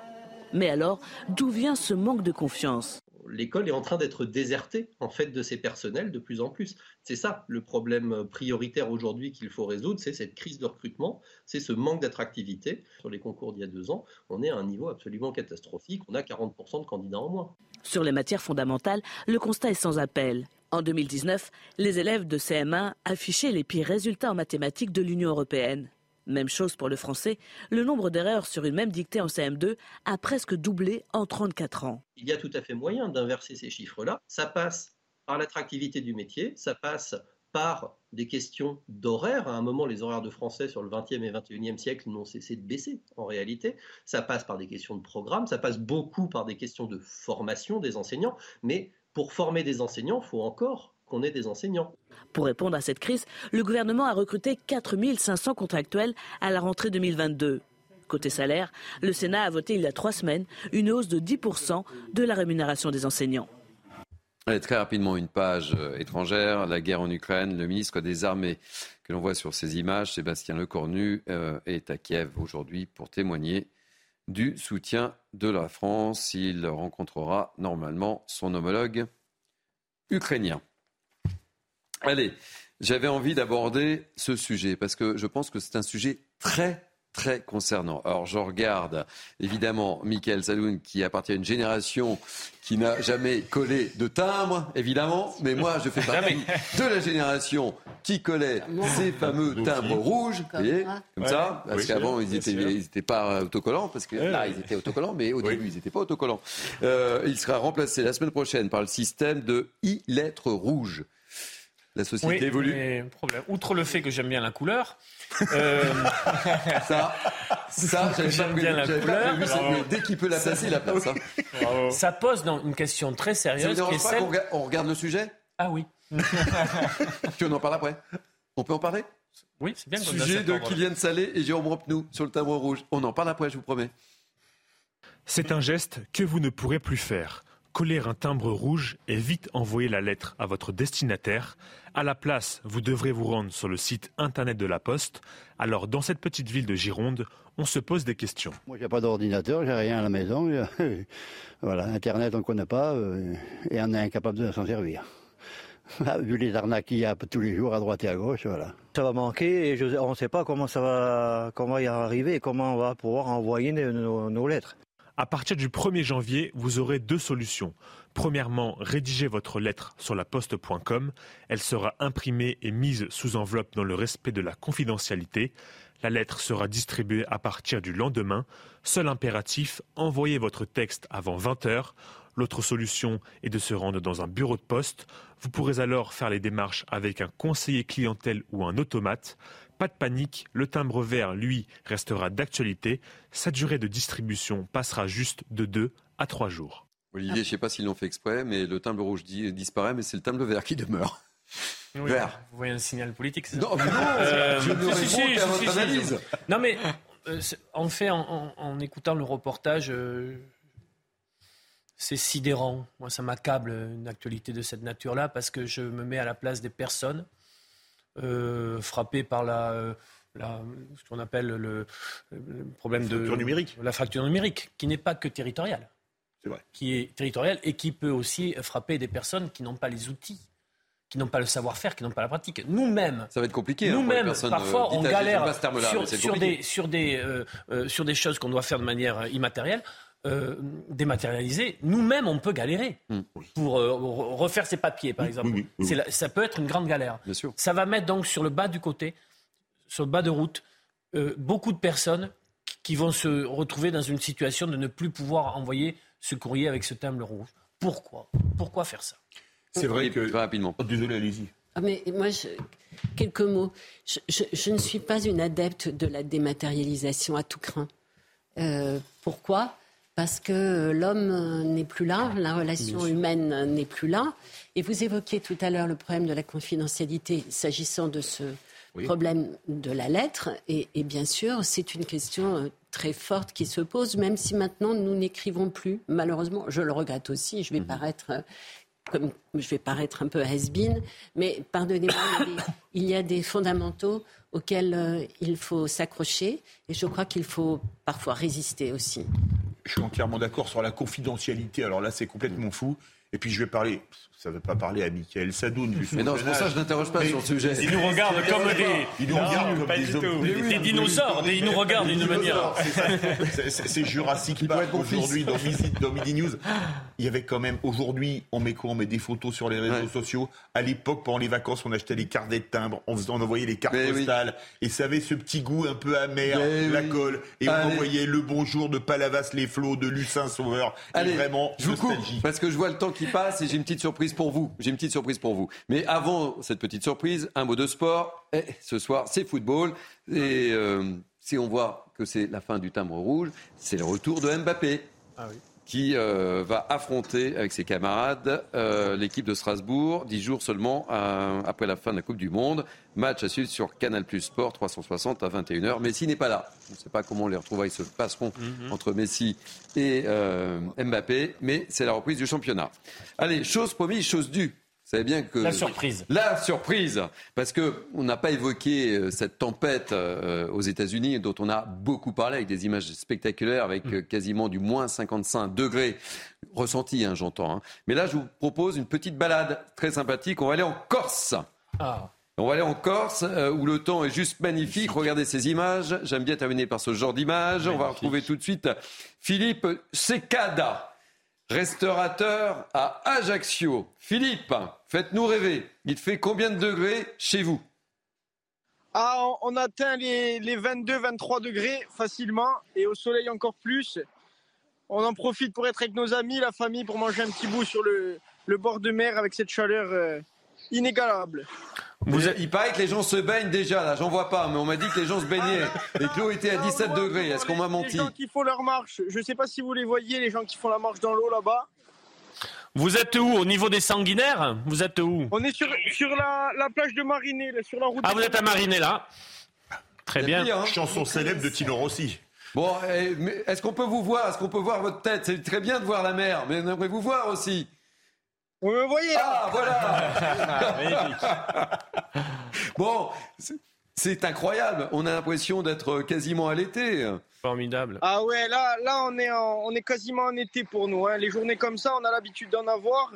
Mais alors, d'où vient ce manque de confiance? L'école est en train d'être désertée en fait de ses personnels de plus en plus. C'est ça le problème prioritaire aujourd'hui qu'il faut résoudre, c'est cette crise de recrutement, c'est ce manque d'attractivité. Sur les concours d'il y a deux ans, on est à un niveau absolument catastrophique, on a 40% de candidats en moins. Sur les matières fondamentales, le constat est sans appel. En 2019, les élèves de CM1 affichaient les pires résultats en mathématiques de l'Union européenne. Même chose pour le français, le nombre d'erreurs sur une même dictée en CM2 a presque doublé en 34 ans. Il y a tout à fait moyen d'inverser ces chiffres-là. Ça passe par l'attractivité du métier, ça passe par des questions d'horaire. À un moment, les horaires de français sur le 20e et 21e siècle n'ont cessé de baisser en réalité. Ça passe par des questions de programme, ça passe beaucoup par des questions de formation des enseignants. Mais pour former des enseignants, il faut encore qu'on ait des enseignants. Pour répondre à cette crise, le gouvernement a recruté 4500 contractuels à la rentrée 2022. Côté salaire, le Sénat a voté il y a trois semaines une hausse de 10% de la rémunération des enseignants. Allez, très rapidement, une page euh, étrangère, la guerre en Ukraine. Le ministre des Armées que l'on voit sur ces images, Sébastien Lecornu, euh, est à Kiev aujourd'hui pour témoigner du soutien de la France. Il rencontrera normalement son homologue ukrainien. Allez, j'avais envie d'aborder ce sujet parce que je pense que c'est un sujet très très concernant. Alors je regarde évidemment Michael Saloun qui appartient à une génération qui n'a jamais collé de timbre, évidemment, mais moi je fais partie de la génération qui collait ces fameux timbres rouges, vous voyez, comme Ouais. ça, parce Oui, qu'avant ils bien étaient, sûr. ils étaient pas autocollants, parce que là ils étaient autocollants, mais au début ils n'étaient pas autocollants. Euh, il sera remplacé la semaine prochaine par le système de e-lettres rouges. La société Oui, évolue. mais problème. Outre le fait que j'aime bien la couleur, euh, ça, ça, j'aime bien la couleur. que dès qu'il peut la placer, il la place. hein. Ça pose dans une question très Ça sérieuse pas celle. qu'on regarde, on regarde le sujet? Ah oui. Puis on en parle après. On peut en parler? Oui, c'est bien Sujet de. Kylian Salé et Jérôme Rompnou sur le timbre rouge. On en parle après, je vous promets. C'est un geste que vous ne pourrez plus faire. Coller un timbre rouge et vite envoyer la lettre à votre destinataire. À la place, vous devrez vous rendre sur le site internet de la Poste. Alors, dans cette petite ville de Gironde, on se pose des questions. Moi, j'ai pas d'ordinateur, j'ai rien à la maison. voilà, Internet, on ne connaît pas euh, et on est incapable de s'en servir. Vu les arnaques qu'il y a tous les jours à droite et à gauche, voilà. Ça va manquer et je- on ne sait pas comment ça va, comment y arriver et comment on va pouvoir envoyer nos lettres. À partir du 1er janvier, vous aurez deux solutions. Premièrement, rédigez votre lettre sur la poste.com. Elle sera imprimée et mise sous enveloppe dans le respect de la confidentialité. La lettre sera distribuée à partir du lendemain. Seul impératif, envoyez votre texte avant 20 heures. L'autre solution est de se rendre dans un bureau de poste. Vous pourrez alors faire les démarches avec un conseiller clientèle ou un automate. Pas de panique, le timbre vert, lui, restera d'actualité. Sa durée de distribution passera juste de 2 à 3 jours. Olivier, je ne sais pas s'ils l'ont fait exprès, mais le timbre rouge di- disparaît, mais c'est le timbre vert qui demeure. Oui, Vert. Vous voyez un signal politique, c'est ça Non, mais non, je ne si, si, réponds qu'à si, votre si, si. analyse. Non, mais euh, c'est- en fait, en, en- en écoutant le reportage, euh, c'est sidérant. Moi, ça m'accable une actualité de cette nature-là parce que je me mets à la place des personnes euh, frappées par la. euh, la- ce qu'on appelle le, le problème de fracture numérique. la fracture numérique, qui n'est pas que territoriale, C'est vrai. qui est territoriale et qui peut aussi frapper des personnes qui n'ont pas les outils, qui n'ont pas le savoir-faire, qui n'ont pas la pratique. Nous-mêmes, Ça va être compliqué. hein, nous-mêmes, personnes, parfois, euh, on galère sur, des, sur, des, euh, euh, sur des choses qu'on doit faire de manière euh, immatérielle. Euh, dématérialisées. Nous-mêmes, on peut galérer Hmm. pour euh, re- refaire ses papiers, par exemple. oui, oui. C'est la- ça peut être une grande galère. Bien sûr. Ça va mettre donc sur le bas du côté, sur le bas de route, euh, beaucoup de personnes qui vont se retrouver dans une situation de ne plus pouvoir envoyer ce courrier avec ce timbre rouge. Pourquoi? Pourquoi faire ça? C'est vrai que. très rapidement. Oh, désolé, allez-y. Ah, mais moi, je, quelques mots. Je, je, je, ne suis pas une adepte de la dématérialisation à tout craint. Euh, pourquoi? Parce que l'homme n'est plus là, la relation humaine n'est plus là. Et vous évoquiez tout à l'heure le problème de la confidentialité s'agissant de ce oui. problème de la lettre. Et, et bien sûr, c'est une question euh, très forte qui se pose, même si maintenant nous n'écrivons plus. Malheureusement, je le regrette aussi. Je vais Mhm. paraître euh, comme je vais paraître un peu has-been, mais pardonnez-moi, il, y a des- il y a des fondamentaux auxquels euh, il faut s'accrocher et je crois qu'il faut parfois résister aussi. Je suis entièrement d'accord sur la confidentialité. Alors là, c'est complètement fou. Et puis je vais parler, ça ne veut pas parler à Michael Sadoun. Mais non, c'est pour ça que je n'interroge pas Mais- sur le sujet. Il nous regarde comme des. Il nous regarde comme des hommes. Des, des dinosaures, il nous regarde d'une manière. C'est Jurassic Park aujourd'hui dans Midi, dans Midi News. Il y avait quand même aujourd'hui, on met quoi? On met des photos sur les réseaux sociaux. À l'époque, pendant les vacances, on achetait les carnets de timbre, on, envoyait les cartes Mais oui. postales, et ça avait ce petit goût un peu amer, Mais la oui. colle, et Allez. on envoyait le bonjour de Palavas les flots, de Lucin Sauveur. Et Allez, vraiment, je vous coupe parce que je vois le temps qui passe et j'ai une petite surprise pour vous. J'ai une petite surprise pour vous. Mais avant cette petite surprise, un mot de sport. Eh, ce soir, c'est football et euh, si on voit que c'est la fin du timbre rouge, c'est le retour de Mbappé. Qui euh, va affronter avec ses camarades euh, l'équipe de Strasbourg dix jours seulement euh, après la fin de la Coupe du Monde. Match à suivre sur Canal Plus Sport 360 à 21h. Messi n'est pas là. On ne sait pas comment les retrouvailles se passeront Mhm. entre Messi et euh, Mbappé, mais c'est la reprise du championnat. Allez, chose promise, chose due. Vous savez bien que La surprise. la surprise, parce que on n'a pas évoqué euh, cette tempête euh, aux États-Unis dont on a beaucoup parlé avec des images spectaculaires, avec euh, quasiment du moins 55 degrés ressenti, hein, j'entends. hein. Mais là, je vous propose une petite balade très sympathique. On va aller en Corse. Ah. On va aller en Corse euh, où le temps est juste magnifique. Regardez ces images. J'aime bien terminer par ce genre d'images. On va retrouver tout de suite Philippe Secada, restaurateur à Ajaccio. Philippe, faites-nous rêver. Il fait combien de degrés chez vous? Ah, on, atteint les, les 22-23 degrés facilement et au soleil encore plus. On en profite pour être avec nos amis, la famille, pour manger un petit bout sur le, le bord de mer avec cette chaleur euh, inégalable. Vous Il paraît que les gens se baignent déjà, là, j'en vois pas, mais on m'a dit que les gens se baignaient et que l'eau était à 17 degrés. Est-ce qu'on m'a Les menti gens qui font leur marche, je ne sais pas si vous les voyez, les gens qui font la marche dans l'eau là-bas. Vous êtes où Au niveau des sanguinaires Vous êtes où On est sur, sur la, la plage de Marinée, là, sur la route. Ah, vous êtes à Mariné là Très bien. pire, hein. Chanson célèbre de Tino Rossi. Bon, eh, mais est-ce qu'on peut vous voir? Est-ce qu'on peut voir votre tête? C'est très bien de voir la mer, mais on aimerait vous voir aussi. Vous me voyez Ah, voilà Bon, c'est- incroyable. On a l'impression d'être quasiment à l'été. Formidable. Ah ouais, là, là on, est en- on est quasiment en été pour nous. hein. Les journées comme ça, on a l'habitude d'en avoir.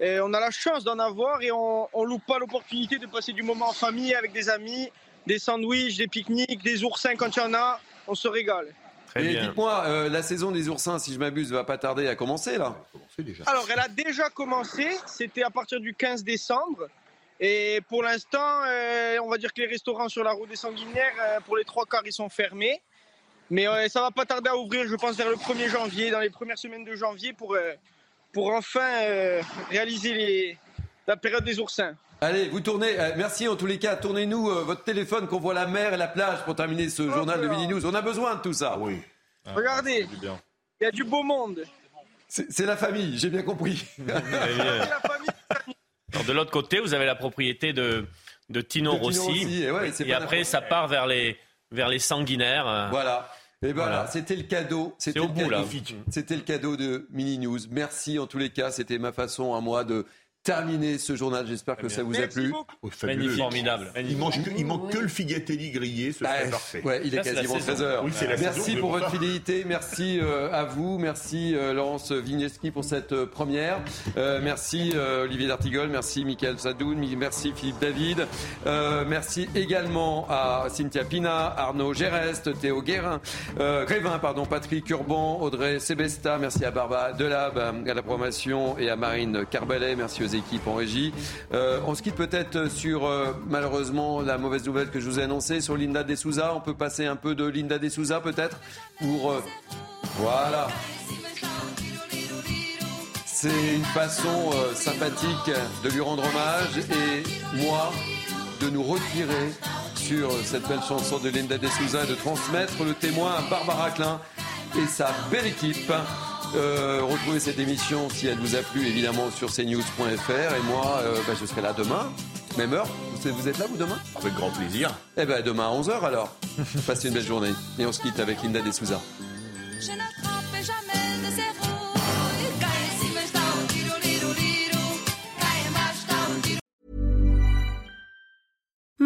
Et on a la chance d'en avoir et on, on loupe pas l'opportunité de passer du moment en famille avec des amis, des sandwichs, des pique-niques, des oursins quand il y en a. On se régale. Et dites-moi, euh, la saison des oursins, si je m'abuse, va pas tarder à commencer là Alors, elle a déjà commencé. C'était à partir du 15 décembre. Et pour l'instant, euh, on va dire que les restaurants sur la route des Sanguinaires, euh, pour les trois quarts, ils sont fermés. Mais euh, ça va pas tarder à ouvrir, je pense, vers le 1er janvier, dans les premières semaines de janvier, pour, euh, pour enfin euh, réaliser les- la période des oursins. Allez, vous tournez. euh, merci en tous les cas. Tournez-nous euh, votre téléphone qu'on voit la mer et la plage pour terminer ce journal de Mini News. On a besoin de tout ça. Oui. Regardez, il y a du beau monde. C'est la famille, j'ai bien compris. Alors, de l'autre côté, vous avez la propriété de, de Tino De Tino Rossi. Rossi, et ouais, pas après, ça part vers les, vers les sanguinaires. euh, Voilà. Et ben Voilà. voilà, c'était le cadeau. C'était le. C'était le cadeau de Mini News. Merci en tous les cas. C'était ma façon à moi de terminer ce journal. J'espère que ça vous a plu. Oh, fabuleux. Formidable. Il, mange que- il manque que le figatelli grillé, ce serait Bah, parfait. Ouais, il est quasiment saison. 13h. Oui, c'est la merci saison, mais pour votre fidélité. Merci euh, à vous. Merci euh, Laurence Vigneski pour cette euh, première. Euh, merci euh, Olivier D'Artigol. Merci Michael Sadoun. Merci Philippe David. Euh, merci également à Cynthia Pina, Arnaud Gérest, Théo Guérin, euh, Grévin, pardon, Patrick Urban, Audrey Sebesta. Merci à Barbara Delab, à la promotion et à Marine Carbalet. Merci aux équipes en régie. Euh, on se quitte peut-être sur, euh, malheureusement, la mauvaise nouvelle que je vous ai annoncée sur Linda De Souza. On peut passer un peu de Linda De Souza peut-être pour... euh, voilà. C'est une façon sympathique de lui rendre hommage et moi de nous retirer sur cette belle chanson de Linda De Souza, de transmettre le témoin à Barbara Klein et sa belle équipe. Euh, retrouvez cette émission si elle vous a plu évidemment sur cnews.fr et moi euh, bah, je serai là demain, même heure. Vous êtes là vous demain? Avec grand plaisir. Eh ben demain à 11h alors. Passez une belle journée et on se quitte avec Linda De Souza. Je n'attrape jamais